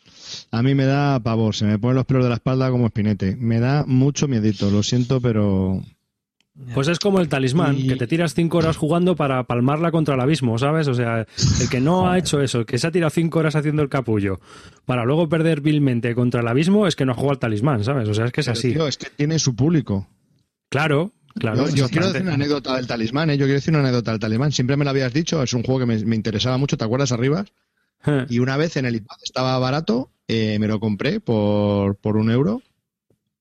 a mí me da pavor. Se me ponen los pelos de la espalda como espinete. Me da mucho miedito. Lo siento, pero pues es como el talismán, que te tiras cinco horas jugando para palmarla contra el abismo, ¿sabes? O sea, el que no ha hecho eso, el que se ha tirado cinco horas haciendo el capullo, para luego perder vilmente contra el abismo, es que no ha jugado al talismán, ¿sabes? O sea, es que es así. es que tiene su público. Claro, claro. Yo, quiero decir una anécdota del talismán, ¿eh? Yo quiero decir una anécdota del talismán. Siempre me lo habías dicho, es un juego que me, interesaba mucho, ¿te acuerdas arriba? Y una vez en el iPad estaba barato, eh, me lo compré por, por un euro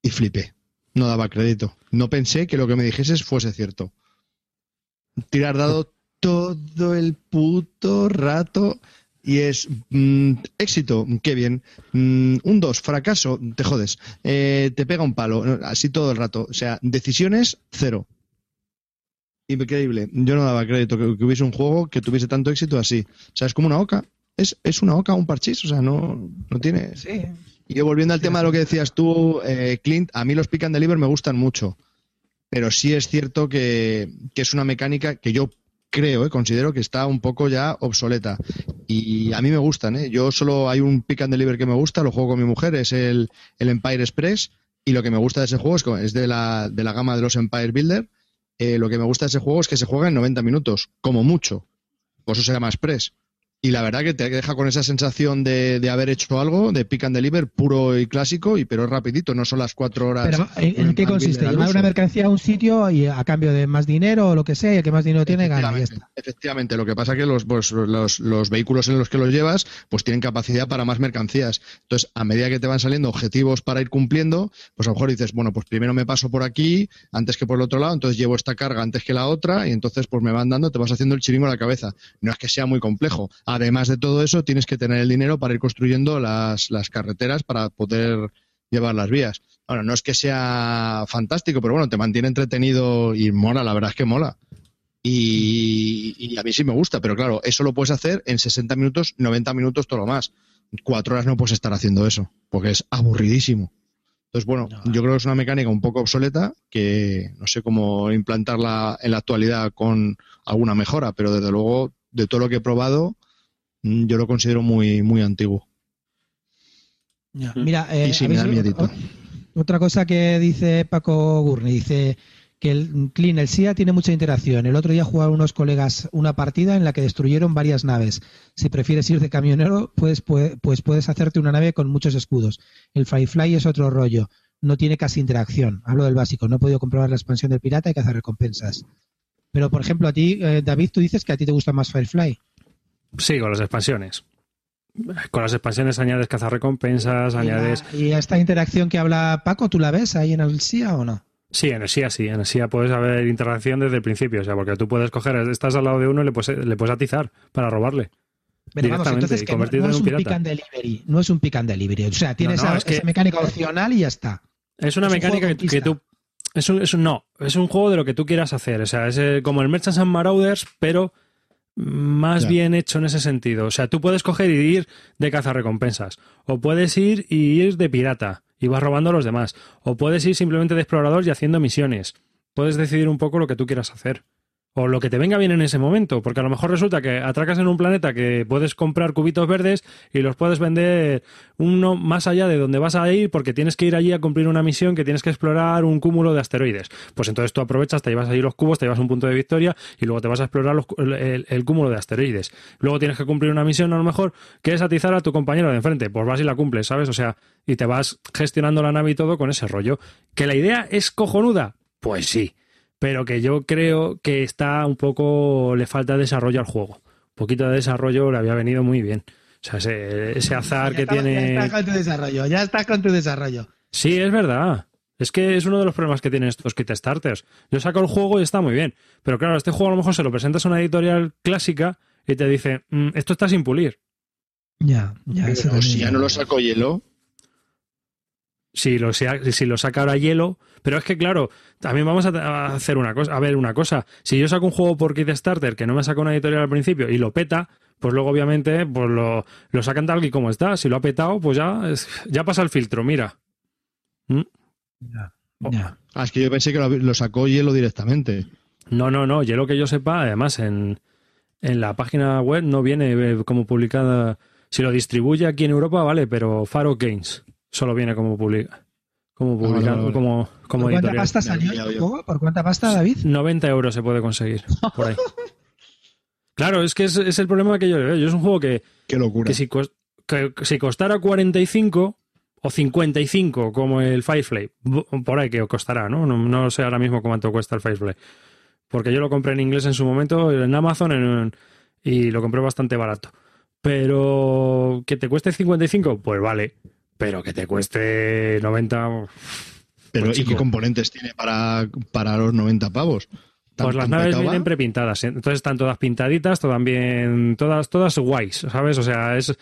y flipé no daba crédito. No pensé que lo que me dijeses fuese cierto. Tirar dado todo el puto rato y es mm, éxito, qué bien. Mm, un 2, fracaso, te jodes. Eh, te pega un palo, así todo el rato. O sea, decisiones, cero. Increíble. Yo no daba crédito que, hubiese un juego que tuviese tanto éxito así. O sea, es como una oca. Es, es una oca, un parchís. O sea, no, no tiene. Sí, y volviendo al tema de lo que decías tú, eh, Clint, a mí los pick and deliver me gustan mucho. Pero sí es cierto que, es una mecánica que yo creo, eh, considero que está un poco ya obsoleta. Y a mí me gustan, ¿eh? Yo solo hay un pick and deliver que me gusta, lo juego con mi mujer, es el, Empire Express. Y lo que me gusta de ese juego es, es de, la, de la gama de los Empire Builder. Eh, lo que me gusta de ese juego es que se juega en 90 minutos, como mucho. Por eso se llama Express. Y la verdad que te deja con esa sensación de, de, haber hecho algo, de pick and deliver puro y clásico, y pero rapidito, no son las cuatro horas. Pero ¿en, qué consiste? ¿Llevar una mercancía a un sitio y a cambio de más dinero o lo que sea, y el que más dinero tiene gana y está. Efectivamente, lo que pasa es que los, pues, los, los, vehículos en los que los llevas pues tienen capacidad para más mercancías. Entonces, a medida que te van saliendo objetivos para ir cumpliendo, pues a lo mejor dices, bueno, pues primero me paso por aquí antes que por el otro lado, entonces llevo esta carga antes que la otra, y entonces pues me van dando, te vas haciendo el chiringo a la cabeza. No es que sea muy complejo Además de todo eso, tienes que tener el dinero para ir construyendo las, carreteras para poder llevar las vías. Ahora, no es que sea fantástico, pero bueno, te mantiene entretenido y mola, la verdad es que mola. Y, a mí sí me gusta, pero claro, eso lo puedes hacer en 60 minutos, 90 minutos, todo lo más. cuatro horas no puedes estar haciendo eso, porque es aburridísimo. Entonces, bueno, No. yo creo que es una mecánica un poco obsoleta que no sé cómo implantarla en la actualidad con alguna mejora, pero desde luego, de todo lo que he probado, yo lo considero muy, muy antiguo. Ya. Mira, eh, Y sí, me da ¿habéis- miedito. o- Otra cosa que dice Paco Gurney, dice que el Clean, el SIA tiene mucha interacción. El otro día jugaron unos colegas una partida en la que destruyeron varias naves. Si prefieres ir de camionero, pues, pues, pues puedes hacerte una nave con muchos escudos. El Firefly es otro rollo. No tiene casi interacción. Hablo del básico. No he podido comprobar la expansión del pirata y que hacer recompensas. Pero, por ejemplo, a ti, eh, David, tú dices que a ti te gusta más Firefly. Sí, con las expansiones. Con las expansiones añades cazarrecompensas, Y la- añades... ¿Y esta interacción que habla Paco, tú la ves ahí en el SIA o no? Sí, en el SIA sí, en el SIA puedes haber interacción desde el principio, o sea, porque tú puedes coger, estás al lado de uno y le puedes, le puedes atizar para robarle. Pero vamos, entonces que no, no es un un pick and delivery, no es un pick and delivery. O sea, tiene No, no, esa, es que- esa mecánica opcional y ya está. Es una Es mecánica que, tú... Es un, es un- no, es un juego de lo que tú quieras hacer, o sea, es eh, como el Merchants and Marauders, pero más bien hecho en ese sentido. O sea, tú puedes coger y ir de cazarrecompensas, o puedes ir y ir de pirata y vas robando a los demás, o puedes ir simplemente de explorador y haciendo misiones. Puedes decidir un poco lo que tú quieras hacer. O lo que te venga bien en ese momento, porque a lo mejor resulta que atracas en un planeta que puedes comprar cubitos verdes y los puedes vender uno más allá de donde vas a ir porque tienes que ir allí a cumplir una misión que tienes que explorar un cúmulo de asteroides. Pues entonces tú aprovechas, te llevas ahí los cubos, te llevas un punto de victoria y luego te vas a explorar el cúmulo de asteroides. Luego tienes que cumplir una misión a lo mejor que es atizar a tu compañero de enfrente. Pues vas y la cumples, ¿sabes? O sea, y te vas gestionando la nave y todo con ese rollo. ¿Que la idea es cojonuda? Pues sí. Pero que yo creo que está un poco. le falta desarrollo al juego. Un poquito de desarrollo le había venido muy bien. O sea, ese, ese azar Ya que tiene. Ya estás con tu desarrollo, ya estás con tu desarrollo. Sí, es verdad. Es que es uno de los problemas que tienen estos kit starters. Yo saco el juego y está muy bien. Pero claro, este juego a lo mejor se lo presentas a una editorial clásica y te dice, "Mm, esto está sin pulir. Ya, ya. eso Pero si ya no lo saco hielo, Si lo, si lo saca ahora hielo. Pero es que, claro, también vamos a, a hacer una cosa. A ver, una cosa. Si yo saco un juego por kit starter que no me saca una editorial al principio y lo peta, pues luego, obviamente, pues lo, lo sacan tal y como está. Si lo ha petado, pues ya, es- ya pasa el filtro, mira. ¿Mm? Ya, ya. ah, es que yo pensé que lo, lo sacó hielo directamente. No, no, no. Yo lo que yo sepa, además, en, en la página web no viene eh, como publicada. Si lo distribuye aquí en Europa, vale, pero Faro Games solo viene como publica, como vale, publicado, vale, vale. como, como ¿Por cuánta editorial. pasta Me había salió el juego? ¿Por cuánta pasta, David? 90 euros se puede conseguir por ahí. claro, es que es, es el problema que yo le veo. Yo es un juego que, Qué locura. que si, que si costara 45 o 55 como el Firefly, por ahí que costará, ¿no? No, no sé ahora mismo cuánto cuesta el Firefly. Porque yo lo compré en inglés en su momento, en Amazon, en- y lo compré bastante barato. Pero que te cueste 55, pues vale. Pero que te cueste 90, Pero pues, ¿y qué componentes tiene para, para los 90 pavos? ¿Tan- Pues las naves vienen prepintadas, ¿eh? entonces están todas pintaditas, todas bien, todas, todas guays, ¿sabes? O sea, es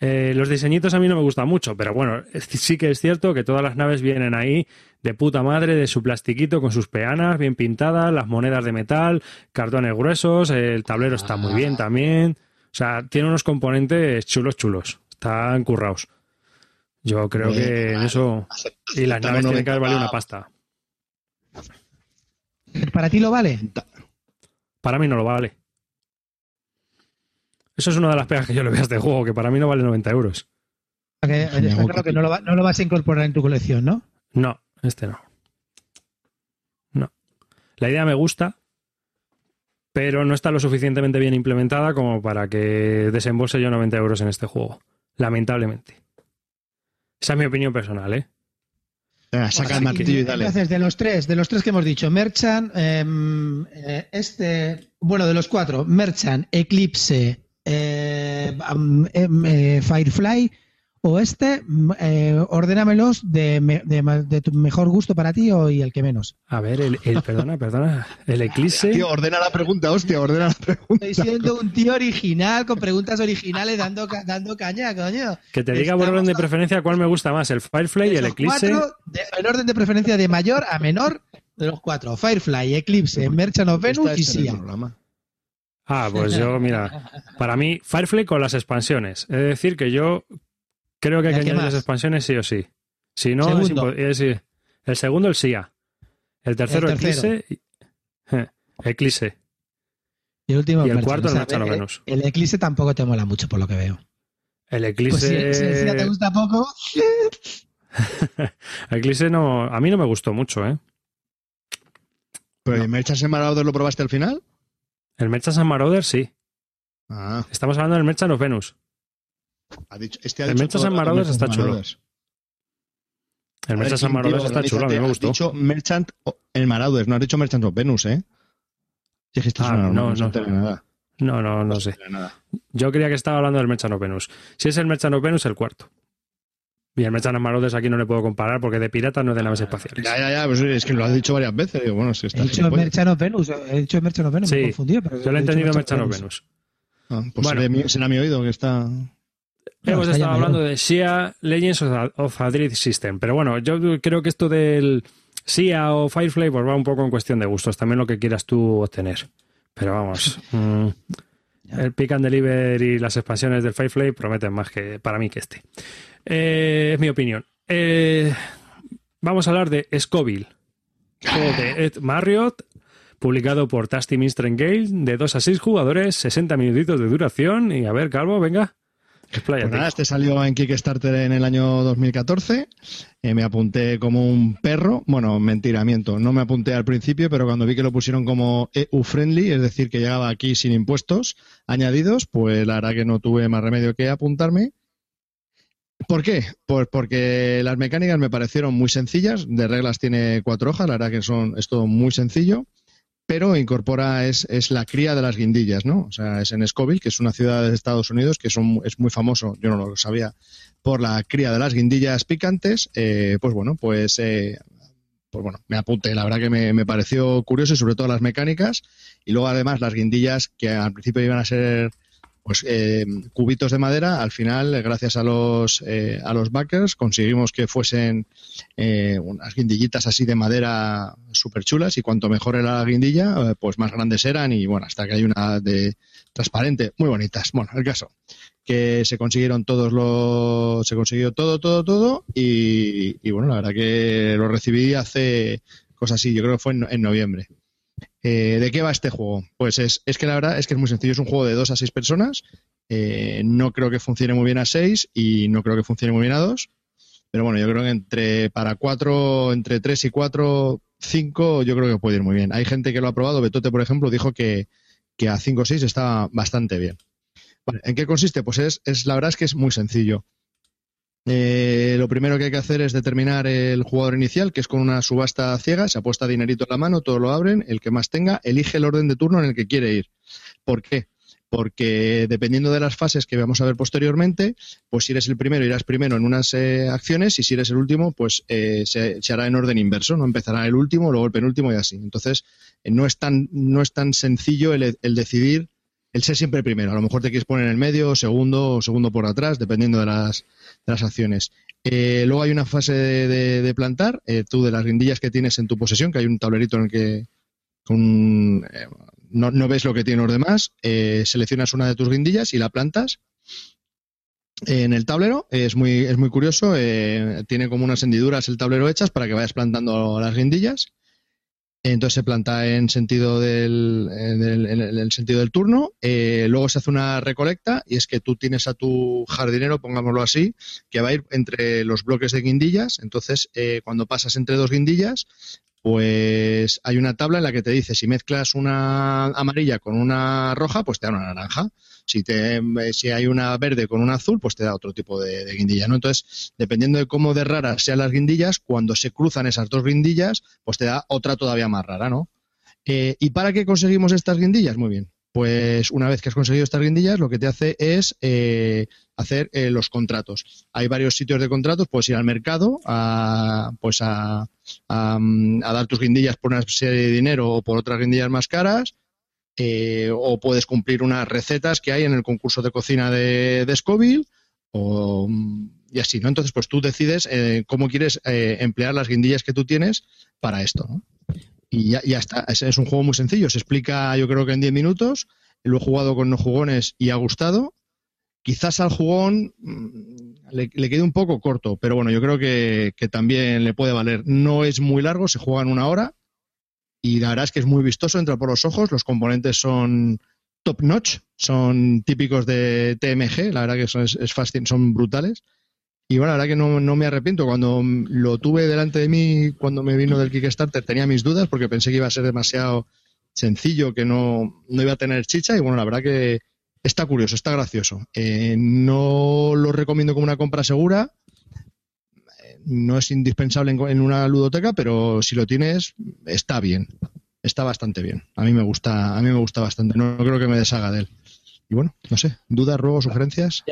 eh, los diseñitos a mí no me gustan mucho, pero bueno, es- sí que es cierto que todas las naves vienen ahí de puta madre, de su plastiquito con sus peanas bien pintadas, las monedas de metal, cartones gruesos, el tablero está muy bien también, o sea, tiene unos componentes chulos, chulos, están currados. Yo creo que eso y las naves tienen que haber 90 valido una pasta. ¿Para ti lo vale? Para mí no lo vale. Eso es una de las pegas que yo le veo a este juego, que para mí no vale 90 euros. Que, Me está hago claro que no lo, va- no lo vas a incorporar en tu colección, ¿no? No, este no. No. La idea me gusta, pero no está lo suficientemente bien implementada como para que desembolse yo 90 euros en este juego. Lamentablemente. Esa es mi opinión personal, ¿eh? Venga, saca el martillo y dale. Entonces, de los tres, de los tres que hemos dicho, Merchant, em, eh, este, bueno, de los cuatro, Merchant, Eclipse, eh, em, eh, Firefly o este, mm, eh, ordénamelos de, de tu mejor gusto para ti o y el que menos. A ver, el, el- perdona, perdona. El Eclipse. Tío, ordena la pregunta, hostia, ordena la pregunta. Estoy siendo un tío original con preguntas originales dando, dando caña, coño. Que te diga por orden de preferencia cuál me gusta más, el Firefly y el Eclipse. cuatro, de- en orden de preferencia de mayor a menor de los cuatro. Firefly, Eclipse, Merchant of Venus Esta y Sia. Ah, pues yo, mira, para mí, Firefly con las expansiones. Es decir, que yo creo que hay que ¿El añadir las expansiones sí o sí. Si no, es es- el segundo, el SIA. El tercero, El tercero. Eclipse. y- eh, Eclipse. Y el último Y el Merchant. cuarto, el O sea, Merchant of el- Venus. El Eclipse tampoco te mola mucho, por lo que veo. El Pues Eclipse. si, si el SIA te gusta poco, Eclipse no, a mí no me gustó mucho, ¿eh? ¿Pero el Merchants Marauder lo probaste al final? El Merchant Marauder sí. Ah, Estamos hablando del Merchant of Venus. Ha dicho, este ha El todo and Marauders está chulo. El Merchant and Marauders está chulo, a mí me gustó. Has dicho Merchant, el Marauders, no has dicho Merchant of Venus, ¿eh? Ah, no, no, no. nada. No, no, no sé. nada. Yo creía que estaba hablando del Merchant of Venus. Si es el Merchant of Venus, el cuarto. Y el Merchant of Marauders aquí no le puedo comparar porque de pirata no es de naves espaciales. Ya, ya, ya, pues es que lo has dicho varias veces. Digo, bueno, si está he dicho Merchant of Venus. He dicho Merchant of Venus, me he Sí, confundido. Pero Yo le he entendido Merchant of Venus. Ah, pues Bueno. seré mi- será mi oído que está. Hemos estado hablando de SIA Legends of Adrid System. Pero bueno, yo creo que esto del SIA o Firefly pues va un poco en cuestión de gustos. También lo que quieras tú obtener. Pero vamos. mm, el Pick and Deliver y las expansiones del Firefly prometen más que para mí que este. Eh, es mi opinión. Eh, vamos a hablar de Scoville. Juego de Ed Marriott, publicado por Tasty Minstrel Game, de 2 a 6 jugadores, 60 minutitos de duración. Y a ver, Calvo, venga. Pues nada, este salió en Kickstarter en el año 2014. Eh, me apunté como un perro. Bueno, mentira, miento. No me apunté al principio, pero cuando vi que lo pusieron como EU-friendly, es decir, que llegaba aquí sin impuestos añadidos, pues la verdad que no tuve más remedio que apuntarme. ¿Por qué? Pues porque las mecánicas me parecieron muy sencillas. De reglas tiene cuatro hojas, la verdad que son, es todo muy sencillo pero incorpora, es, es la cría de las guindillas, ¿no? O sea, es en Scoville, que es una ciudad de Estados Unidos que es, muy famoso, yo no lo sabía, por la cría de las guindillas picantes. Eh, pues bueno, pues, eh, pues bueno, me apunté, la verdad que me, me pareció curioso y sobre todo las mecánicas. Y luego además las guindillas que al principio iban a ser pues eh, cubitos de madera, al final, gracias a los, eh, a los backers, conseguimos que fuesen eh, unas guindillitas así de madera súper chulas y cuanto mejor era la guindilla, eh, pues más grandes eran y bueno, hasta que hay una de transparente, muy bonitas. Bueno, el caso, que se consiguieron todos los, se consiguió todo, todo, todo y, y bueno, la verdad que lo recibí hace cosas así, yo creo que fue en, en noviembre. Eh, ¿De qué va este juego? Pues es, es que la verdad es que es muy sencillo, es un juego de dos a seis personas. Eh, no creo que funcione muy bien a seis y no creo que funcione muy bien a dos. Pero bueno, yo creo que entre para cuatro, entre tres y cuatro, cinco, yo creo que puede ir muy bien. Hay gente que lo ha probado. Betote, por ejemplo, dijo que, que a cinco o seis está bastante bien. ¿En qué consiste? Pues es, es la verdad es que es muy sencillo. Eh, lo primero que hay que hacer es determinar el jugador inicial, que es con una subasta ciega, se apuesta dinerito en la mano, todos lo abren, el que más tenga, elige el orden de turno en el que quiere ir. ¿Por qué? Porque dependiendo de las fases que vamos a ver posteriormente, pues si eres el primero, irás primero en unas eh, acciones y si eres el último, pues eh, se, hará en orden inverso, no empezará el último, luego el penúltimo y así. Entonces, eh, no, es tan, no es tan sencillo el decidir, el ser siempre primero. A lo mejor te quieres poner en el medio, segundo o segundo por atrás, dependiendo de las, acciones. Eh, luego hay una fase de, plantar, eh, tú de las guindillas que tienes en tu posesión, que hay un tablerito en el que eh, no, ves lo que tienen los demás, seleccionas una de tus guindillas y la plantas en el tablero. Es muy, es muy curioso, tiene como unas hendiduras el tablero hechas para que vayas plantando las guindillas. Entonces se planta en sentido del, en el, en sentido del turno. Eh, luego se hace una recolecta y es que tú tienes a tu jardinero, pongámoslo así, que va a ir entre los bloques de guindillas. Entonces, eh, cuando pasas entre dos guindillas, pues hay una tabla en la que te dice si mezclas una amarilla con una roja, pues te da una naranja. Si, te, si hay una verde con una azul, pues te da otro tipo de, de guindilla. ¿no? Entonces, dependiendo de cómo de raras sean las guindillas, cuando se cruzan esas dos guindillas, pues te da otra todavía más rara, ¿no? Eh, ¿Y para qué conseguimos estas guindillas? Muy bien. Pues una vez que has conseguido estas guindillas, lo que te hace es eh, hacer eh, los contratos. Hay varios sitios de contratos, puedes ir al mercado a, pues a, a, mm, a dar tus guindillas por una serie de dinero o por otras guindillas más caras, eh, o puedes cumplir unas recetas que hay en el concurso de cocina de, de Scoville, o, mm, y así, ¿no? Entonces, pues tú decides eh, cómo quieres eh, emplear las guindillas que tú tienes para esto. Y ya, ya está, es, es un juego muy sencillo, se explica yo creo que en 10 minutos, lo he jugado con no jugones y ha gustado. Quizás al jugón mm, le, quede un poco corto, pero bueno, yo creo que, que, también le puede valer. No es muy largo, se juega en una hora y la verdad es que es muy vistoso, entra por los ojos, los componentes son top notch, son típicos de TMG, la verdad que son, es, son brutales. Y bueno, la verdad que no, no, me arrepiento. Cuando lo tuve delante de mí, cuando me vino del Kickstarter, tenía mis dudas porque pensé que iba a ser demasiado sencillo, que no, no iba a tener chicha. Y bueno, la verdad que está curioso, está gracioso. Eh, no lo recomiendo como una compra segura. No es indispensable en, una ludoteca, pero si lo tienes, está bien. Está bastante bien. A mí me gusta, a mí me gusta bastante. No creo que me deshaga de él. Y bueno, no sé, dudas, ruegos, sugerencias.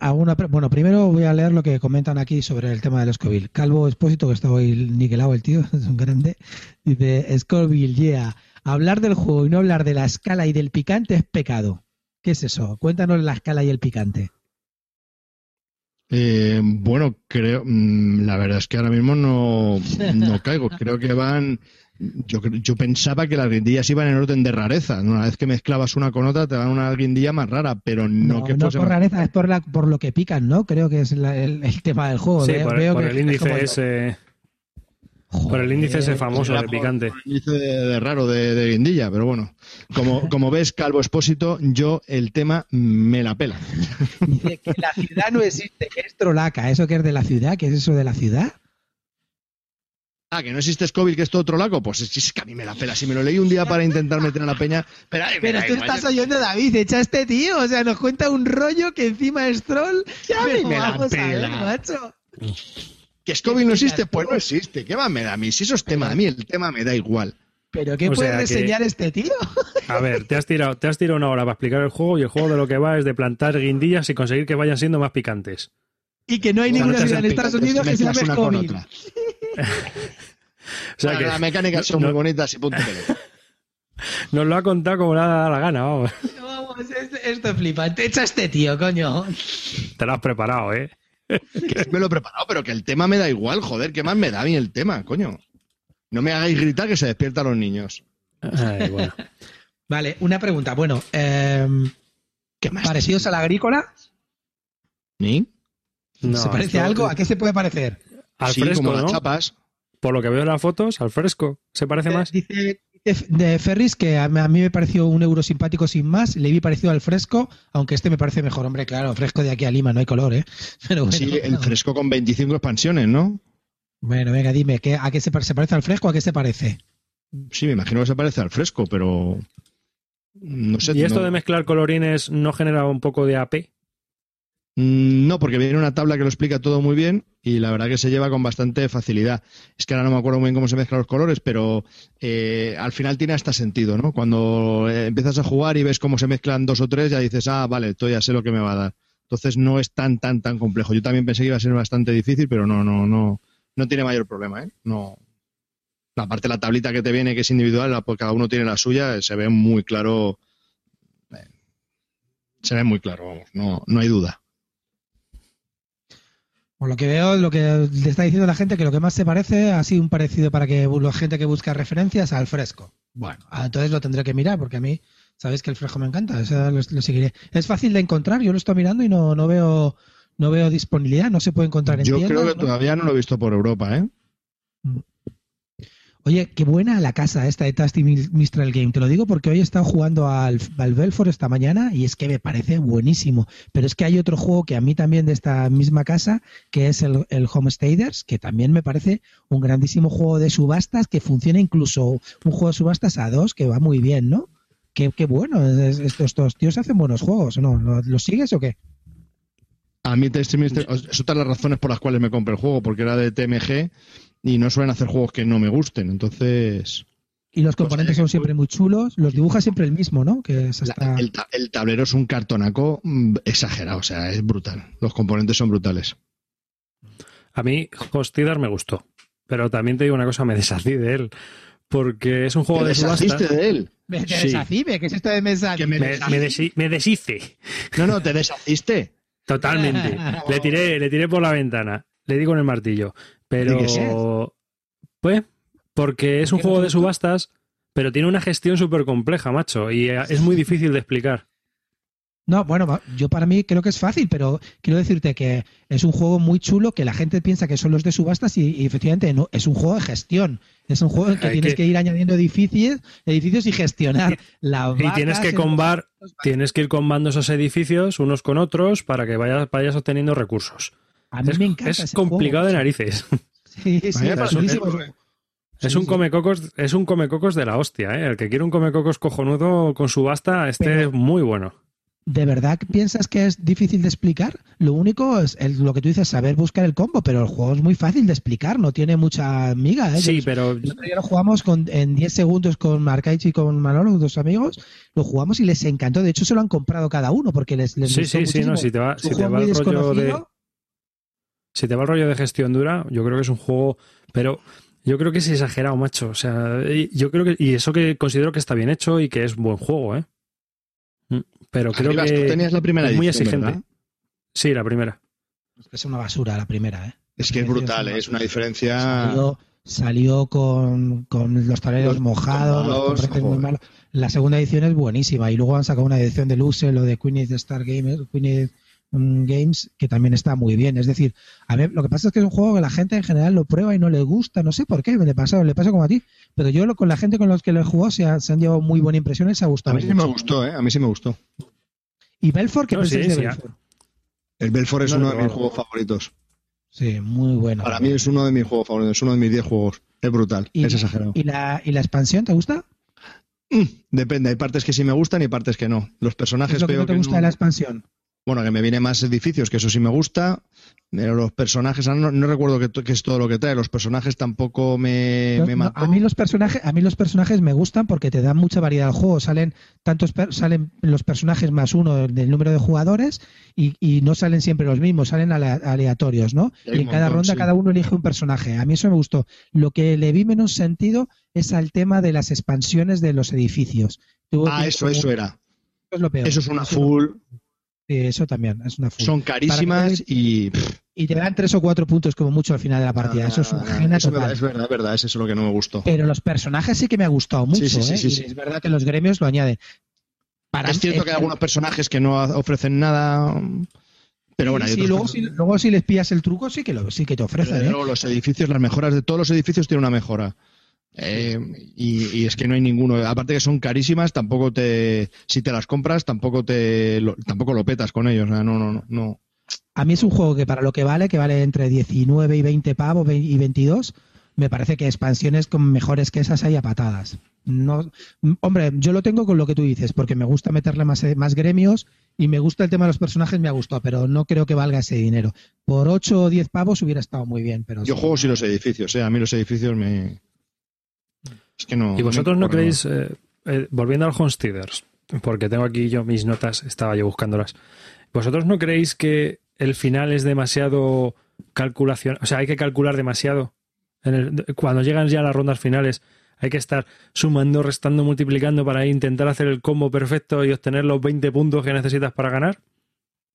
Alguna, bueno, primero voy a leer lo que comentan aquí sobre el tema del Scoville. Calvo Expósito, que está hoy niquelado el tío, es un grande, dice, Scoville, yeah, hablar del juego y no hablar de la escala y del picante es pecado. ¿Qué es eso? Cuéntanos la escala y el picante. Eh, bueno, creo, mm, la verdad es que ahora mismo no, no caigo. Creo que van yo, yo pensaba que las guindillas iban en orden de rareza. Una vez que mezclabas una con otra, te dan una guindilla más rara, pero no, que fuese. No por rareza, es por, la, por lo que pican, ¿no? Creo que es el, tema del juego. Sí, por, el índice ese. Por el índice ese famoso de picante. el índice de, raro de, guindilla, pero bueno. Como, como ves, Calvo Expósito, yo el tema me la pela. Dice que la ciudad no existe, que es trolaca. ¿Eso que es de la ciudad? ¿Qué es eso de la ciudad? Ah, que no existe Scoville, que es todo otro lago. Pues es, que a mí me la pela. Si me lo leí un día para intentar meter a la peña. Pero, pero tú estás oyendo, David, echa este tío. O sea, nos cuenta un rollo que encima es troll. Ya mí me la pela. macho. Que Scoville no existe, pues no existe. ¿Qué más me da a mí? Si eso es tema, a mí el tema me da igual. ¿Pero qué puede reseñar este tío? A ver, te has, tirado, te has tirado una hora para explicar el juego y el juego de lo que va es de plantar guindillas y conseguir que vayan siendo más picantes. Y que no hay ninguna ciudad en Estados Unidos que se llame Scoville. o sea que, las mecánicas son muy bonitas y punto Nos lo ha contado como le ha dado la gana, vamos. vamos, esto, es flipante. Echa este tío, coño. Te lo has preparado, ¿eh? Que me lo he preparado, pero que el tema me da igual, joder, ¿qué más me da a mí el tema, coño? No me hagáis gritar que se despiertan los niños. vale, una pregunta. Bueno, eh, ¿qué más? ¿Parecidos a la agrícola? ¿Ni? ¿Se parece a algo? ¿A qué se puede parecer? Al fresco, como las chapas. Por lo que veo en las fotos, al fresco. ¿Se parece más? Dice de Ferris que a mí me pareció un euro simpático sin más, le vi parecido al fresco, aunque este me parece mejor, hombre, claro, fresco de aquí a Lima, no hay color, ¿eh? sí, el fresco con 25 expansiones, ¿no? Bueno, venga, dime, ¿a qué se, se parece al fresco? ¿A qué se parece? Sí, me imagino que se parece al fresco, pero no sé. ¿Y esto de mezclar colorines no genera un poco de AP? Mm, no, porque viene una tabla que lo explica todo muy bien y la verdad que se lleva con bastante facilidad. Es que ahora no me acuerdo muy bien cómo se mezclan los colores, pero eh, al final tiene hasta sentido, ¿no? Cuando eh, empiezas a jugar y ves cómo se mezclan dos o tres, ya dices, ah, vale, esto ya sé lo que me va a dar. Entonces no es tan, tan, tan complejo. Yo también pensé que iba a ser bastante difícil, pero no, no, no, no tiene mayor problema, ¿eh? No. Aparte la tablita que te viene, que es individual, pues cada uno tiene la suya, se ve muy claro. Eh, se ve muy claro, vamos, no, no hay duda. Por lo que veo, lo que le está diciendo la gente, que lo que más se parece, ha sido un parecido para que la gente que busca referencias al fresco. Bueno, ah, entonces lo tendré que mirar, porque a mí, sabéis que el fresco me encanta, eso lo, seguiré. Es fácil de encontrar, yo lo estoy mirando y no, no veo no veo disponibilidad, no se puede encontrar en Yo creo que todavía no lo he visto por Europa, ¿eh? Oye, qué buena la casa esta de Tasty Mistral Game. Te lo digo porque hoy he estado jugando al, al, Belfort esta mañana y es que me parece buenísimo. Pero es que hay otro juego que a mí también de esta misma casa, que es el, el Homesteaders, que también me parece un grandísimo juego de subastas que funciona incluso un juego de subastas a dos que va muy bien, ¿no? Qué, bueno. Estos, tíos hacen buenos juegos, ¿no? ¿Los sigues o qué? A mí Tasty Mistral, es otra de las razones por las cuales me compré el juego, porque era de TMG y no suelen hacer juegos que no me gusten, entonces... Y los pues, componentes son siempre muy chulos, los dibuja siempre el mismo, ¿no? Que el, tablero es un cartonaco mm, exagerado, o sea, es brutal. Los componentes son brutales. A mí Hostidar me gustó, pero también te digo una cosa, me deshací de él, porque es un juego de subasta. de él? Me deshací, ¿qué es esto de mesa? me, me, deshice. No, no, te deshaciste. Totalmente. le tiré, le tiré por la ventana. Le di con el martillo. Pero, pues, porque es un juego de subastas, pero tiene una gestión súper compleja, macho, y eh, es muy difícil de explicar. No, bueno, yo para mí creo que es fácil, pero quiero decirte que es un juego muy chulo que la gente piensa que son los de subastas y, efectivamente no, es un juego de gestión. Es un juego en que tienes que... ir añadiendo edificios, edificios y gestionar la Y tienes que combar, tienes que ir combando esos edificios unos con otros para que vayas, vayas obteniendo recursos. A mí es, me encanta. Es complicado de narices. Sí, sí, es un comecocos, es un comecocos de la hostia, ¿eh? El que quiere un comecocos cojonudo con subasta, este es muy bueno. ¿De verdad piensas que es difícil de explicar? Lo único es lo que tú dices, saber buscar el combo, pero el juego es muy fácil de explicar, no tiene mucha miga. ¿eh? Sí, pero... lo jugamos con, en 10 segundos con Marcaichi y con Manolo, dos amigos, lo jugamos y les encantó. De hecho, se lo han comprado cada uno porque les, les Sí, sí, sí, no, si te va, si te va el rollo de... Si te va el rollo de gestión dura, yo creo que es un juego... Pero yo creo que es exagerado, macho. O sea, yo creo que... Y eso que considero que está bien hecho y que es buen juego, ¿eh? Mm, pero creo que tú tenías la primera es muy edición, exigente. ¿verdad? Sí, la primera. Es una basura la primera, ¿eh? Es que es brutal, ¿eh? es una diferencia. Salió, salió con, con los tableros Los- mojados, con los malos, muy malos. La segunda edición es buenísima y luego han sacado una edición de Luce, lo de Queen Star Games, Queen Games, que también está muy bien. Es decir, a ver, lo que pasa es que es un juego que la gente en general lo prueba y no le gusta, no sé por qué, me le pasa, le pasa como a ti, pero yo lo- con la gente con los que lo he jugado se, ha- se han llevado muy buena impresión y se ha A gustado. mí sí me gustó, ¿eh? A mí sí me gustó. ¿Y Belfort qué No, sí, de sí, Belfort? El Belfort es No, uno no, de mis juegos favoritos. Sí, muy bueno. Para mí es uno de mis juegos favoritos, es uno de mis 10 juegos. Es brutal, ¿Y, es exagerado. ¿y la, ¿Y la expansión te gusta? Mm, Depende, hay partes que sí me gustan y partes que no. Los ¿Qué personajes es lo que no te que gusta no- de la expansión? Bueno, que me viene más edificios, que eso sí me gusta. Pero los personajes, no, no recuerdo qué, qué es todo lo que trae. Los personajes tampoco me, No, me no, a mí los personajes, a mí los personajes me gustan porque te dan mucha variedad al juego. Salen tantos per- salen los personajes más uno del número de jugadores y, y no salen siempre los mismos, salen ale- aleatorios, ¿no? Y en cada montón, ronda sí. cada uno elige un personaje. A mí eso me gustó. Lo que le vi menos sentido es al tema de las expansiones de los edificios. Tuvo- Ah, eso, como- eso era. eso es lo peor. Eso es una Eso- full. Eso también es una full. Son carísimas y. Y te dan tres o cuatro puntos como mucho al final de la partida. Eso es un ah, eso me- total. Es verdad, es verdad, es eso lo que no me gustó. Pero los personajes sí que me ha gustado mucho. Sí, sí, sí, ¿eh? sí, Y sí. Es verdad que los gremios lo añaden. Para es cierto que hay algunos personajes que no ofrecen nada. Pero bueno, sí, otros luego, si, luego si les pillas el truco, sí que, lo, sí que te ofrecen. ¿eh? luego los edificios, las mejoras de todos los edificios tienen una mejora. Eh, y, y es que no hay ninguno. Aparte que son carísimas, tampoco te. Si te las compras, tampoco te lo, tampoco lo petas con ellos. No, no, no, no. A mí es un juego que para lo que vale, que vale entre 19 y 20 pavos y 22, me parece que expansiones con mejores que esas hay a patadas. No, hombre, yo lo tengo con lo que tú dices, porque me gusta meterle más, más gremios y me gusta el tema de los personajes, me ha gustado, pero no creo que valga ese dinero. Por 8 o 10 pavos hubiera estado muy bien, pero Yo sí. juego sin los edificios, ¿eh? A mí los edificios me. Es que no. ¿Y vosotros no creéis, eh, eh, volviendo al Homesteaders, porque tengo aquí yo mis notas, estaba yo buscándolas, ¿vosotros no creéis que el final es demasiado calculación? O sea, hay que calcular demasiado. En el- cuando llegan ya las rondas finales, hay que estar sumando, restando, multiplicando para intentar hacer el combo perfecto y obtener los 20 puntos que necesitas para ganar.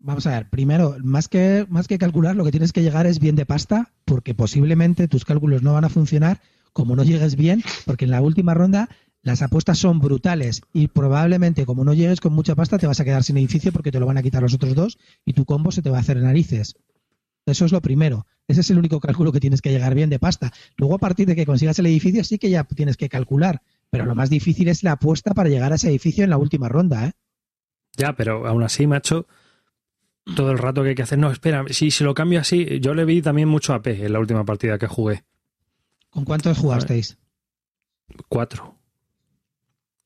Vamos a ver, primero, más que, más que calcular, lo que tienes que llegar es bien de pasta, porque posiblemente tus cálculos no van a funcionar como no llegues bien, porque en la última ronda las apuestas son brutales y probablemente como no llegues con mucha pasta te vas a quedar sin edificio porque te lo van a quitar los otros dos y tu combo se te va a hacer narices. Eso es lo primero. Ese es el único cálculo que tienes que llegar bien de pasta. Luego, a partir de que consigas el edificio, sí que ya tienes que calcular. Pero lo más difícil es la apuesta para llegar a ese edificio en la última ronda, ¿eh? Ya, pero aún así, macho, todo el rato que hay que hacer. No, espera, si se lo cambio así, yo le vi también mucho AP en la última partida que jugué. ¿Con cuántos jugasteis? Cuatro.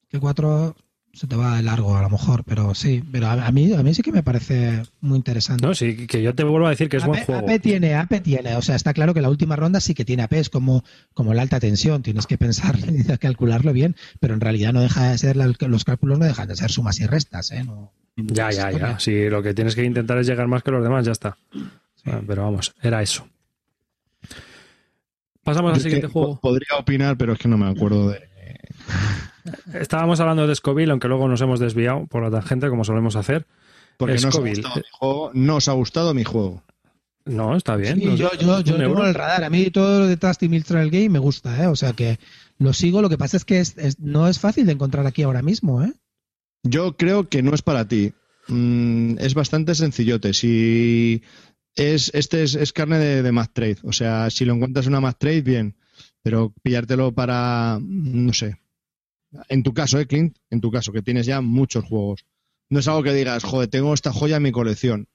que cuatro se te va de largo a lo mejor, pero sí, pero a, a mí a mí sí que me parece muy interesante. No, sí, que yo te vuelvo a decir que es buen juego. AP tiene, AP tiene, o sea, está claro que la última ronda sí que tiene AP, es como, como la alta tensión, tienes que pensar y calcularlo bien, pero en realidad no deja de ser, los cálculos no dejan de ser sumas y restas, ¿eh? No- Ya, ya, ya. Sí, lo que tienes que intentar es llegar más que los demás, ya está. Ah, Pero vamos, era eso. Pasamos Yo al siguiente juego. po- Podría opinar, pero es que no me acuerdo de. Estábamos hablando de Scoville, aunque luego nos hemos desviado por la tangente, como solemos hacer. Porque no os, ha gustado mi juego, no os ha gustado mi juego. No, está bien. Sí, yo, yo, yo tengo el radar. A mí todo lo de Trusty Mills Trail Game me gusta, ¿eh? O sea que lo sigo, lo que pasa es que es, no es fácil de encontrar aquí ahora mismo, ¿eh? Yo creo que no es para ti. Mm, es bastante sencillote. Si es, este es, carne de, de Mac Trade. O sea, si lo encuentras en una Mac Trade, bien. Pero pillártelo para, no sé. En tu caso, ¿eh, Clint? En tu caso, que tienes ya muchos juegos. No es algo que digas, joder, tengo esta joya en mi colección.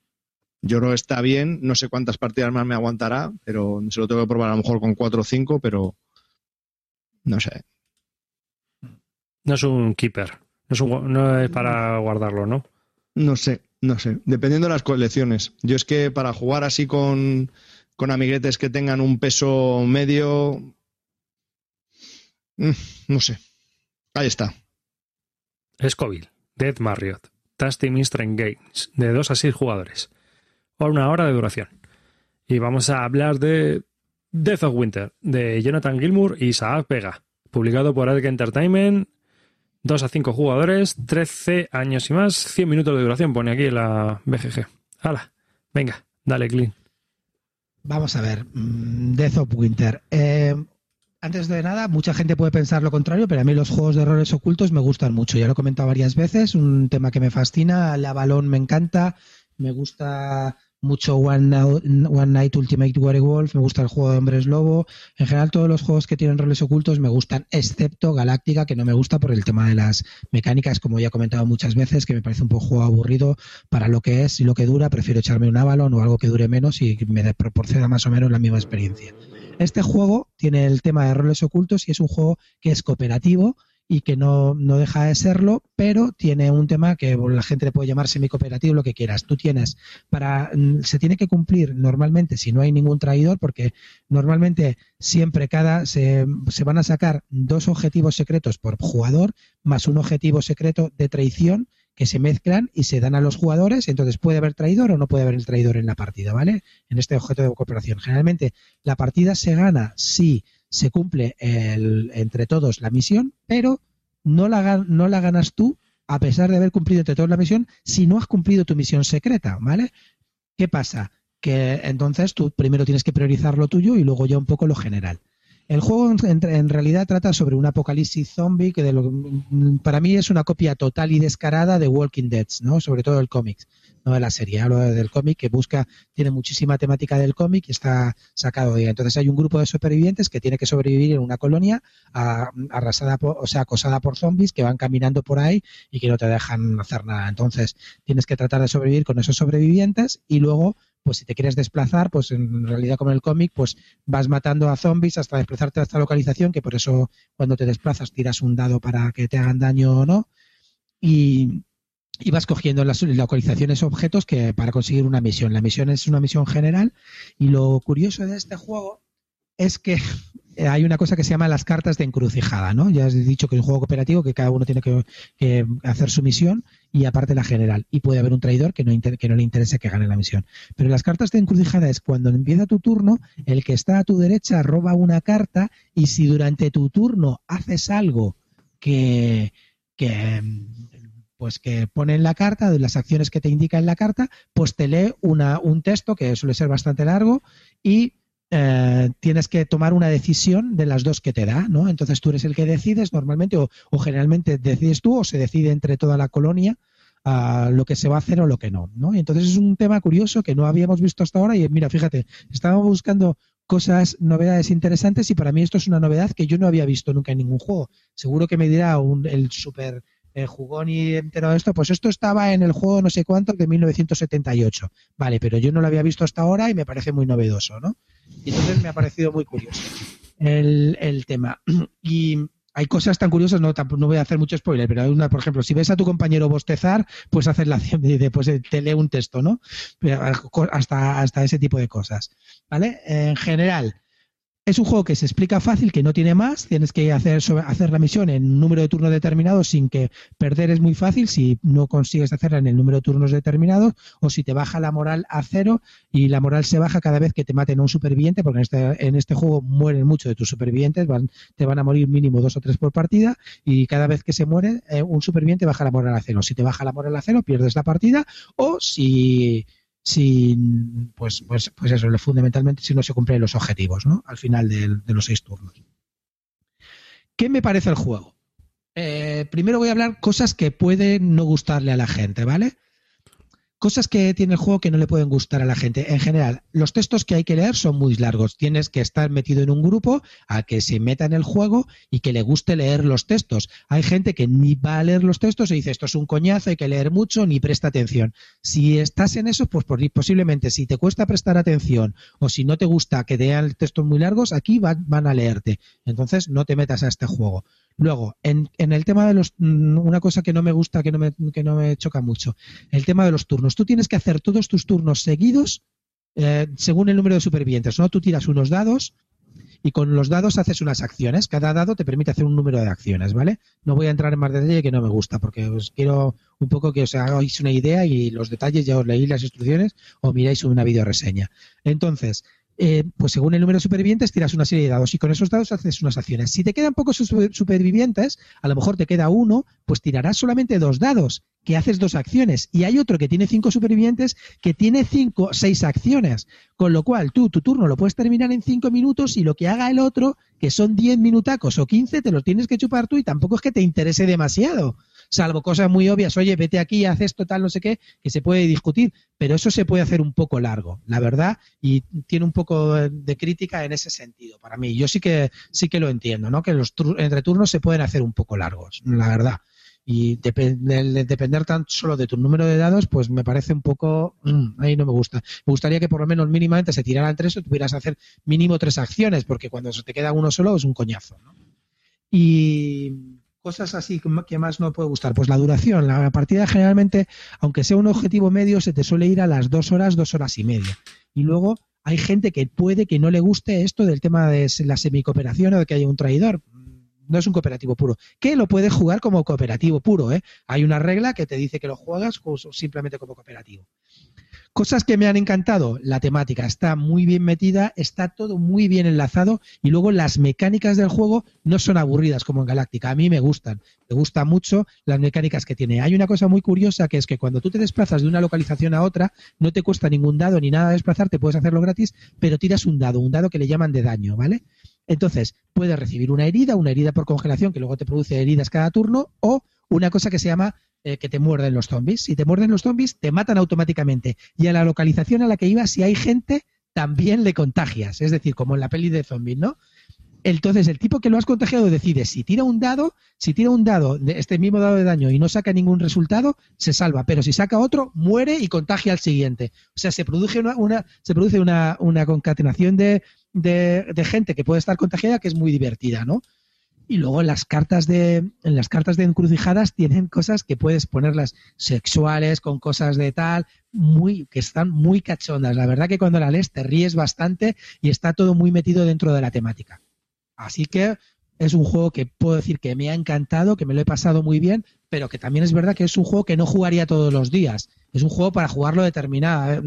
Yo creo que está bien, no sé cuántas partidas más me aguantará, pero se lo tengo que probar a lo mejor con cuatro o cinco, pero no sé. No es un keeper, no es, para guardarlo, ¿no? No sé, no sé, dependiendo de las colecciones. Yo es que para jugar así con, con amiguetes que tengan un peso medio, mm, no sé. Ahí está. Scoville, Dead Marriott, Tasty Minstrel Games, de 2 a 6 jugadores por una hora de duración. Y vamos a hablar de Death of Winter, de Jonathan Gilmour y Saad Vega, publicado por Adk Entertainment, 2 a 5 jugadores, 13 años y más, 100 minutos de duración, pone aquí la BGG. ¡Hala! Venga, dale, Clean. Vamos a ver, mm, Death of Winter. Eh, antes de nada, mucha gente puede pensar lo contrario, pero a mí los juegos de errores ocultos me gustan mucho. Ya lo he comentado varias veces, un tema que me fascina, la balón me encanta, me gusta mucho One, Night Ultimate Werewolf, me gusta el juego de Hombres Lobo. En general, todos los juegos que tienen roles ocultos me gustan, excepto Galáctica, que no me gusta por el tema de las mecánicas, como ya he comentado muchas veces, que me parece un poco juego aburrido para lo que es y lo que dura. Prefiero echarme un Avalon o algo que dure menos y me proporciona más o menos la misma experiencia. Este juego tiene el tema de roles ocultos y es un juego que es cooperativo y que no, no, deja de serlo, pero tiene un tema que la gente le puede llamar semi-cooperativo, lo que quieras. Tú tienes para, mm, se tiene que cumplir normalmente si no hay ningún traidor, porque normalmente siempre cada, se, se van a sacar dos objetivos secretos por jugador, más un objetivo secreto de traición que se mezclan y se dan a los jugadores, entonces puede haber traidor o no puede haber el traidor en la partida, ¿vale? En este objeto de cooperación. Generalmente la partida se gana si se cumple el, entre todos la misión, pero no la, no la ganas tú a pesar de haber cumplido entre todos la misión si no has cumplido tu misión secreta, ¿vale? ¿Qué pasa? Que entonces tú primero tienes que priorizar lo tuyo y luego ya un poco lo general. El juego en, realidad trata sobre un apocalipsis zombie que de lo, para mí es una copia total y descarada de Walking Dead, ¿no? Sobre todo el cómics no de la serie, hablo del cómic que busca, tiene muchísima temática del cómic y está sacado de Entonces hay un grupo de supervivientes que tiene que sobrevivir en una colonia arrasada, por, o sea, acosada por zombies que van caminando por ahí y que no te dejan hacer nada. Entonces tienes que tratar de sobrevivir con esos sobrevivientes y luego pues si te quieres desplazar, pues en realidad como en el cómic, pues vas matando a zombies hasta desplazarte a esta localización, que por eso cuando te desplazas tiras un dado para que te hagan daño o no. Y, y vas cogiendo las localizaciones objetos que para conseguir una misión. La misión es una misión general y lo curioso de este juego es que hay una cosa que se llama las cartas de encrucijada, ¿no? Ya has dicho que es un juego cooperativo que cada uno tiene que, hacer su misión y aparte la general. Y puede haber un traidor que no, que no le interese que gane la misión. Pero las cartas de encrucijada es cuando empieza tu turno, el que está a tu derecha roba una carta y si durante tu turno haces algo que, que pues que pone en la carta, de las acciones que te indica en la carta, pues te lee una, un texto que suele ser bastante largo y eh, tienes que tomar una decisión de las dos que te da, ¿no? Entonces tú eres el que decides normalmente o, generalmente decides tú o se decide entre toda la colonia uh, lo que se va a hacer o lo que no, ¿no? Y entonces es un tema curioso que no habíamos visto hasta ahora y mira, fíjate, estábamos buscando cosas, novedades interesantes y para mí esto es una novedad que yo no había visto nunca en ningún juego. Seguro que me dirá un, el super eh, jugón y enterado de esto, pues esto estaba en el juego no sé cuánto de 1978. Vale, pero yo no lo había visto hasta ahora y me parece muy novedoso, ¿no? Y entonces me ha parecido muy curioso el, el tema. Y hay cosas tan curiosas, no, no voy a hacer mucho spoiler, pero hay una, por ejemplo, si ves a tu compañero bostezar, pues haces la después te lee un texto, ¿no? Hasta, hasta ese tipo de cosas. ¿Vale? En general, es un juego que se explica fácil, que no tiene más, tienes que hacer, hacer la misión en un número de turnos determinado sin que perder es muy fácil si no consigues hacerla en el número de turnos determinados o si te baja la moral a cero y la moral se baja cada vez que te maten a un superviviente, porque en este, en este juego mueren muchos de tus supervivientes, van, te van a morir mínimo dos o tres por partida y cada vez que se muere eh, un superviviente baja la moral a cero. Si te baja la moral a cero pierdes la partida o si sin, pues, pues, pues eso, fundamentalmente si no se cumplen los objetivos, ¿no? Al final de, los seis turnos. ¿Qué me parece el juego? Eh, primero voy a hablar cosas que pueden no gustarle a la gente, ¿vale? Cosas que tiene el juego que no le pueden gustar a la gente. En general, los textos que hay que leer son muy largos. Tienes que estar metido en un grupo a que se meta en el juego y que le guste leer los textos. Hay gente que ni va a leer los textos y dice esto es un coñazo, hay que leer mucho, ni presta atención. Si estás en eso, pues posiblemente si te cuesta prestar atención o si no te gusta que lean textos muy largos, aquí van, van a leerte. Entonces no te metas a este juego. Luego, en, en, el tema de los. Mm, una cosa que no me gusta, que no me, que no me choca mucho, el tema de los turnos. Tú tienes que hacer todos tus turnos seguidos eh, según el número de supervivientes, ¿no? Tú tiras unos dados y con los dados haces unas acciones. Cada dado te permite hacer un número de acciones, ¿vale? No voy a entrar en más detalle que no me gusta, porque os quiero un poco que os hagáis una idea y los detalles ya os leí las instrucciones o miráis una videoreseña. Entonces, eh, pues según el número de supervivientes tiras una serie de dados y con esos dados haces unas acciones. Si te quedan pocos supervivientes, a lo mejor te queda uno, pues tirarás solamente dos dados, que haces dos acciones. Y hay otro que tiene cinco supervivientes que tiene cinco, seis acciones. Con lo cual tú, tu turno lo puedes terminar en cinco minutos y lo que haga el otro, que son diez minutacos o quince, te lo tienes que chupar tú y tampoco es que te interese demasiado salvo cosas muy obvias, oye, vete aquí, haz esto, tal, no sé qué, que se puede discutir, pero eso se puede hacer un poco largo, la verdad, y tiene un poco de crítica en ese sentido para mí. Yo sí que sí que lo entiendo, ¿no? Que los entreturnos se pueden hacer un poco largos, la verdad. Y depender tan solo de tu número de dados, pues me parece un poco. Mm, ahí no me gusta. Me gustaría que por lo menos mínimamente se tiraran tres o tuvieras que hacer mínimo tres acciones, porque cuando se te queda uno solo es un coñazo. ¿no? Y cosas así que más no puede gustar? Pues la duración. La partida generalmente, aunque sea un objetivo medio, se te suele ir a las dos horas, dos horas y media. Y luego hay gente que puede que no le guste esto del tema de la semicooperación o de que haya un traidor. No es un cooperativo puro. Que lo puedes jugar como cooperativo puro, ¿eh? Hay una regla que te dice que lo juegas simplemente como cooperativo. Cosas que me han encantado, la temática está muy bien metida, está todo muy bien enlazado y luego las mecánicas del juego no son aburridas como en Galáctica. A mí me gustan, me gustan mucho las mecánicas que tiene. Hay una cosa muy curiosa que es que cuando tú te desplazas de una localización a otra, no te cuesta ningún dado ni nada desplazarte, puedes hacerlo gratis, pero tiras un dado, un dado que le llaman de daño, ¿vale? Entonces, puedes recibir una herida, una herida por congelación que luego te produce heridas cada turno, o una cosa que se llama eh, que te muerden los zombies. Si te muerden los zombies, te matan automáticamente. Y a la localización a la que ibas, si hay gente, también le contagias. Es decir, como en la peli de zombies, ¿no? Entonces, el tipo que lo has contagiado decide si tira un dado, si tira un dado, este mismo dado de daño y no saca ningún resultado, se salva. Pero si saca otro, muere y contagia al siguiente. O sea, se produce una, se produce una, una concatenación de, de, gente que puede estar contagiada que es muy divertida, ¿no? Y luego en las cartas de, en las cartas de encrucijadas tienen cosas que puedes ponerlas sexuales, con cosas de tal, muy, que están muy cachondas. La verdad que cuando la lees te ríes bastante y está todo muy metido dentro de la temática. Así que es un juego que puedo decir que me ha encantado, que me lo he pasado muy bien, pero que también es verdad que es un juego que no jugaría todos los días. Es un juego para jugarlo determinada,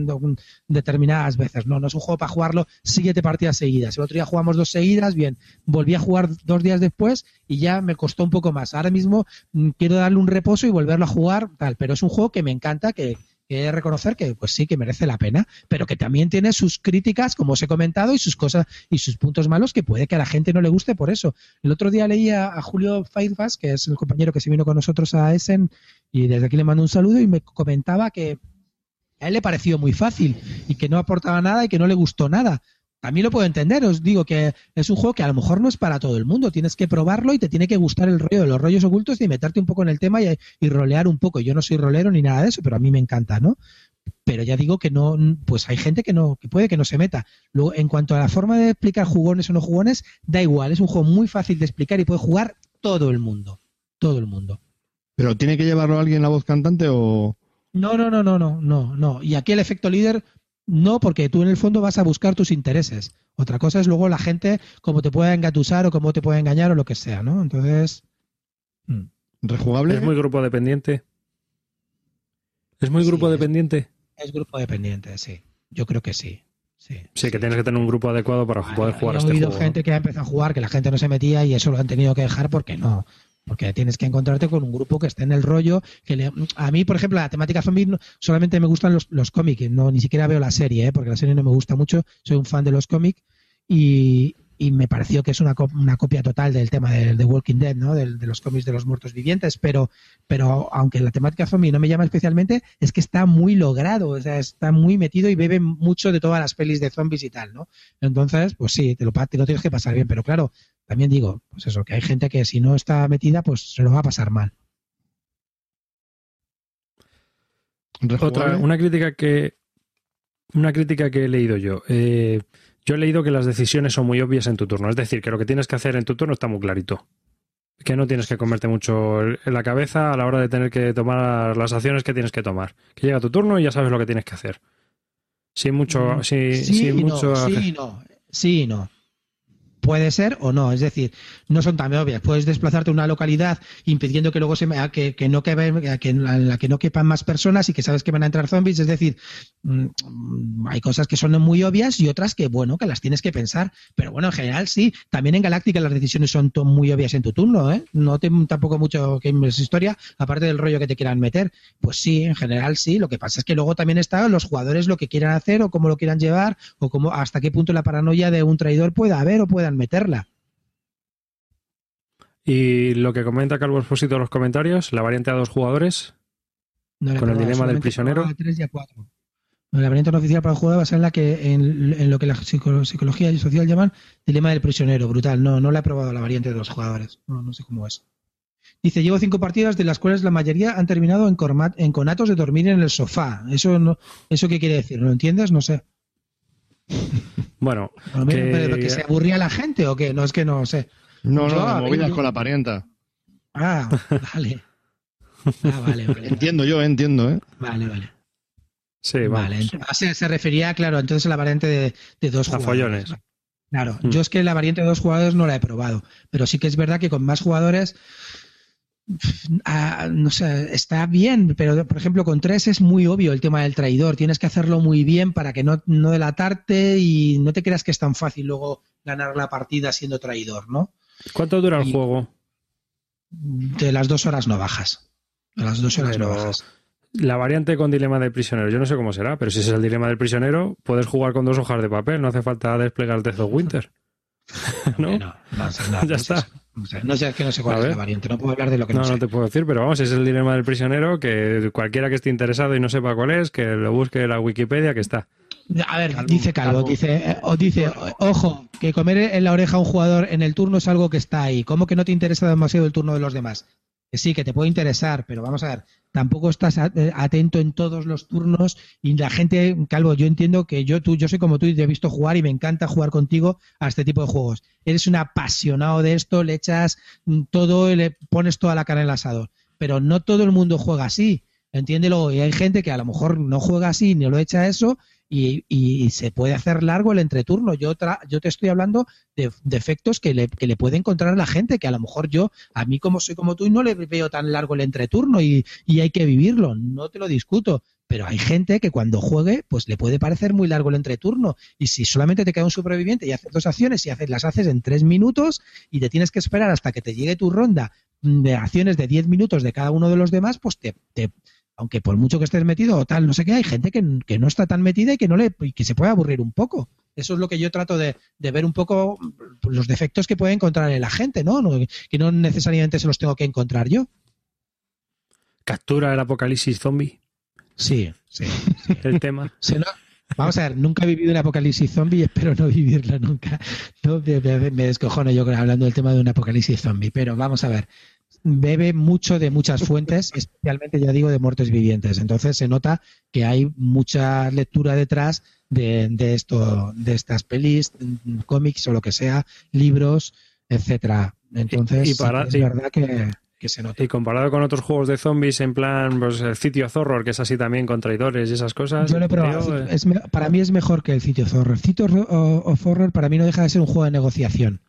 determinadas veces. No, no es un juego para jugarlo siete partidas seguidas. El otro día jugamos dos seguidas, bien. Volví a jugar dos días después y ya me costó un poco más. Ahora mismo mm, quiero darle un reposo y volverlo a jugar, tal. Pero es un juego que me encanta, que, que reconocer que pues sí que merece la pena, pero que también tiene sus críticas, como os he comentado, y sus cosas y sus puntos malos que puede que a la gente no le guste por eso. El otro día leía a Julio Fairfax, que es el compañero que se vino con nosotros a Essen, y desde aquí le mando un saludo y me comentaba que a él le pareció muy fácil y que no aportaba nada y que no le gustó nada también lo puedo entender, os digo que es un juego que a lo mejor no es para todo el mundo, tienes que probarlo y te tiene que gustar el rollo de los rollos ocultos y meterte un poco en el tema y, rolear un poco. Yo no soy rolero ni nada de eso, pero a mí me encanta, ¿no? Pero ya digo que no, pues hay gente que no, que puede que no se meta. Luego, en cuanto a la forma de explicar jugones o no jugones, da igual, es un juego muy fácil de explicar y puede jugar todo el mundo, todo el mundo. ¿Pero tiene que llevarlo alguien la voz cantante o...? No, no, no, no, no, no, no. Y aquí el efecto líder no, porque tú en el fondo vas a buscar tus intereses. Otra cosa es luego la gente cómo te puede engatusar o cómo te puede engañar o lo que sea, ¿no? Entonces. Hmm. ¿Rejugable? ¿Es muy grupo dependiente? ¿Es muy grupo dependiente? Es grupo dependiente, sí. Yo creo que sí. Sí, sí, que tienes que tener un grupo adecuado para poder jugar a este juego. He oído gente que ha empezado a jugar, que la gente no se metía y eso lo han tenido que dejar porque no, porque tienes que encontrarte con un grupo que esté en el rollo. que A mí, por ejemplo, la temática zombie solamente me gustan los, los cómics, no, ni siquiera veo la serie, ¿eh? porque la serie no me gusta mucho, soy un fan de los cómics y, y me pareció que es una, una copia total del tema de, de Walking Dead, ¿no? De, los cómics de los muertos vivientes, pero, pero aunque la temática zombie no me llama especialmente, es que está muy logrado, o sea, está muy metido y bebe mucho de todas las pelis de zombies y tal, ¿no? Entonces, pues sí, te lo, te lo tienes que pasar bien, pero claro, también digo, pues eso, que hay gente que si no está metida, pues se lo va a pasar mal. Otra, una crítica que una crítica que he leído yo. Eh, yo he leído que las decisiones son muy obvias en tu turno. Es decir, que lo que tienes que hacer en tu turno está muy clarito. Que no tienes que comerte mucho en la cabeza a la hora de tener que tomar las acciones que tienes que tomar. Que llega tu turno y ya sabes lo que tienes que hacer. Sin mucho. Mm, sin, sí, sin mucho. no, sí, y no. Sí, y no. Puede ser o no, es decir, no son tan obvias. Puedes desplazarte a una localidad impidiendo que luego se que, que no quepa, que en la que no quepan más personas y que sabes que van a entrar zombies. Es decir, mmm, hay cosas que son muy obvias y otras que, bueno, que las tienes que pensar. Pero bueno, en general sí. También en Galáctica las decisiones son muy obvias en tu turno, ¿eh? No te, tampoco mucho que es historia, aparte del rollo que te quieran meter. Pues sí, en general sí. Lo que pasa es que luego también están los jugadores lo que quieran hacer o cómo lo quieran llevar o cómo, hasta qué punto la paranoia de un traidor pueda haber o meterla. Y lo que comenta Calvo Expósito en los comentarios, la variante a dos jugadores, No, con el dilema del prisionero. A tres y a cuatro. La variante no oficial para el jugador va a ser la que en, en lo que la psico- psicología y social llaman dilema del prisionero. Brutal. No, no la he probado la variante de dos jugadores. No, no sé cómo es. Dice, llevo cinco partidas de las cuales la mayoría han terminado en, en conatos de dormir en el sofá. ¿Eso no, ¿Eso qué quiere decir? ¿Lo entiendes? No sé. Bueno, Que- pero ¿Que se aburría la gente o qué? No, es que no sé. No, Yo, no, movidas yo- con la parienta. Ah, vale. Ah, vale, vale. Entiendo yo, entiendo, ¿eh? Vale, vale. sí, vamos. Vale, ent- se, se refería, claro, entonces a la variante de, de dos A jugadores. follones. Claro, Mm. yo es que la variante de dos jugadores no la he probado, pero sí que es verdad que con más jugadores, no sé, está bien, pero por ejemplo con tres es muy obvio el tema del traidor, tienes que hacerlo muy bien para que no, no delatarte y no te creas que es tan fácil luego ganar la partida siendo traidor, ¿no? ¿Cuánto dura el Y- juego? De las dos horas no bajas. De las dos horas no bajas. La variante con dilema del prisionero, yo no sé cómo será, pero si ese es el dilema del prisionero, puedes jugar con dos hojas de papel, no hace falta desplegar Death of Winter. ¿No? Hombre, no, no sé, no, Ya sé, está. No sé, no sé, es que no sé cuál es la variante, no puedo hablar de lo que no, No, sé. no te puedo decir, pero vamos, es el dilema del prisionero, que cualquiera que esté interesado y no sepa cuál es, que lo busque en la Wikipedia, que está. A ver, Calvo, dice Calvo, Calvo. dice, eh, o dice, o- ojo, que comer en la oreja a un jugador en el turno es algo que está ahí. ¿Cómo que no te interesa demasiado el turno de los demás? Sí, que te puede interesar, pero vamos a ver, tampoco estás eh, atento en todos los turnos y la gente, Calvo, yo entiendo que yo tú, yo soy como tú y te he visto jugar y me encanta jugar contigo a este tipo de juegos. Eres un apasionado de esto, le echas todo le pones toda la cara en el asador. Pero no todo el mundo juega así. Entiéndelo, y hay gente que a lo mejor no juega así ni lo echa eso y, y se puede hacer largo el entreturno. Yo, tra- yo te estoy hablando de defectos que le, que le puede encontrar a la gente, que a lo mejor yo, a mí como soy como tú, no le veo tan largo el entreturno y, y hay que vivirlo, no te lo discuto. Pero hay gente que cuando juegue, pues le puede parecer muy largo el entreturno. Y si solamente te queda un superviviente y haces dos acciones y haces, las haces en tres minutos y te tienes que esperar hasta que te llegue tu ronda de acciones de diez minutos de cada uno de los demás, pues te, te, aunque por mucho que estés metido o tal, no sé qué, hay gente que, que no está tan metida y que no le y que se puede aburrir un poco. Eso es lo que yo trato de, de ver un poco pues, los defectos que puede encontrar en la gente, ¿no? ¿no? Que no necesariamente se los tengo que encontrar yo. Captura el apocalipsis zombie, Sí, sí. el tema. Se no- Vamos a ver, nunca he vivido un apocalipsis zombie y espero no vivirlo nunca. No, me, me- descojono yo hablando del tema de un apocalipsis zombie, pero vamos a ver. Bebe mucho de muchas fuentes, especialmente, ya digo, de muertos vivientes. Entonces se nota que hay mucha lectura detrás de, de esto, de estas pelis, cómics o lo que sea, libros, etcétera. Entonces, Y- y para- es y- verdad que, que se nota. Y comparado con otros juegos de zombies en plan, pues el sitio Horror, que es así también con traidores y esas cosas. Yo lo he probado. eh, Es para mí es mejor que el sitio Horror. Sitio of Horror para mí no deja de ser un juego de negociación.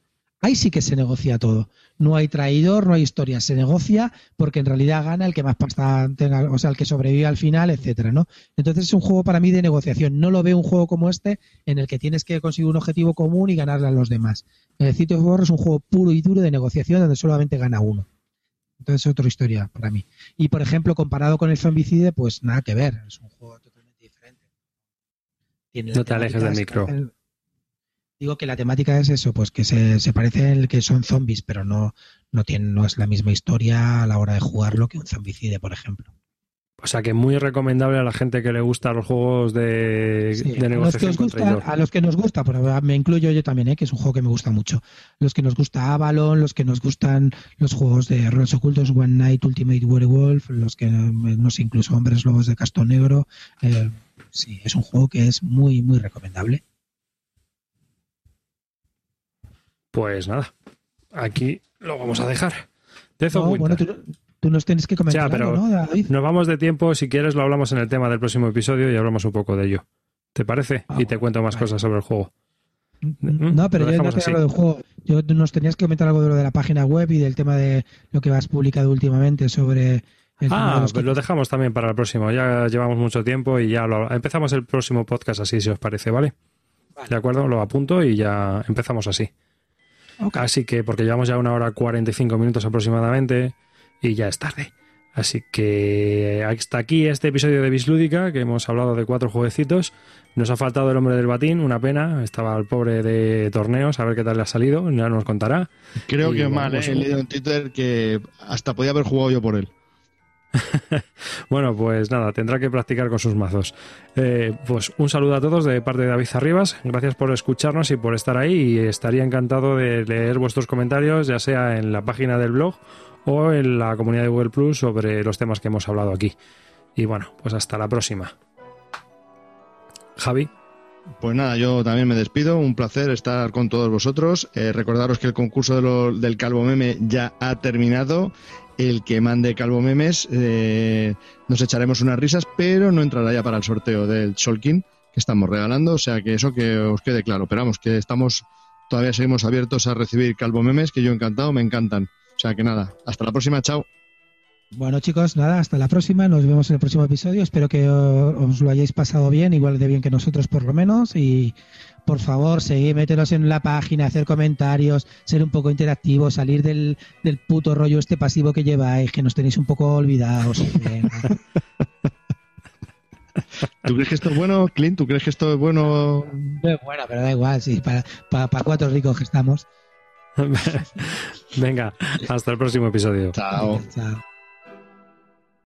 Ahí sí que se negocia todo. No hay traidor, no hay historia. Se negocia porque en realidad gana el que más pasta tenga, o sea, el que sobrevive al final, etcétera, ¿no? Entonces es un juego para mí de negociación. No lo veo un juego como este en el que tienes que conseguir un objetivo común y ganarle a los demás. El sitio of Horror es un juego puro y duro de negociación donde solamente gana uno. Entonces es otra historia para mí. Y por ejemplo, comparado con el Zombicide, pues nada que ver. Es un juego totalmente diferente. Tiene No te alejes del micro. el- Digo que la temática es eso, pues que se, se parece el que son zombies, pero no, no, tiene, no es la misma historia a la hora de jugarlo que un zombicide, por ejemplo. O sea que muy recomendable a la gente que le gusta los juegos de, Sí, de a, los que negociación gusta, a los que nos gusta, pero me incluyo yo también, ¿eh? que es un juego que me gusta mucho. Los que nos gusta Avalon, los que nos gustan los juegos de roles ocultos, One Night, Ultimate Werewolf, los que no sé, incluso Hombres Lobos de Castón Negro. eh, sí, es un juego que es muy, muy recomendable. Pues nada, aquí lo vamos a dejar. No, bueno, tú, tú nos tienes que comentar Ya, pero- algo, ¿no, David? Nos vamos de tiempo, si quieres lo hablamos en el tema del próximo episodio y hablamos un poco de ello. ¿Te parece? Ah, y te cuento más vale. cosas sobre el juego. No, pero Lo yo no te hablo del juego. Yo nos tenías que comentar algo de lo de la página web y del tema de lo que has publicado últimamente sobre el tema de Ah, los pues lo dejamos también para el próximo. Ya llevamos mucho tiempo y ya lo empezamos el próximo podcast así, si os parece, ¿vale? Vale. De acuerdo, lo apunto y ya empezamos así. Ok. Así que, porque llevamos ya una hora 45 minutos aproximadamente y ya es tarde. Así que hasta aquí este episodio de Bislúdica, que hemos hablado de cuatro jueguecitos. Nos ha faltado el hombre del batín, una pena. Estaba el pobre de torneos, a ver qué tal le ha salido, ya nos contará. Creo Y que mal, ¿eh? pues- he leído en Twitter que hasta podía haber jugado yo por él. Bueno, pues nada, tendrá que practicar con sus mazos. Eh, pues un saludo a todos de parte de David Arribas. Gracias por escucharnos y por estar ahí. Y estaría encantado de leer vuestros comentarios, ya sea en la página del blog o en la comunidad de Google Plus sobre los temas que hemos hablado aquí. Y bueno, pues hasta la próxima. Javi, Pues nada, yo también me despido. Un placer estar con todos vosotros. Eh, recordaros que el concurso de del Calvo Meme ya ha terminado. El que mande Calvo Memes eh, nos echaremos unas risas, pero no entrará ya para el sorteo del Solkin que estamos regalando. O sea que eso que os quede claro. Pero vamos, que estamos todavía seguimos abiertos a recibir Calvo Memes, que yo encantado, me encantan. O sea que nada, hasta la próxima, chao. Bueno, chicos, nada, hasta la próxima. Nos vemos en el próximo episodio. Espero que o- os lo hayáis pasado bien, igual de bien que nosotros, por lo menos. Y por favor, seguid, meteros en la página, hacer comentarios, ser un poco interactivos, salir del, del puto rollo este pasivo que lleváis, que nos tenéis un poco olvidados. ¿Tú crees que esto es bueno, Clint? ¿Tú crees que esto es bueno? bueno, pero da igual, sí, para, para, para cuatro ricos que estamos. venga, hasta el próximo episodio. Chao. Chao.